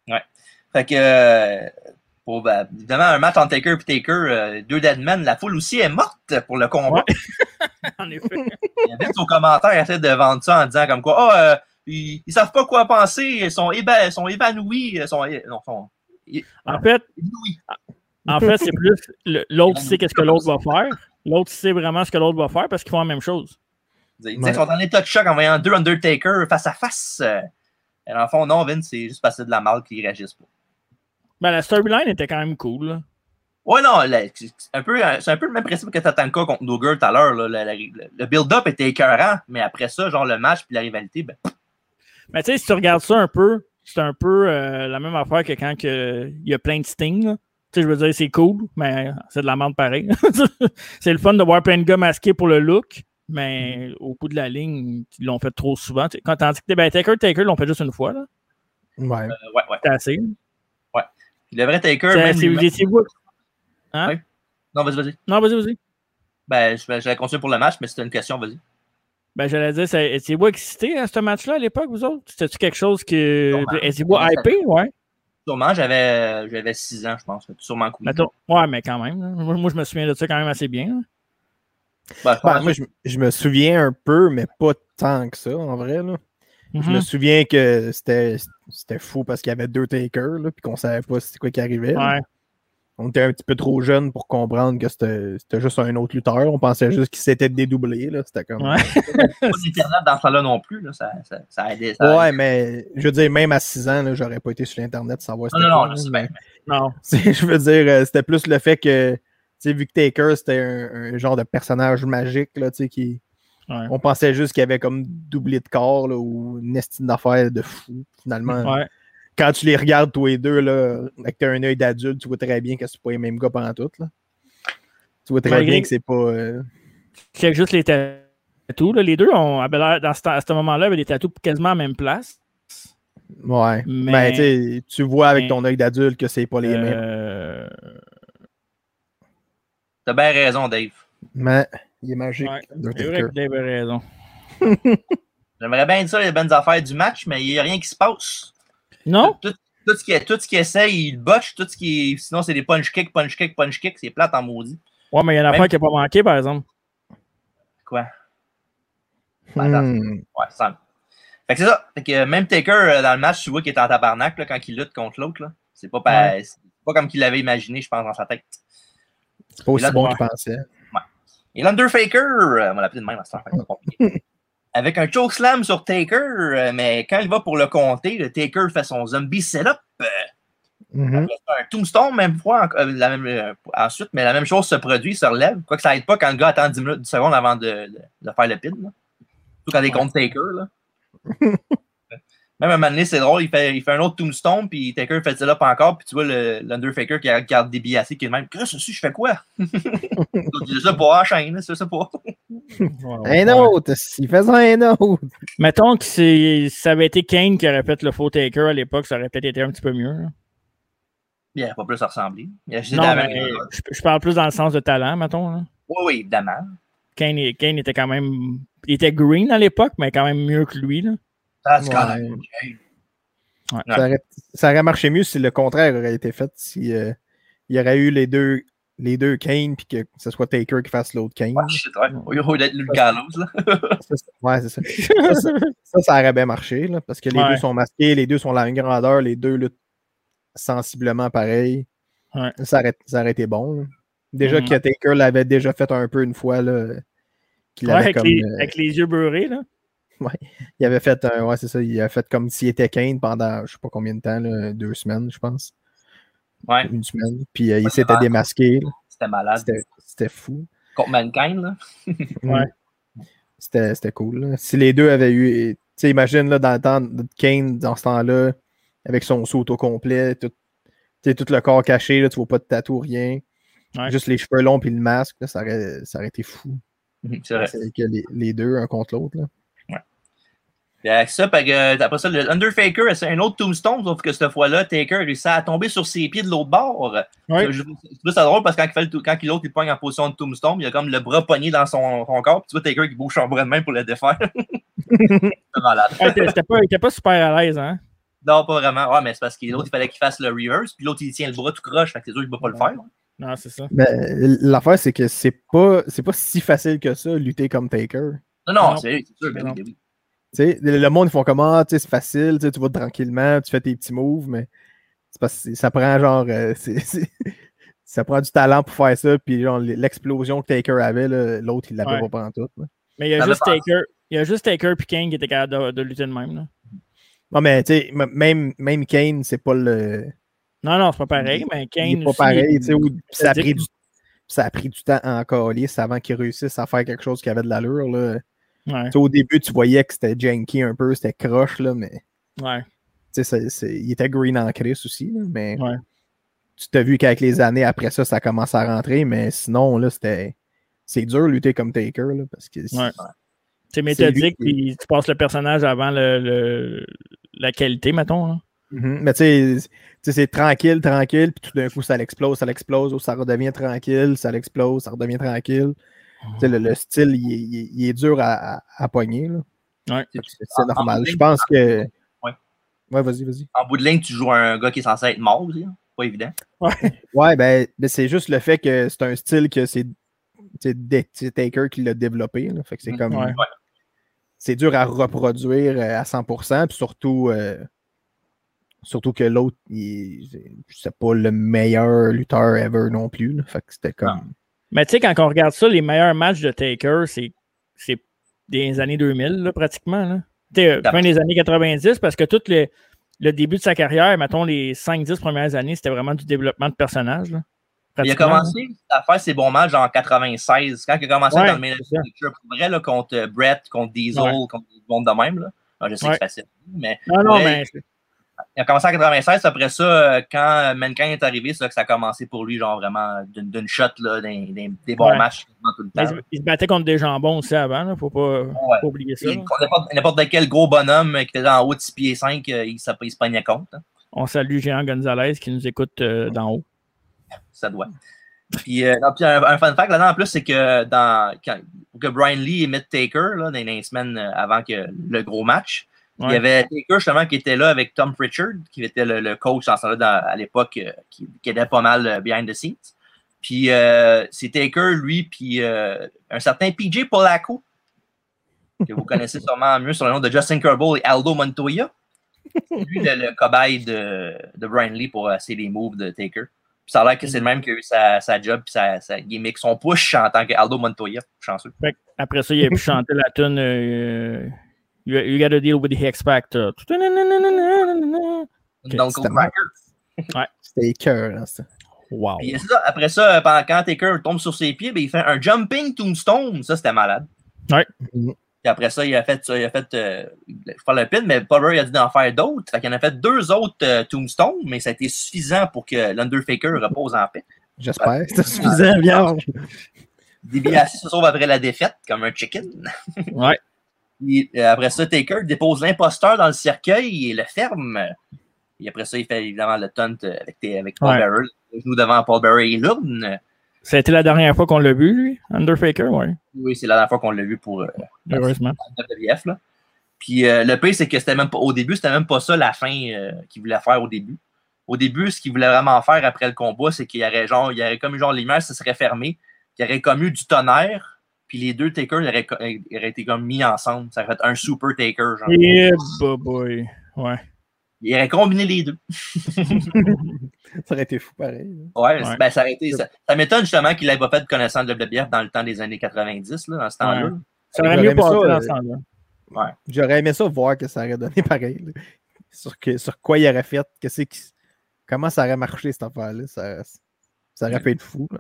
Speaker 1: Ouais. Fait que, euh, pour, ben, évidemment, un match entre Taker et Taker, euh, deux Deadmen, la foule aussi est morte pour le combat.
Speaker 2: En effet.
Speaker 1: Il y avait son commentaire essaie de vendre ça en disant comme quoi, ah, euh, ils, ils savent pas quoi penser, ils sont, éba- ils sont évanouis, ils sont, non, sont,
Speaker 2: En fait, en fait c'est plus l'autre sait qu'est-ce que l'autre va faire. L'autre sait vraiment ce que l'autre va faire parce qu'ils font la même chose.
Speaker 1: Ils qu'ils sont en état de choc en voyant deux Undertaker face à face. Euh, Et le fond, non, Vince, c'est juste parce que c'est de la mal qu'ils réagissent pas.
Speaker 2: Ben, la storyline était quand même cool. là.
Speaker 1: Ouais, non, c'est un, peu, c'est un peu le même principe que Tatanka contre Noger tout à l'heure. Le, le build-up était écœurant, mais après ça, genre le match puis la rivalité, ben,
Speaker 2: Mais tu sais, si tu regardes ça un peu, c'est un peu euh, la même affaire que quand que il y a plein de Sting. là. Tu sais, je veux dire, c'est cool, mais c'est de la merde pareil. c'est le fun de voir plein de gars masqués pour le look, mais au bout de la ligne, ils l'ont fait trop souvent. Tu sais, Quand tandis que ben, Taker, Taker l'ont fait juste une fois. Là.
Speaker 11: Ouais.
Speaker 1: euh, ouais, ouais.
Speaker 2: C'est assez.
Speaker 1: ouais. Le vrai Taker,
Speaker 2: C'est- vous. Hein?
Speaker 1: Ouais. Non, vas-y, vas-y.
Speaker 2: Non, vas-y, vas-y.
Speaker 1: Ben, je, je vais continuer pour le match, mais c'était une question, vas-y.
Speaker 2: Ben, j'allais dire, c'est- étiez-vous excité à ce match-là à l'époque, vous autres? C'était-tu quelque chose que.
Speaker 1: Sûrement.
Speaker 2: Étiez-vous hypé, ouais?
Speaker 1: Sûrement, j'avais j'avais 6 ans, je pense. Sûrement.
Speaker 2: Mettons- Ouais, mais quand même. Moi, moi, je me souviens de ça quand même assez bien. là.
Speaker 1: Ben, je
Speaker 11: Ben, moi, je, je me souviens un peu, mais pas tant que ça, en vrai. Là. Je
Speaker 2: Mhm.
Speaker 11: me souviens que c'était c'était fou parce qu'il y avait deux takers, là, puis qu'on savait pas c'était quoi qui arrivait. là.
Speaker 2: Ouais.
Speaker 11: On était un petit peu trop jeunes pour comprendre que c'était juste un autre lutteur. On pensait juste qu'il s'était dédoublé. là. C'était comme.
Speaker 1: pas d'Internet dans ce temps-là non plus, là, ça, ça, ça aidait. ça
Speaker 11: Ouais,
Speaker 1: aidait.
Speaker 11: mais je veux dire, même à 6 ans, là, j'aurais pas été sur Internet sans savoir
Speaker 1: Non,
Speaker 11: c'était
Speaker 1: non,
Speaker 11: quoi,
Speaker 1: non,
Speaker 11: là,
Speaker 1: je sais
Speaker 11: mais-
Speaker 1: bien.
Speaker 2: Non.
Speaker 11: Je veux dire, euh, c'était plus le fait que, tu sais, vu que Taker, c'était un, un genre de personnage magique, là, tu sais, qui.
Speaker 2: Ouais.
Speaker 11: On pensait juste qu'il avait comme doublé de corps, là, ou une estime d'affaires de fou, finalement.
Speaker 2: Ouais.
Speaker 11: Quand tu les regardes, tous les deux, là, avec un œil d'adulte, tu vois très bien que c'est pas les mêmes gars pendant tout, là. Tu vois très
Speaker 2: Malgré-
Speaker 11: bien que c'est pas. euh,
Speaker 2: Check juste les tatous. Là. Les deux, ont, dans ce, à ce moment-là, avaient des tatous quasiment à la même place.
Speaker 11: Ouais.
Speaker 2: Mais-
Speaker 11: Mais tu vois avec ton œil d'adulte que c'est pas les mêmes.
Speaker 2: Euh,
Speaker 1: T'as bien raison, Dave.
Speaker 11: Mais il est magique.
Speaker 2: Ouais,
Speaker 11: Undertaker.
Speaker 2: C'est vrai que Dave a raison.
Speaker 1: J'aimerais bien dire les bonnes affaires du match, mais il n'y a rien qui se passe.
Speaker 2: Non?
Speaker 1: Tout, tout ce qui, tout ce qui essaye, il botche. Tout ce qui est- Sinon, c'est des punch kicks, punch kicks, punch kicks. C'est plate en maudit.
Speaker 2: Ouais, mais il y a une
Speaker 1: Même-
Speaker 2: affaire qui n'a pas manqué, par exemple.
Speaker 1: Quoi? Attends.
Speaker 11: Hmm.
Speaker 1: Ouais, ça. Fait que c'est ça. Fait que euh, même Taker, euh, dans le match, tu vois qu'il est en tabarnak là, quand il lutte contre l'autre. là. C'est pas, pa-
Speaker 2: Ouais.
Speaker 1: c'est pas comme qu'il l'avait imaginé, je pense, dans sa tête.
Speaker 11: C'est pas aussi
Speaker 1: là,
Speaker 11: bon
Speaker 1: ouais.
Speaker 11: qu'il pensait.
Speaker 1: Et l'Underfaker, euh, on va l'appeler de même c'est compliqué. Avec un chokeslam sur Taker, euh, mais quand il va pour le compter, le Taker fait son zombie setup.
Speaker 11: Mhm.
Speaker 1: un tombstone, même fois, euh, la même, euh, ensuite, mais la même chose se produit, se relève. Quoique ça aide pas quand le gars attend 10, minutes, 10 secondes avant de, de- de faire le pin. là. Surtout quand il est contre Taker. Là. Même à un moment donné, c'est drôle, il fait, il fait un autre tombstone, puis Taker fait ça pas encore, puis tu vois le- l'Underfaker qui regarde des billets qui est le même. Qu'est-ce que c'est, je fais quoi? Je sais pas, enchaîne, c'est ça pas.
Speaker 11: Un autre, il faisait un autre.
Speaker 2: Mettons que c'est- ça avait été Kane qui aurait fait le faux Taker à l'époque, ça aurait peut-être été un petit peu mieux. là.
Speaker 1: Il n'y a pas plus à ressembler.
Speaker 2: Non, je, je parle plus dans le sens de talent, mettons. là.
Speaker 1: Oui, oui, évidemment.
Speaker 2: Kane, Kane était quand même. Il était green à l'époque, mais quand même mieux que lui. Là.
Speaker 1: C'est
Speaker 11: Ouais.
Speaker 1: quand même.
Speaker 2: Ouais.
Speaker 11: Ça, aurait, ça aurait marché mieux si le contraire aurait été fait, si euh, il y aurait eu les deux, les deux Kane, puis que ce soit Taker qui fasse l'autre Kane.
Speaker 1: Shit, ouais. Au lieu d'être Luke Gallows, là.
Speaker 11: Ça, c'est- ouais, c'est ça. Ça, ça, ça, ça aurait bien marché, là, parce que les
Speaker 2: Ouais.
Speaker 11: deux sont masqués, les deux sont la même grandeur, les deux luttent sensiblement pareil.
Speaker 2: Ouais.
Speaker 11: Ça, aurait, ça aurait été bon. là. Déjà
Speaker 2: Mhm.
Speaker 11: que Taker l'avait déjà fait un peu une fois, là, qu'il
Speaker 2: Ouais,
Speaker 11: avait
Speaker 2: avec,
Speaker 11: comme,
Speaker 2: les,
Speaker 11: euh,
Speaker 2: avec les yeux beurrés. Là.
Speaker 11: Il avait fait un, ouais, c'est ça, il a fait comme s'il était Kane pendant je sais pas combien de temps, là, deux semaines, je pense.
Speaker 1: Ouais.
Speaker 11: Une semaine. Puis euh, il
Speaker 1: Ouais,
Speaker 11: s'était démasqué.
Speaker 1: C'était malade.
Speaker 11: C'était c'était fou.
Speaker 1: Contre Mankind, là.
Speaker 2: Ouais.
Speaker 11: C'était c'était cool. là. Si les deux avaient eu. Tu sais, imagine là, dans le temps de Kane, dans ce temps-là, avec son saut au complet, tout, tout le corps caché, là, tu vois pas de tatou, rien.
Speaker 2: Ouais.
Speaker 11: Juste les cheveux longs puis le masque, là, ça, aurait, ça aurait été fou.
Speaker 1: C'est vrai.
Speaker 11: C'est que les, les deux, un contre l'autre. là.
Speaker 1: Ça, puis, euh, après ça, le Underfaker, c'est un autre tombstone, sauf que cette fois-là, Taker réussit à tomber sur ses pieds de l'autre bord.
Speaker 2: Ouais.
Speaker 1: Je trouve ça drôle parce que quand, il fait le tou- quand l'autre il pogne en position de tombstone, il a comme le bras pogné dans son, son corps, puis tu vois Taker qui bouge son bras de main pour le défaire. c'est malade.
Speaker 2: Ouais, t'es- c'était pas- il était pas super à l'aise. Hein?
Speaker 1: Non, pas vraiment. Ouais, mais c'est parce que l'autre, il fallait qu'il fasse le reverse, puis l'autre, il tient le bras tout croche, fait que c'est sûr qu'il ne pas le faire.
Speaker 2: Non, c'est ça.
Speaker 11: Mais l'affaire, c'est que c'est pas, c'est pas si facile que ça, lutter comme Taker.
Speaker 1: Non, non,
Speaker 2: Non.
Speaker 1: c'est c'est sûr, ben oui,
Speaker 11: le monde, ils font comment, ah, c'est facile, tu vas tranquillement, tu fais tes petits moves, mais c'est parce que ça prend genre, euh, c'est- c'est- ça prend du talent pour faire ça, puis genre, l'explosion que Taker avait, l'autre, il l'avait
Speaker 2: Ouais.
Speaker 11: pas pendant tout. là.
Speaker 2: Mais il y a
Speaker 1: Ça
Speaker 2: juste. Taker. Il y a juste Taker et Kane qui étaient capables de, de lutter de même. Là.
Speaker 11: Non, mais tu sais, m- même, même Kane, c'est pas le.
Speaker 2: Non, non, c'est pas pareil, mais Kane.
Speaker 11: il est pas
Speaker 2: aussi,
Speaker 11: pareil,
Speaker 2: il-
Speaker 11: tu sais, ça a
Speaker 2: c'est
Speaker 11: pris du ça a pris du temps à encore avant qu'il réussisse à faire quelque chose qui avait de l'allure. là.
Speaker 2: Ouais.
Speaker 11: Au début, tu voyais que c'était janky un peu, c'était croche, là, mais
Speaker 2: Ouais.
Speaker 11: tu sais, il était green en Chris aussi, là, mais
Speaker 2: Ouais.
Speaker 11: tu t'as vu qu'avec les années après ça, ça commence à rentrer, mais sinon, là, c'était. C'est dur de lutter comme Taker, là, parce que.
Speaker 2: Ouais. C'est méthodique, puis tu passes le personnage avant le, le- la qualité, mettons. hein.
Speaker 11: Mhm. Mais tu sais, tu sais, c'est tranquille, tranquille, puis tout d'un coup, ça l'explose, ça l'explose, ça redevient tranquille, ça l'explose, ça redevient tranquille. Le, le style, il est, il est- il est dur à, à, à pogner.
Speaker 2: Ouais.
Speaker 11: C'est
Speaker 1: En-
Speaker 11: normal.
Speaker 1: en
Speaker 11: Je pense que.
Speaker 1: Ouais.
Speaker 11: Ouais, vas-y, vas-y.
Speaker 1: En bout de ligne, tu joues un gars qui est censé être mort aussi. hein? Pas évident.
Speaker 11: Ouais, ben, ben, c'est juste le fait que c'est un style que c'est Taker qui l'a développé. là. Fait que c'est comme.
Speaker 2: Ouais.
Speaker 11: C'est dur à reproduire euh, à 100%, puis surtout. euh, Surtout que l'autre, c'est pas le meilleur lutteur ever non plus. là. Fait que c'était comme.
Speaker 2: Mais tu sais, quand on regarde ça, les meilleurs matchs de Taker, c'est, des années 2000, là, pratiquement. Là. Tu sais, euh, fin des années 90, parce que tout le, le début de sa carrière, mettons les 5-10 premières années, c'était vraiment du développement de personnage. là.
Speaker 1: Il a commencé à faire ses bons matchs en 96. Quand il a commencé
Speaker 2: Ouais,
Speaker 1: dans le picture, pour vrai, là, contre Brett, contre Diesel,
Speaker 2: Ouais.
Speaker 1: contre du monde de même. Là. Ah, je sais
Speaker 2: Ouais.
Speaker 1: que c'est facile. Mais,
Speaker 2: Non, non, mais
Speaker 1: Il a commencé en 96. Après ça, euh, quand Mankind est arrivé, c'est là que ça a commencé pour lui, genre vraiment d'une shot, là, des, des- des bons
Speaker 2: Ouais.
Speaker 1: matchs tout le temps.
Speaker 2: il, il se battait contre des jambons aussi avant, là, faut pas, faut pas oublier ça.
Speaker 1: Contre N'importe quel gros bonhomme qui était en haut de 6 pieds 5, euh, il, se- il se pognait compte. hein.
Speaker 2: On salue Géant Gonzalez qui nous écoute euh, d'en haut.
Speaker 1: ça doit. Puis, euh, non, puis un, un fun fact là-dedans, en plus, c'est que dans, quand- pour que Brian Lee émette Taker là, dans les semaines avant que le gros match, il y avait Taker justement qui était là avec Tom Pritchard, qui était le, le coach en à l'époque, euh, qui, qui aidait pas mal euh, behind the scenes. Puis euh, c'est Taker, lui, puis un certain PJ Polaco, que vous connaissez sûrement mieux sur le nom de Justin Kerbal et Aldo Montoya. Lui le, le cobaye de, de Brian Lee pour essayer les moves de Taker. Puis ça a l'air que c'est le même qui a eu sa, sa job puis sa, sa gimmick, son push en tant que Aldo Montoya. Chanceux.
Speaker 2: Après ça, il a pu chanter la tune euh, you, you gotta deal with the X Factor. Ok,
Speaker 1: Donc,
Speaker 11: c'était.
Speaker 2: Ouais.
Speaker 11: C'était ça.
Speaker 2: Wow.
Speaker 1: C'est ça, après ça, pendant, quand Taker tombe sur ses pieds, ben, il fait un jumping tombstone. Ça, c'était malade.
Speaker 2: Ouais.
Speaker 1: Puis Puis après ça, il a fait, il a fait euh, faire le pin, mais Paul Bearer a dit d'en faire d'autres. Fait qu'il en a fait deux autres euh, Tombstone, mais ça a été suffisant pour que l'Undertaker repose en paix.
Speaker 11: J'espère. C'est suffisant, vierge.
Speaker 1: DiBiase se sauve après la défaite, comme un chicken.
Speaker 2: Ouais.
Speaker 1: Puis, euh, après ça, Taker dépose l'imposteur dans le cercueil et le ferme. Et après ça, il fait évidemment le taunt avec, avec Paul
Speaker 2: Ouais.
Speaker 1: Bearer. Joue devant Paul Bearer et l'urne.
Speaker 2: Été la dernière fois qu'on l'a vu, lui, Undertaker, ouais.
Speaker 1: Oui, c'est la dernière fois qu'on l'a vu pour euh,
Speaker 2: Heureusement.
Speaker 1: WF. Là. Puis euh, le pire, c'est que c'était même pas au début, c'était même pas ça la fin euh, qu'il voulait faire au début. Au début, ce qu'il voulait vraiment faire après le combat, c'est qu'il y aurait genre, il y aurait comme eu genre l'image, ça serait fermé, il y aurait comme eu du tonnerre, puis les deux takers ils auraient, co- ils auraient été comme mis ensemble. Ça aurait fait un super taker. Genre.
Speaker 2: Yeah, boy, boy. Ouais.
Speaker 1: Il aurait combiné les deux.
Speaker 11: Ça aurait été fou pareil. là.
Speaker 1: Ouais,
Speaker 2: Ouais.
Speaker 1: Ben, ça aurait été. Ça, ça m'étonne justement qu'il n'ait pas fait de connaissance de WWF dans le temps des années 90, là, dans ce temps-là.
Speaker 2: Ouais. Ça aurait mieux
Speaker 11: aimé
Speaker 2: passé
Speaker 11: ça,
Speaker 2: dans
Speaker 11: euh,
Speaker 2: ce temps-là.
Speaker 1: Ouais.
Speaker 11: J'aurais aimé ça voir que ça aurait donné pareil. là. Sur, que, sur quoi il aurait fait, que c'est qui- comment ça aurait marché cette affaire-là. Ça, ça aurait pu être fou. là.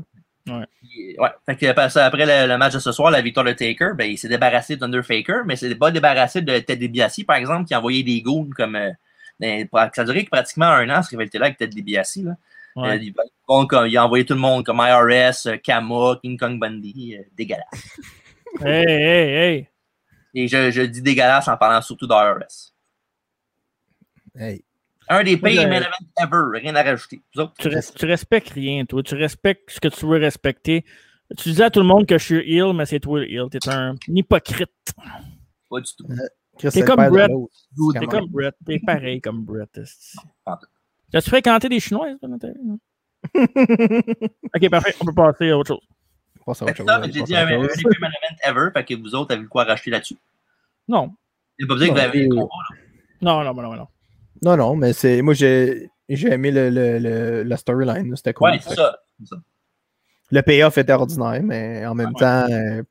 Speaker 1: Puis, Ouais. Fait que après ça, après le, le match de ce soir, la victoire de Taker, ben, il s'est débarrassé d'Undertaker, mais il s'est pas débarrassé de Ted DiBiase, par exemple, qui a envoyé des goons comme. euh, ben, ça a duré pratiquement un an, cette rivalité-là, avec Ted DiBiase. Là.
Speaker 2: Ouais.
Speaker 1: Euh, il, bon, comme- il a envoyé tout le monde, comme IRS, euh, Kama, King Kong Bundy, euh, dégueulasse.
Speaker 2: Hey, hey, hey.
Speaker 1: Et je, je dis dégueulasse en parlant surtout d'IRS.
Speaker 11: Hey.
Speaker 1: Un des pires main events ever, rien à rajouter.
Speaker 2: Tu, res- tu respectes rien, toi. Tu respectes ce que tu veux respecter. Tu disais à tout le monde que je suis heal, mais c'est toi le heal. T'es un hypocrite.
Speaker 1: Pas du tout.
Speaker 11: Chris,
Speaker 2: T'es comme Brett. T'es comme Brett. T'es pareil comme Brett. esti.
Speaker 1: Ah.
Speaker 2: As-tu fréquenté des? Non? ok, parfait. On peut passer à autre chose.
Speaker 11: Passe à
Speaker 1: Fait
Speaker 11: autre
Speaker 1: que ça,
Speaker 11: chose,
Speaker 1: j'ai dit un, des pires main events ever, fait que vous autres avez quoi racheter là-dessus.
Speaker 2: Non.
Speaker 1: C'est pas besoin que vous avez le
Speaker 11: euh,
Speaker 1: combat, là.
Speaker 2: Non, non, non, non.
Speaker 11: Non, non, mais c'est. Moi, j'ai j'ai aimé le, le, le- la storyline. C'était cool.
Speaker 1: Ouais, c'est ça.
Speaker 11: Le payoff était ordinaire, mais en même temps, euh,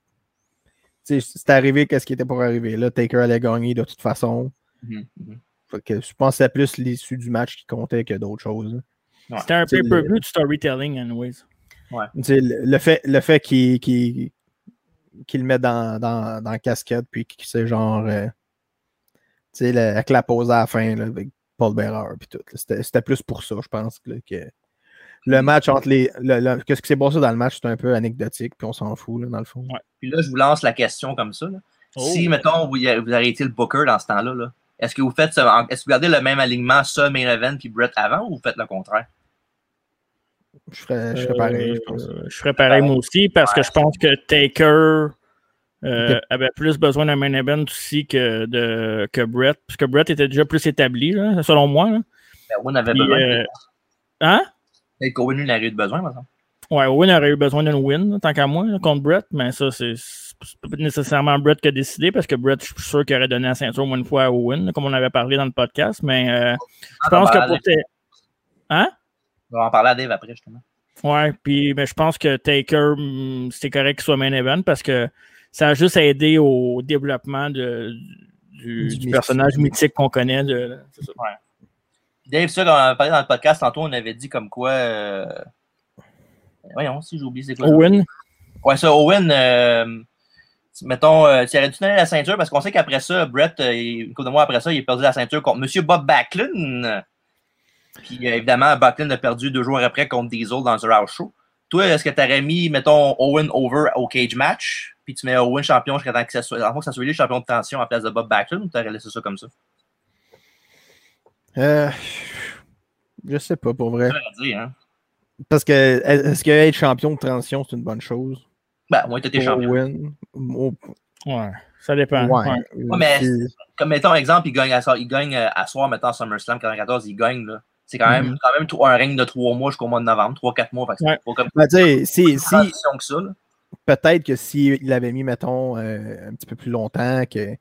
Speaker 11: tu sais, c'est arrivé qu'est-ce qui était pour arriver? Là, Taker allait gagner de toute façon.
Speaker 1: Mhm, mhm.
Speaker 11: Fait que je pense que c'est plus l'issue du match qui comptait que d'autres choses.
Speaker 1: Ouais.
Speaker 2: C'était un pay-per-view de storytelling, anyways.
Speaker 11: Tu sais, le, le fait, le fait qu'il qu'il- qu'il le met dans, dans, dans la casquette, puis qu'il c'est genre. euh, tu sais, avec la pause à la fin là, avec Paul Bearer, puis tout. C'était c'était plus pour ça, je pense, là, que le match entre les. le- le- Qu'est-ce qui s'est passé dans le match, c'est un peu anecdotique, puis on s'en fout, là, dans le fond.
Speaker 1: Puis là, je vous lance la question comme ça. là.
Speaker 2: Oh.
Speaker 1: Si, mettons, vous, vous arrêtez le Booker dans ce temps-là, là, est-ce que vous faites ce- est-ce que vous gardez le même alignement, ça, main event, puis Brett avant, ou vous faites le contraire?
Speaker 11: Je ferais, je ferais pareil, je pense.
Speaker 2: Euh, je ferais pareil moi aussi parce que je pense que Taker euh, avait plus besoin d'un main event aussi que, de, que Brett, puisque Brett était déjà plus établi, là, selon moi. là.
Speaker 1: Ben, Owen avait
Speaker 2: Puis,
Speaker 1: besoin.
Speaker 2: euh, Hein?
Speaker 1: Qu'Owen lui n'aurait eu besoin, par exemple.
Speaker 2: Ouais, Owen aurait eu besoin d'une win, là, tant qu'à moi, là, contre Brett, mais ça, c'est pas nécessairement Brett qui a décidé, parce que Brett, je suis sûr qu'il aurait donné la ceinture au moins une fois à Owen, comme on avait parlé dans le podcast, mais euh, je pense que pour... Hein?
Speaker 1: On va en parler à Dave après, justement.
Speaker 2: Ouais, puis mais je pense que Taker, hum, c'est correct qu'il soit main event parce que ça a juste aidé au développement de, du,
Speaker 11: Du
Speaker 2: du
Speaker 11: mythique.
Speaker 2: personnage mythique qu'on connaît. De, c'est ça.
Speaker 1: Dave, ça, quand on avait parlé dans le podcast, tantôt, on avait dit comme quoi. euh, Voyons, si j'ai oublié c'est quoi.
Speaker 2: Owen,
Speaker 1: Ouais, ça, Owen, euh, mettons, euh, tu aurais dû donner la ceinture parce qu'on sait qu'après ça, Brett, euh, une couple de mois après ça, il a perdu la ceinture contre M. Bob Backlund. Puis euh, évidemment, Backlund a perdu deux jours après contre Diesel dans The House Show. Toi, est-ce que tu aurais mis, mettons, Owen over au cage match, puis tu mets Owen champion jusqu'à temps que ça soit, que ça soit lui le champion de tension à place de Bob Backlund, ou tu aurais laissé ça comme ça?
Speaker 11: Euh, je sais pas, pour vrai.
Speaker 1: C'est dire, hein?
Speaker 11: Parce que est-ce que être champion de transition, c'est une bonne chose?
Speaker 1: Ben, au moins, tu étais
Speaker 11: Pour
Speaker 1: champion.
Speaker 11: Owen? Oh,
Speaker 2: ouais, ça dépend.
Speaker 11: ouais.
Speaker 2: Ouais.
Speaker 1: Ouais, mais
Speaker 11: C'est-
Speaker 1: comme mettons exemple, il gagne à, soir- il gagne euh, à soir, mettons SummerSlam 94, il gagne là. C'est quand même,
Speaker 11: Mhm.
Speaker 1: quand même un règne de trois mois jusqu'au mois de novembre, trois, quatre mois. Fait que c'est
Speaker 2: Ouais.
Speaker 1: pas comme
Speaker 11: Ben, tu sais, si,
Speaker 1: une
Speaker 11: si,
Speaker 1: que ça. là.
Speaker 11: Peut-être que s'il avait mis, mettons, euh, un petit peu plus longtemps, que,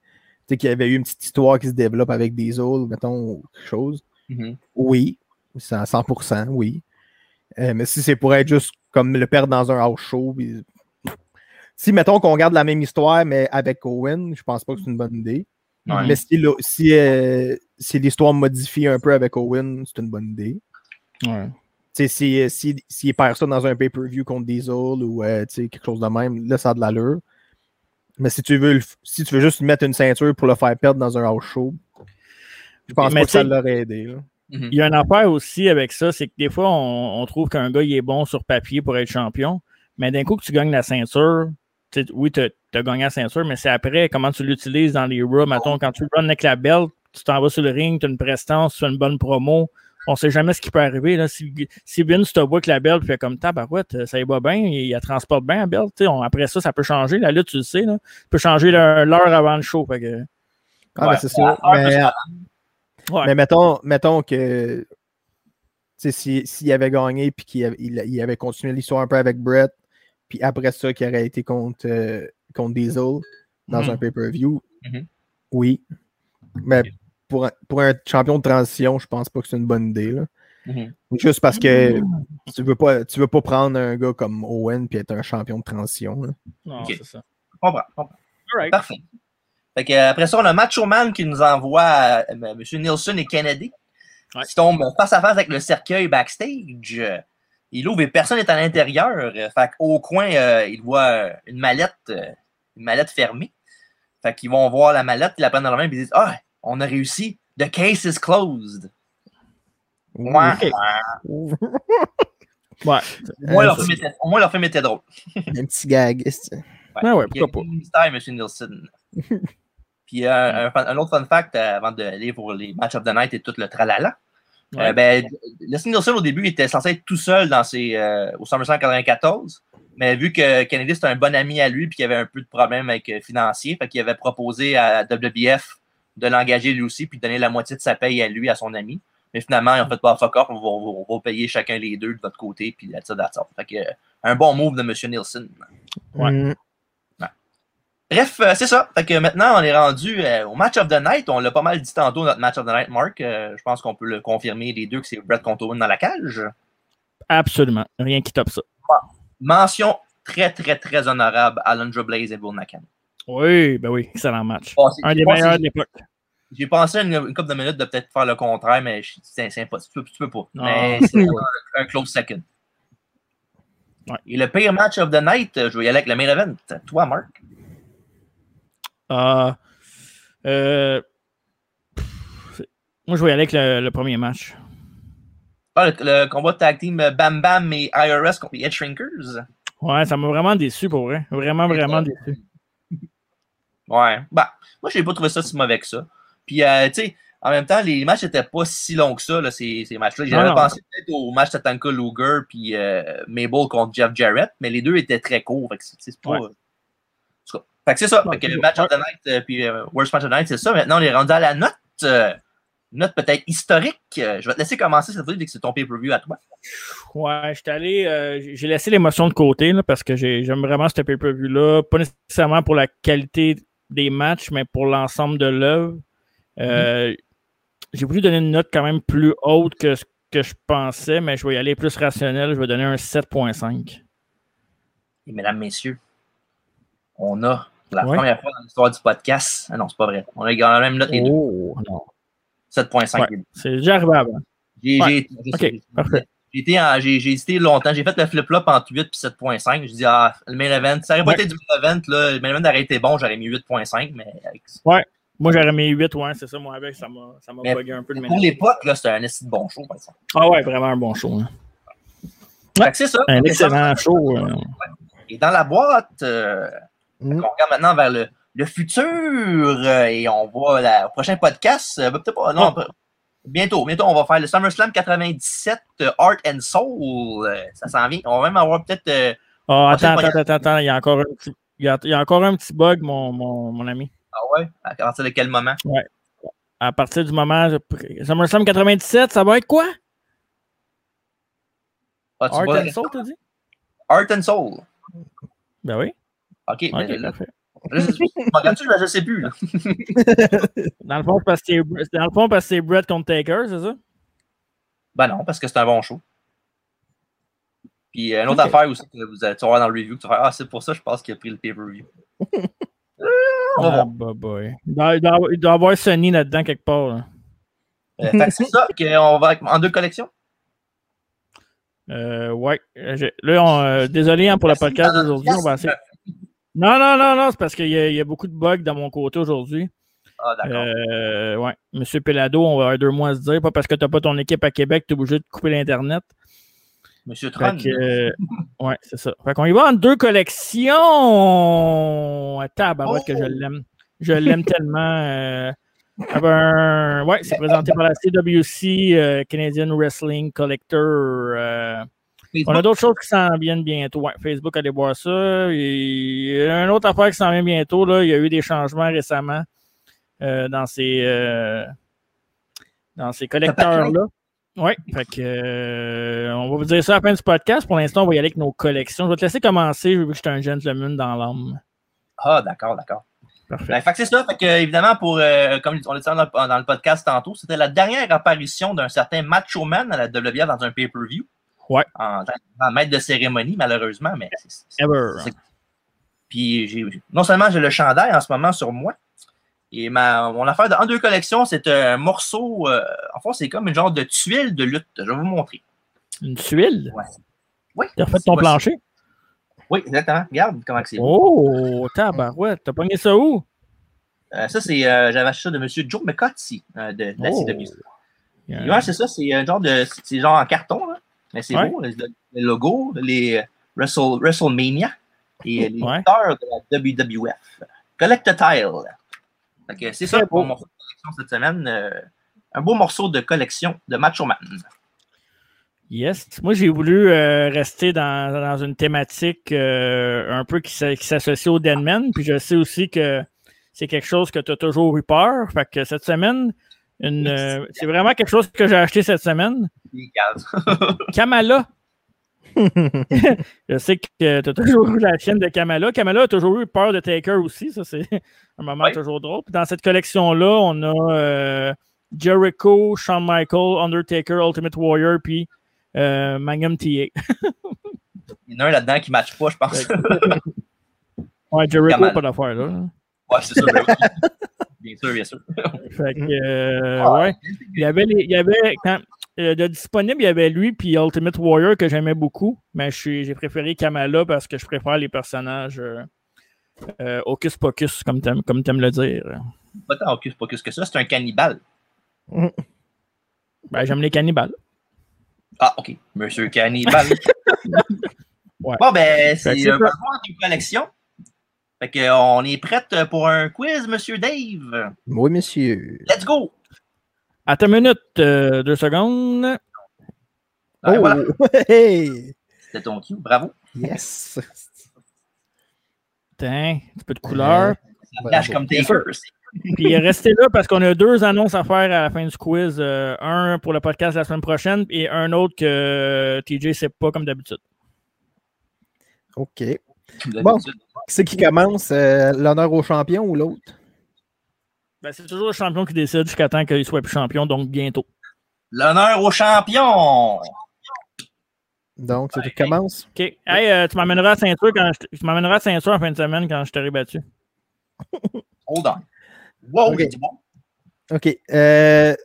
Speaker 11: qu'il y avait eu une petite histoire qui se développe avec des autres, mettons, ou quelque chose,
Speaker 1: Mhm.
Speaker 11: oui, c'est à 100%, oui. Euh, mais si c'est pour être juste comme le perdre dans un house show, puis- si, mettons, qu'on garde la même histoire, mais avec Owen, je pense pas que c'est une bonne idée.
Speaker 1: Ouais.
Speaker 11: Mais si, si, euh, si l'histoire modifie un peu avec Owen, c'est une bonne idée.
Speaker 2: Ouais.
Speaker 11: Tu sais, si, si, s'il perd ça dans un pay-per-view contre Diesel ou euh, tu sais, quelque chose de même, là, ça a de l'allure. Mais si tu veux, si tu veux juste lui mettre une ceinture pour le faire perdre dans un house show, je pense
Speaker 2: Mais
Speaker 11: pas que ça l'aurait aidé. là.
Speaker 2: Il y a une affaire aussi avec ça, c'est que des fois, on, on trouve qu'un gars, il est bon sur papier pour être champion, mais d'un coup que tu gagnes la ceinture, oui, tu as gagné la ceinture, mais c'est après comment tu l'utilises dans les Raw. Mettons, quand tu le runs avec la belt, tu t'en vas sur le ring, tu as une prestance, tu fais une bonne promo. On sait jamais ce qui peut arriver. Là. Si, si Vince te voit que la belt fait comme tabarouette, ça y va bien, il, transporte bien la belt. tu sais, on- après ça, ça peut changer. La lutte, tu le sais, là. Ça peut changer l'heure avant le show. Fait que,
Speaker 11: Ah,
Speaker 2: Ouais,
Speaker 11: ben, c'est ça.
Speaker 2: ouais,
Speaker 11: Mais,
Speaker 2: ouais. Ouais.
Speaker 11: mais mettons, mettons que si- s'il avait gagné puis qu'il avait, il, il avait continué l'histoire un peu avec Brett, puis après ça, qu'il aurait été contre, euh, contre Diesel dans un pay-per-view,
Speaker 1: Mhm.
Speaker 11: oui. Mais pour un, pour un champion de transition, je pense pas que c'est une bonne idée. là.
Speaker 1: Mhm.
Speaker 11: Juste parce que tu veux pas tu veux pas prendre un gars comme Owen puis être un champion de transition. là.
Speaker 2: non, c'est ça.
Speaker 1: Je comprends, comprends. Parfait. Fait que, après ça, on a Macho Man qui nous envoie euh, M. Nielsen et Kennedy. Qui tombent face à face avec le cercueil backstage. Il ouvre et personne n'est à l'intérieur. Fait qu'au coin, euh, il voit euh, une mallette, euh, une mallette fermée. Fait qu'ils vont voir la mallette, ils la prennent dans la main et ils disent Ah, on a réussi. The case is closed. Ouais.
Speaker 2: Ouais.
Speaker 1: Au moins, leur film était- au moins, leur film était drôle.
Speaker 11: Un petit gag.
Speaker 2: Ouais, ouais,
Speaker 1: Il y a
Speaker 2: pourquoi pas.
Speaker 1: mystère, M. Nielsen. Puis euh, un, autre fun fact euh, avant d'aller pour les Match of the Night et tout le tralala.
Speaker 2: Ouais.
Speaker 1: Euh, ben, Leslie Nielsen, au début, il était censé être tout seul dans ses, euh, au SummerSlam 94. Mais vu que Kennedy, c'était un bon ami à lui puis qu'il y avait un peu de problème avec euh, financier, fait qu'il avait proposé à WBF de l'engager lui aussi puis de donner la moitié de sa paye à lui, à son ami. Mais finalement, ils ont fait pas fuck off, on va, on payer chacun les deux de votre côté, puis that's it, that's. Fait que, euh, un bon move de M. Nielsen.
Speaker 2: Ouais.
Speaker 11: Mm.
Speaker 1: Bref, euh, c'est ça. Fait que maintenant, on est rendu euh, au match of the night. On l'a pas mal dit tantôt, notre match of the night, Mark. Euh, je pense qu'on peut le confirmer, les deux, que c'est Brett contre Owen dans la cage.
Speaker 2: Absolument. Rien qui top ça.
Speaker 1: Mention très, très, très honorable à Alundra Blaze et Bull Nakam.
Speaker 2: Oui, ben oui, excellent match.
Speaker 1: Bon,
Speaker 2: Un des meilleurs de l'époque.
Speaker 1: J'ai pensé une, une couple de minutes de peut-être faire le contraire, mais c'est impossible. Tu peux, pas.
Speaker 2: Non.
Speaker 1: Mais c'est un, un close second. Et le pire match of the night, euh, je vais y aller avec le main event. Toi, Mark.
Speaker 2: Ah, euh, pff, moi, je vais y aller avec le, le premier match.
Speaker 1: Ah, le, le combat de tag team euh, Bam Bam et IRS contre les Head Shrinkers?
Speaker 2: Ouais, ça m'a vraiment déçu pour vrai. Vraiment, vraiment déçu.
Speaker 1: Ouais. Bah, moi, je n'ai pas trouvé ça si mauvais que ça. Puis, euh, tu sais, en même temps, les matchs n'étaient pas si longs que ça, là, ces, ces matchs-là. J'avais pensé peut-être au match de Tanka Luger puis euh, Mabel contre Jeff Jarrett, mais les deux étaient très courts. Fait que c'est c'est pas.
Speaker 2: Ouais.
Speaker 1: tout cas, Fait que c'est ça. Fait que le match of the night, euh, puis euh, Worst match of the night, c'est ça. Maintenant, on est rendu à la note. euh, note peut-être historique. Euh, je vais te laisser commencer cette fois vu que c'est ton pay-per-view à toi.
Speaker 2: Ouais, j'étais allé. euh, j'ai laissé l'émotion de côté là, parce que j'ai- j'aime vraiment ce pay-per-view-là. Pas nécessairement pour la qualité des matchs, mais pour l'ensemble de l'œuvre. Euh, J'ai voulu donner une note quand même plus haute que ce que je pensais, mais je vais y aller plus rationnel. Je vais donner un 7.5.
Speaker 1: Et mesdames, messieurs, on a pour la
Speaker 2: Ouais.
Speaker 1: première fois dans l'histoire du podcast. Ah non, c'est pas vrai. On a la même note les deux.
Speaker 2: Oh, non.
Speaker 1: 7.5.
Speaker 2: Ouais, c'est déjà arrivé avant.
Speaker 1: J'ai
Speaker 2: Ouais.
Speaker 1: j'ai- je
Speaker 2: Ok,
Speaker 1: sais,
Speaker 2: parfait.
Speaker 1: J'ai hésité longtemps. J'ai fait le flip-flop entre 8 et 7.5. Je dis, ah, le main event, ça aurait pas
Speaker 2: Ouais.
Speaker 1: été du main event. Là. Le main event aurait été bon, j'aurais mis 8.5. Mais,
Speaker 2: Ouais. Moi, j'aurais mis 8, ouais, c'est ça. Moi, avec, ça m'a bugué un peu de
Speaker 1: pour l'époque, là, c'était un esti de bon show, par exemple.
Speaker 2: Ah ouais, vraiment un bon show. hein.
Speaker 1: Que c'est ça.
Speaker 2: Un
Speaker 1: ça.
Speaker 2: excellent show. euh.
Speaker 1: Et dans la boîte, euh,
Speaker 11: Mm.
Speaker 1: on regarde maintenant vers le, le futur euh, et on voit la, au prochain podcast. peut-être pas, non, bientôt, bientôt, on va faire le SummerSlam 97 euh, Art and Soul. euh, ça s'en vient. On va même avoir peut-être. prochaine
Speaker 2: attends, attends, attends, attends, il y a encore un petit, il y a, encore un petit bug, mon, mon, mon ami.
Speaker 1: Ah ouais? À partir de quel moment?
Speaker 2: Ouais. À partir du moment. SummerSlam 97, ça va être quoi?
Speaker 1: Ah,
Speaker 2: Art and Soul, t'as dit?
Speaker 1: Art and Soul.
Speaker 2: Ben oui.
Speaker 1: OK,
Speaker 2: Ok,
Speaker 1: mais là,
Speaker 2: parfait.
Speaker 1: Regarde-tu, je sais plus. là.
Speaker 2: Dans le fond, parce que c'est- dans le fond, parce que c'est Brett contre Taker, c'est ça?
Speaker 1: Ben non, parce que c'est un bon show. Puis euh, une autre affaire aussi que vous allez tu vas voir dans le review, que tu vas faire, ah, c'est pour ça, je pense qu'il a pris le pay-per-view. Va
Speaker 2: Ah,
Speaker 1: voir.
Speaker 2: bah, boy. Il doit, il doit avoir- il doit avoir Sony là-dedans quelque part. là.
Speaker 1: Euh, c'est ça, que on va avec- en deux collections?
Speaker 2: Euh, ouais. Euh, Là, on, euh, désolé hein, pour le podcast d'aujourd'hui. On va essayer. Non, non, non, non, c'est parce qu'il y, a- il y a beaucoup de bugs de mon côté aujourd'hui.
Speaker 1: Ah, d'accord.
Speaker 2: Euh, ouais. Monsieur Pelado, on va avoir deux mois à se dire. Pas parce que t'as pas ton équipe à Québec, t'es obligé de couper l'Internet.
Speaker 1: Monsieur Tron.
Speaker 2: euh, ouais, c'est ça. Fait qu'on y va en deux collections. Tabarouette que je l'aime. Je l'aime tellement. euh, ah ben, ouais, c'est présenté par la CWC, euh, Canadian Wrestling Collector. On a d'autres choses qui s'en viennent bientôt. Ouais, Facebook, allez voir ça. Et Il y a une autre affaire qui s'en vient bientôt. Là. Il y a eu des changements récemment euh, dans ces, euh, dans ces collecteurs-là. Oui, fait que, euh, on va vous dire ça à la fin du podcast. Pour l'instant, on va y aller avec nos collections. Je vais te laisser commencer, vu que je suis un gentleman dans l'âme.
Speaker 1: Ah, d'accord, d'accord.
Speaker 2: Parfait.
Speaker 1: Ben, fait que c'est ça. Fait que, évidemment, pour, euh, comme on l'a dit dans le, dans le podcast tantôt, c'était la dernière apparition d'un certain Macho Man à la WWF dans un pay-per-view.
Speaker 2: Ouais.
Speaker 1: En, en maître de cérémonie, malheureusement, mais c'est- Puis non seulement j'ai le chandail en ce moment sur moi, et ma, mon affaire de, en deux collections, c'est un morceau, euh, en fond, c'est comme une genre de tuile de lutte. Je vais vous montrer.
Speaker 2: Une tuile?
Speaker 1: Ouais. Oui.
Speaker 2: Tu as refait ton plancher?
Speaker 1: Oui, exactement. Regarde comment c'est.
Speaker 2: Oh, tabarouette. T'as pogné ça où?
Speaker 1: Euh, ça, c'est, euh, j'avais acheté ça de M. Joe euh, de, de la
Speaker 2: Oh.
Speaker 1: CW.
Speaker 2: Yeah.
Speaker 1: Ouais, c'est ça, c'est un genre de. C'est genre en carton, là. Mais c'est
Speaker 2: Ouais.
Speaker 1: beau, le, le logo, les euh, Wrestle, WrestleMania et les
Speaker 2: Ouais.
Speaker 1: lutteurs de la WWF. Collect a Tile. C'est ça pour
Speaker 2: beau.
Speaker 1: mon morceau de collection cette semaine. euh, un beau morceau de collection de Macho Man.
Speaker 2: Yes. Moi, j'ai voulu euh, rester dans, dans une thématique euh, un peu qui, s'a- qui s'associe au Deadman. Puis je sais aussi que c'est quelque chose que tu as toujours eu peur. Fait que cette semaine, euh, c'est vraiment quelque chose que j'ai acheté cette semaine. Kamala. je sais que tu as toujours eu la chienne de Kamala. Kamala a toujours eu peur de Taker aussi. Ça, c'est un moment toujours drôle. Puis dans cette collection-là, on a euh, Jericho, Shawn Michael, Undertaker, Ultimate Warrior, puis euh, Magnum TA.
Speaker 1: Il y en a un là-dedans qui ne matche pas, je pense.
Speaker 2: ouais, Jericho,
Speaker 1: Kamala.
Speaker 2: pas d'affaire, là.
Speaker 1: ouais, c'est ça. Bien sûr, bien sûr.
Speaker 2: Fait que, euh,
Speaker 1: Ah,
Speaker 2: ouais. Il y avait, les- il y avait quand, euh, de disponible, il y avait lui puis Ultimate Warrior que j'aimais beaucoup, mais j'ai préféré Kamala parce que je préfère les personnages euh, euh, Hocus Pocus, comme t'aimes comme t'aimes le dire.
Speaker 1: Pas tant Hocus Pocus que ça, c'est un cannibale.
Speaker 2: Ben, j'aime les cannibales.
Speaker 1: Ah, ok. Monsieur Cannibal.
Speaker 2: Ouais.
Speaker 1: Bon, ben, c'est
Speaker 2: c'est
Speaker 1: un
Speaker 2: ça.
Speaker 1: besoin d'une collection. Fait que, euh, on est prête pour un quiz, Monsieur Dave?
Speaker 11: Oui, monsieur.
Speaker 1: Let's go!
Speaker 2: Attends une minute, euh, deux secondes.
Speaker 1: Ah,
Speaker 11: oh,
Speaker 1: voilà.
Speaker 11: hey!
Speaker 1: C'était ton cue, bravo.
Speaker 11: Yes!
Speaker 2: Tiens, un petit peu de couleur.
Speaker 1: Ça flash comme. Taker.
Speaker 2: Puis restez là parce qu'on a deux annonces à faire à la fin du quiz. Euh, un pour le podcast la semaine prochaine et un autre que TJ ne sait pas comme d'habitude.
Speaker 11: OK. Bon, c'est qui commence? euh, L'honneur au champion ou l'autre?
Speaker 2: Ben, c'est toujours le champion qui décide jusqu'à temps qu'il soit plus champion, donc bientôt.
Speaker 1: L'honneur au champion!
Speaker 11: Donc, c'est qui commence?
Speaker 2: OK. Hey, euh, tu m'amèneras à ceinture quand je, tu m'amèneras à ceinture en fin de semaine quand je t'aurai battu.
Speaker 1: Hold on. Wow,
Speaker 11: Ok.
Speaker 1: bon.
Speaker 11: Euh,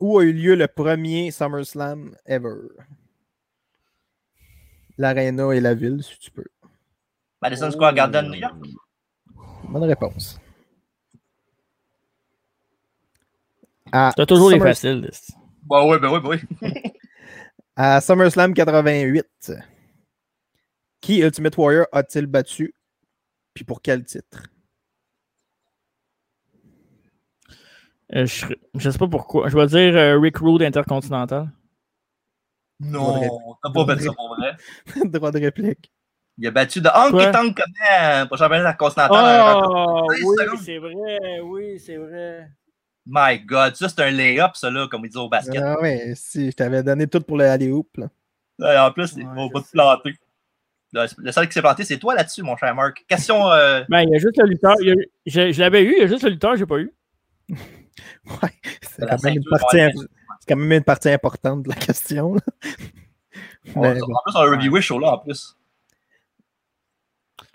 Speaker 11: où a eu lieu le premier SummerSlam ever? L'aréna et la ville, si tu peux.
Speaker 1: Madison Square Garden, New York.
Speaker 11: Bonne réponse. À
Speaker 2: T'as toujours les
Speaker 11: Summer-
Speaker 2: faciles.
Speaker 1: Bah oui, ben oui, ben oui.
Speaker 11: À SummerSlam 88, qui Ultimate Warrior a-t-il battu? Puis pour quel titre?
Speaker 2: Euh, je, je sais pas pourquoi. Je vais dire euh, Rick Rude Intercontinental.
Speaker 1: Non, t'as pas fait ça pour vrai.
Speaker 11: Droit de réplique.
Speaker 1: Il a battu de Honky
Speaker 2: Quoi?
Speaker 1: Tonk Conan pour championnat continental.
Speaker 2: Oh,
Speaker 1: Quinze
Speaker 2: oui, c'est vrai. Oui, c'est vrai.
Speaker 1: My God, ça c'est un lay-up, ça là, comme ils disent au basket.
Speaker 11: Ah ouais, si je t'avais donné tout pour le aller-hoop. là.
Speaker 1: En plus, on va te planter. Le seul qui s'est planté, c'est toi là-dessus, mon cher Marc. Question. euh,
Speaker 2: Ben, il y a juste le lutteur. a- je je l'avais eu, il y a juste le lutteur, j'ai pas eu.
Speaker 11: C'est
Speaker 1: la
Speaker 11: quand, même une partie,
Speaker 1: ouais.
Speaker 11: quand même une partie importante de la question. là. Mais
Speaker 1: en
Speaker 11: bon.
Speaker 1: plus, on a reviewé ce show-là en plus.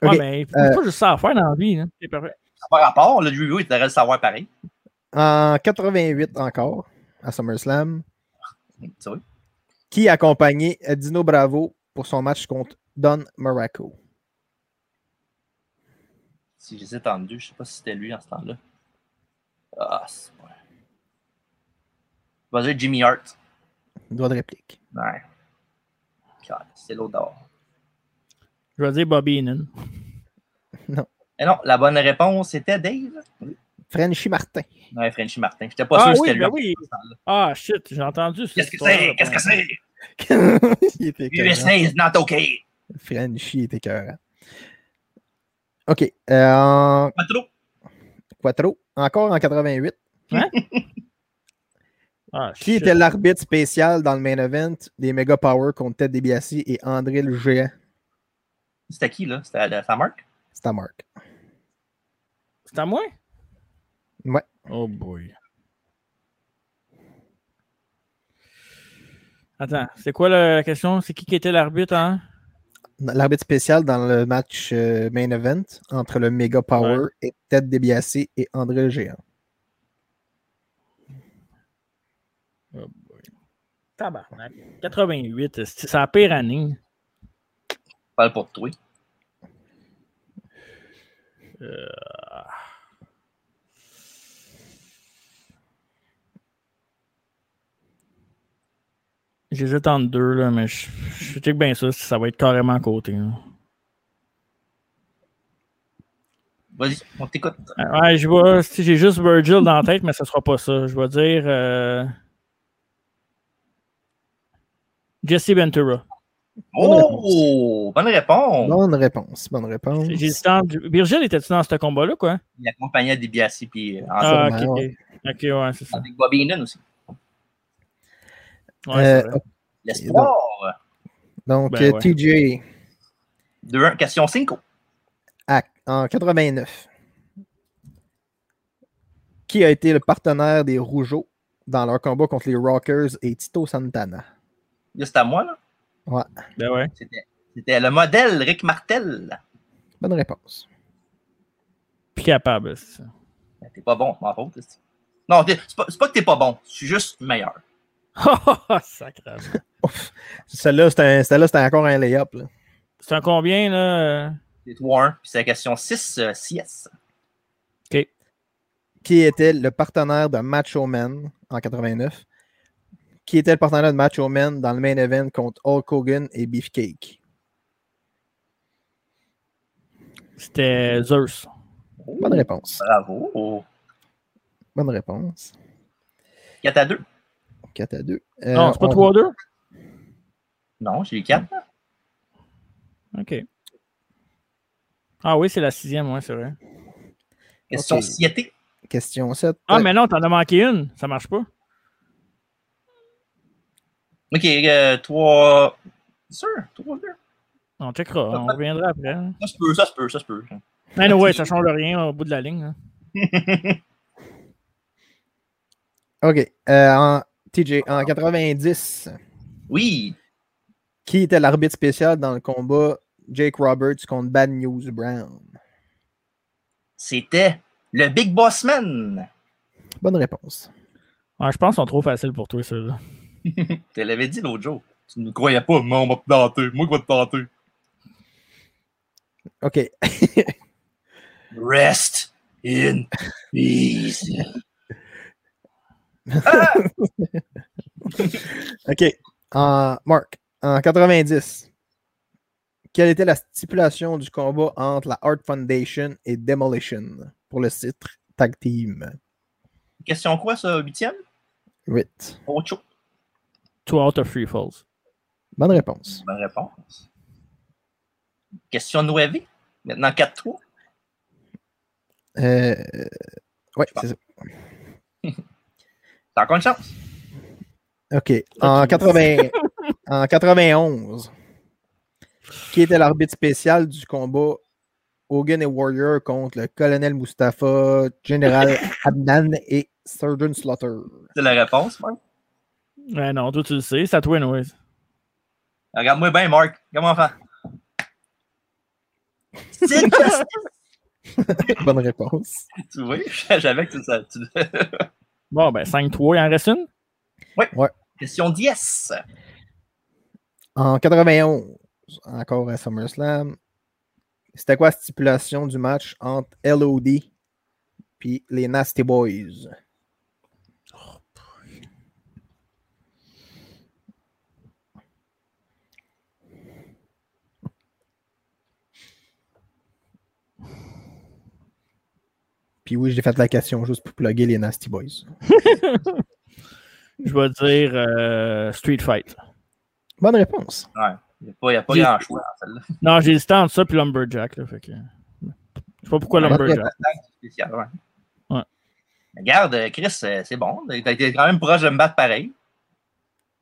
Speaker 2: Ouais, mais il faut
Speaker 11: euh,
Speaker 2: pas juste ça à faire dans la vie. Hein. C'est parfait.
Speaker 1: Ça n'a pas rapport, le review, il devrait le savoir pareil.
Speaker 11: En 88 encore, à SummerSlam, qui a accompagné Dino Bravo pour son match contre Don Morocco?
Speaker 1: Si j'hésite entre deux, je sais pas si c'était lui en ce temps-là. Ah, c'est vais dire Jimmy Hart.
Speaker 11: Droit de réplique.
Speaker 1: Ouais. C'est l'autre d'or.
Speaker 2: Je vais dire Bobby Heenan.
Speaker 1: Et non, la bonne réponse c'était Dave.
Speaker 11: Frenchy Martin.
Speaker 1: Ouais, Frenchy Martin. J'étais pas
Speaker 2: Ah
Speaker 1: sûr que
Speaker 2: oui,
Speaker 1: c'était
Speaker 2: ben
Speaker 1: lui.
Speaker 2: oui. Ah shit, j'ai entendu.
Speaker 1: Qu'est-ce que c'est? Qu'est-ce que c'est?
Speaker 11: Était
Speaker 1: USA is not okay.
Speaker 11: Frenchy était écœurant. OK. euh,
Speaker 1: Quattro.
Speaker 11: Quattro. Encore en 88.
Speaker 2: Hein? Ah,
Speaker 11: Qui
Speaker 2: shit.
Speaker 11: était l'arbitre spécial dans le main event des Mega Power contre Ted DiBiase et André le Géant?
Speaker 1: C'était qui, là? C'était c'était à Marc?
Speaker 11: C'est à Marc.
Speaker 2: C'est à moi?
Speaker 11: Ouais.
Speaker 2: Oh boy. Attends, c'est quoi la question? C'est qui qui était l'arbitre, hein?
Speaker 11: L'arbitre spécial dans le match euh, main event entre le Mega Power et Ted DiBiase et André le Géant.
Speaker 2: Tabarnak. 88, c'est c'est la pire année.
Speaker 1: Parle pour toi.
Speaker 2: Euh, J'hésite entre deux, là, mais je, je check bien ça, ça va être carrément à côté. là.
Speaker 1: Vas-y, on t'écoute.
Speaker 2: Euh, Ouais, je vois. Si j'ai juste Virgil dans la tête, mais ce sera pas ça. Je vais dire euh, Jesse Ventura.
Speaker 1: Oh! Bonne réponse!
Speaker 11: Bonne réponse. Bonne réponse.
Speaker 2: Virgil était-tu dans ce combat-là, quoi?
Speaker 1: Il accompagnait DiBiase puis euh,
Speaker 2: Ah, ok, ok. Ok, ouais, c'est ça.
Speaker 1: Avec Bobby Heenan aussi.
Speaker 2: Ouais,
Speaker 11: Euh.
Speaker 1: L'espoir!
Speaker 11: Donc,
Speaker 2: Ben
Speaker 11: euh,
Speaker 2: ouais.
Speaker 11: TJ,
Speaker 1: 2-1, question 5.
Speaker 11: à- en 89, qui a été le partenaire des Rougeaux dans leur combat contre les Rockers et Tito Santana?
Speaker 1: Là, c'est à moi, là.
Speaker 11: Ouais,
Speaker 2: Ben ouais.
Speaker 1: C'était le modèle Rick Martel.
Speaker 11: bonne réponse.
Speaker 2: Plus capable, c'est ça.
Speaker 1: Ben, T'es pas bon, faute. c'est- Non, t'es- c'est pas, pas que t'es pas bon, je suis juste meilleur.
Speaker 11: Celle-là, c'était un- celle-là, c'était encore un lay-up.
Speaker 2: C'est un combien, là?
Speaker 1: C'est 3-1, puis c'est la question 6, euh, CS.
Speaker 2: OK.
Speaker 11: Qui était le partenaire de Macho Man en 89? Qui était le partenaire de Macho Man dans le main event contre Hulk Hogan et Beefcake?
Speaker 2: C'était Zeus.
Speaker 11: Bonne réponse.
Speaker 1: Bravo.
Speaker 11: Bonne réponse.
Speaker 1: 4 à 2.
Speaker 11: 4 à 2.
Speaker 2: non, c'est pas
Speaker 11: on-
Speaker 2: 3 2?
Speaker 1: Non, j'ai eu 4.
Speaker 2: OK. Ah oui, c'est la sixième, ouais, c'est vrai.
Speaker 1: Question
Speaker 11: Ok.
Speaker 1: société.
Speaker 11: Question 7.
Speaker 2: Ah, mais non, t'en as manqué une. Ça marche pas.
Speaker 1: Ok, 3. Sûr, 3 2.
Speaker 2: On checkera. On reviendra après. hein.
Speaker 1: Ça se peut, ça se peut, ça se peut.
Speaker 2: Mais ouais, ça change rien au bout de la ligne. hein.
Speaker 11: OK. Euh, en, TJ, en 90,
Speaker 1: Oui.
Speaker 11: qui était l'arbitre spécial dans le combat Jake Roberts contre Bad News Brown?
Speaker 1: C'était le Big Boss Man.
Speaker 11: Bonne réponse.
Speaker 2: Ouais, je pense qu'ils sont trop faciles pour toi, ceux-là.
Speaker 1: Tu l'avais dit l'autre jour. Tu ne croyais pas, mais on va te tenter. Moi, je vais te tenter.
Speaker 11: OK.
Speaker 1: Rest in peace.
Speaker 11: OK. En, Mark, en 90, quelle était la stipulation du combat entre la Art Foundation et Demolition pour le titre Tag Team?
Speaker 1: Question quoi, ça, huitième?
Speaker 11: 8.
Speaker 1: Ocho.
Speaker 2: Two out of three falls.
Speaker 11: Bonne réponse.
Speaker 1: Bonne réponse. Question 9. Maintenant 4-3.
Speaker 11: Euh, ouais, c'est ça.
Speaker 1: T'as encore une chance.
Speaker 11: OK. En, 80, en 91, qui était l'arbitre spécial du combat Hogan et Warrior contre le colonel Mustafa, Général Adnan et Surgeon Slaughter?
Speaker 1: C'est la réponse, Marc.
Speaker 2: Ouais, non, toi, tu le sais. C'est à toi, anyways.
Speaker 1: Regarde-moi bien, Marc. Comment on fait? C'est justice.
Speaker 11: Bonne réponse.
Speaker 1: Tu vois, je savais que tu ça. tu-
Speaker 2: Bon, ben, 5-3, il en reste une?
Speaker 1: Ouais.
Speaker 11: Ouais.
Speaker 1: Question 10.
Speaker 11: En 91, encore à SummerSlam, C'était quoi la stipulation du match entre LOD puis les Nasty Boys? Puis oui, j'ai fait la question juste pour plugger les Nasty Boys.
Speaker 2: Je vais dire euh, Street Fight.
Speaker 11: Bonne réponse.
Speaker 1: Ouais. Il n'y a pas, grand choix dans celle-là.
Speaker 2: Non, j'ai hésité entre ça et Lumberjack. Là, fait que... Je sais pas pourquoi
Speaker 1: Ouais,
Speaker 2: Lumberjack.
Speaker 1: c'est spécial, ouais.
Speaker 2: Ouais.
Speaker 1: Mais Regarde, euh, Chris, euh, c'est bon. T'as été quand même proche de me battre pareil.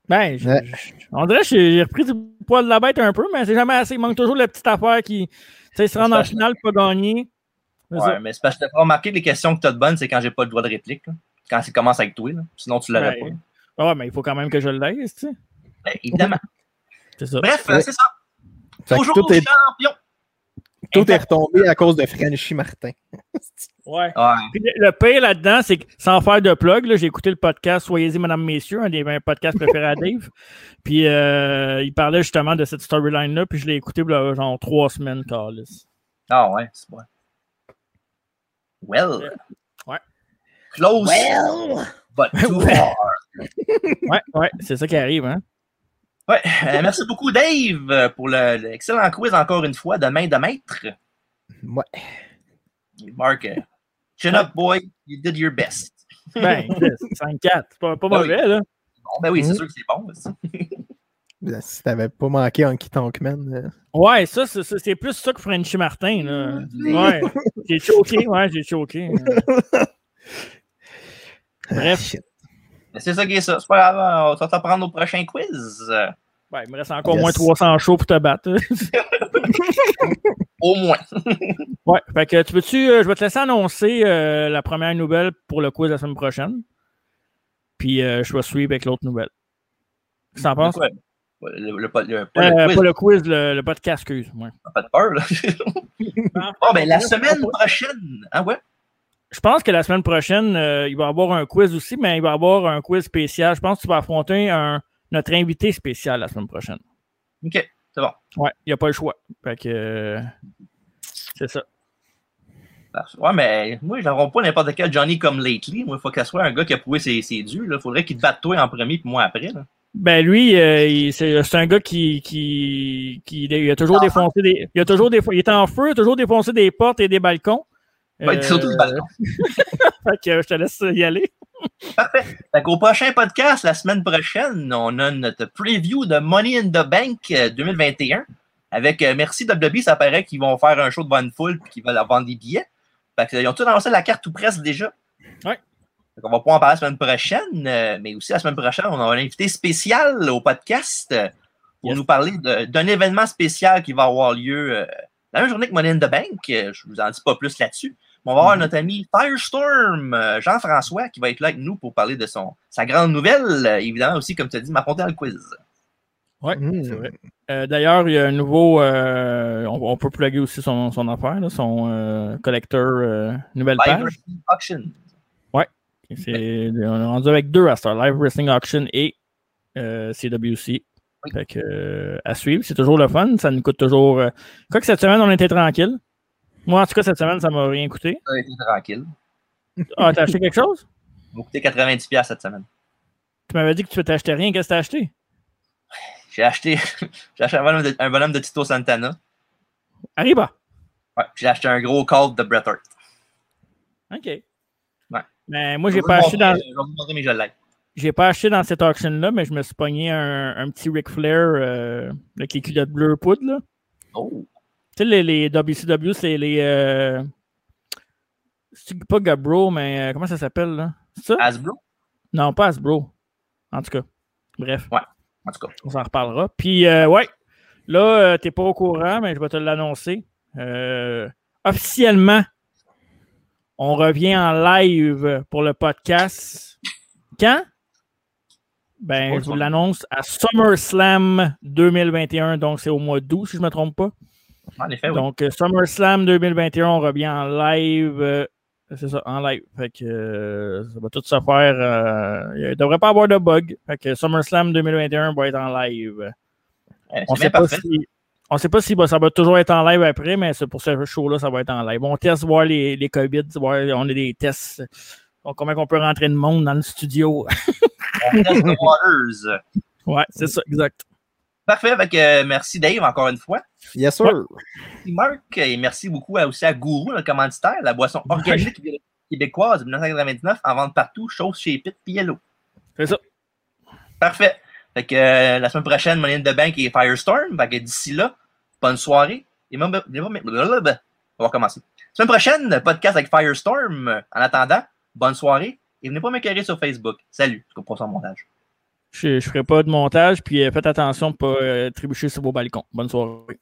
Speaker 2: Ben, je- je- on dirait que j'ai j'ai repris du poil de la bête un peu, mais c'est jamais assez. Il manque toujours la petite affaire qui. Tu sais, se rendre en finale, pas gagner.
Speaker 1: Ouais, mais c'est parce que je t'ai pas remarqué les questions que tu as de bonnes, c'est quand j'ai pas le droit de réplique. là. Quand ça commence avec toi. là. Sinon, tu l'aurais
Speaker 2: Ouais. Ouais, mais il faut quand même que je l'aise, tu sais.
Speaker 1: pas. Ben, évidemment.
Speaker 2: C'est ça.
Speaker 1: Bref, euh, c'est ça.
Speaker 11: Fait
Speaker 1: Toujours
Speaker 11: tout est,
Speaker 1: champion.
Speaker 11: tout est retombé à cause de Frenchy Martin.
Speaker 2: Ouais. Le, pire là-dedans, c'est que sans faire de plug, j'ai écouté le podcast Soyez-y, Madame, Messieurs, un des mes podcasts préférés à Dave. Puis euh, il parlait justement de cette storyline-là, puis je l'ai écouté là, genre trois semaines, Carlis.
Speaker 1: Ah ouais, c'est bon. Well.
Speaker 2: Ouais.
Speaker 1: Close.
Speaker 2: Well.
Speaker 1: But too far.
Speaker 2: Ouais, ouais, c'est ça qui arrive, hein.
Speaker 1: Ouais, euh, merci beaucoup, Dave, pour le- l'excellent quiz encore une fois de main de maître.
Speaker 11: Ouais.
Speaker 1: Marc, euh, chin up, boy, you did your best.
Speaker 2: Ben, 5-4, c'est pas, pas
Speaker 1: Ben oui.
Speaker 2: mauvais, là.
Speaker 1: Bon, ben oui, c'est
Speaker 11: Mm.
Speaker 1: sûr que c'est bon.
Speaker 11: Ben, Si t'avais pas manqué Honky Tonkman. euh,
Speaker 2: Ouais, ça, c'est- plus ça que Frenchy Martin, là. Ouais, j'ai choqué, ouais, j'ai choqué. Bref.
Speaker 1: Mais c'est ça qui est ça. C'est pas grave, on va t'en prendre au prochain quiz.
Speaker 2: Ouais, il me reste encore
Speaker 11: Yes.
Speaker 2: moins 300 shows pour te battre.
Speaker 1: Au moins.
Speaker 2: ouais, fait que tu veux-tu, euh, je vais te laisser annoncer euh, la première nouvelle pour le quiz la semaine prochaine. Puis euh, je vais suivre avec l'autre nouvelle. Qu'est-ce que t'en penses?
Speaker 1: Ouais. Le, le- le- pas le- pas
Speaker 2: Euh,
Speaker 1: le quiz,
Speaker 2: pas le quiz, le, le podcast, excuse. moi
Speaker 1: pas de peur. Là. bon, ben la semaine prochaine. Ah ouais?
Speaker 2: Je pense que la semaine prochaine, euh, il va y avoir un quiz aussi, mais il va y avoir un quiz spécial. Je pense que tu vas affronter un, notre invité spécial la semaine prochaine.
Speaker 1: Ok, c'est bon.
Speaker 2: Ouais, il n'y a pas le choix. Fait que euh, c'est ça.
Speaker 1: Ouais, mais moi, je n'aurai pas n'importe quel Johnny comme lately. Moi, il faut qu'elle soit un gars qui a prouvé ses, ses durs. Il faudrait qu'il te batte toi en premier puis moi après. Là.
Speaker 2: Ben lui, euh, c'est un gars qui, qui, qui il a toujours défoncé des. Il a toujours il est en feu, il a toujours défoncé des portes et des balcons.
Speaker 1: Ouais, surtout les balcons.
Speaker 2: fait que euh, je te laisse y aller.
Speaker 1: Fait qu'au prochain podcast, la semaine prochaine, on a notre preview de Money in the Bank euh, 2021. Avec euh, Merci WWE, ça paraît qu'ils vont faire un show de bonne foule et qu'ils veulent vendre des billets. Fait qu'ils ont tous lancé la carte tout presque déjà.
Speaker 2: Ouais.
Speaker 1: On va pouvoir en parler la semaine prochaine, euh, mais aussi la semaine prochaine, on a un invité spécial au podcast euh, pour nous parler d'un événement spécial qui va avoir lieu euh, la même journée que Money in the Bank. Je vous en dis pas plus là-dessus. Mais on va avoir notre ami Firestorm, Jean-François, qui va être là avec nous pour parler de son, sa grande nouvelle. évidemment aussi, comme tu as dit, m'affronter dans le quiz.
Speaker 2: Ouais, c'est vrai. Euh, D'ailleurs, il y a un nouveau. euh, on, on peut plugger aussi son, son affaire, là, son euh, collecteur euh, nouvelle page.
Speaker 1: Auction.
Speaker 2: C'est- On est rendu avec deux à Star Live Wrestling Auction et euh, CWC. Fait que, euh, à suivre, c'est toujours le fun. Ça nous coûte toujours. euh, Quoi que cette semaine, on était tranquille. Moi, en tout cas, cette semaine, ça m'a rien coûté.
Speaker 1: Ça a été tranquille.
Speaker 2: Ah, t'as acheté quelque chose?
Speaker 1: Ça m'a coûté 90$ cette semaine.
Speaker 2: Tu m'avais dit que tu t'achetais rien. Qu'est-ce que t'as acheté?
Speaker 1: J'ai acheté, j'ai acheté un, bonhomme de, un bonhomme de Tito Santana.
Speaker 2: Arriba.
Speaker 1: Ouais, j'ai acheté un gros call de Bret Hart.
Speaker 2: OK. Mais moi,
Speaker 1: Je
Speaker 2: j'ai pas acheté dans. J'ai pas acheté dans cette auction-là, mais je me suis pogné un, un petit Ric Flair euh, avec les culottes bleues poudre. Là.
Speaker 1: Oh.
Speaker 2: Tu sais, les, les WCW, c'est les. Euh... C'est pas Gabro, mais euh, comment ça s'appelle là? Ça?
Speaker 1: Hasbro?
Speaker 2: Non, pas Hasbro. En tout cas. Bref.
Speaker 1: Ouais, en tout cas.
Speaker 2: On s'en reparlera. Puis, euh, ouais, là, t'es pas au courant, mais je vais te l'annoncer. Euh, officiellement, on revient en live pour le podcast. Quand? Ben, je vous l'annonce à SummerSlam 2021, donc c'est au mois d'août, si je ne me trompe pas.
Speaker 1: En effet, oui.
Speaker 2: Donc, euh, SummerSlam 2021, on revient en live. euh, c'est ça, en live. Fait que euh, ça va tout se faire. euh, il ne devrait pas avoir de bug. Fait que SummerSlam 2021 va être en live.
Speaker 1: Eh,
Speaker 2: on sait pas
Speaker 1: parfait.
Speaker 2: si. On ne sait pas si bah, ça va toujours être en live après, mais pour ce show-là, ça va être en live. On teste voir les, les COVID, voir, on a des tests. Donc, combien on peut rentrer de monde dans le studio.
Speaker 1: On teste waters.
Speaker 2: ouais, c'est ça, exact.
Speaker 1: Parfait. Euh, merci Dave encore une fois.
Speaker 11: Yes, sir.
Speaker 1: Merci Marc. Et merci beaucoup à- aussi à Gourou, le commanditaire, la boisson organique québécoise de 1999 en vente partout, chose chez Pit et Yellow.
Speaker 2: C'est ça.
Speaker 1: Parfait. Fait que euh, la semaine prochaine, Money in the Bank et Firestorm. Fait que d'ici là, bonne soirée. Et on va recommencer. Semaine prochaine, podcast avec Firestorm. En attendant, bonne soirée. Et venez pas m'écœurer sur Facebook. Salut. Je comprends montage.
Speaker 2: Je ferai pas de montage, puis euh, faites attention ne pas euh, trébucher sur vos balcons. Bonne soirée.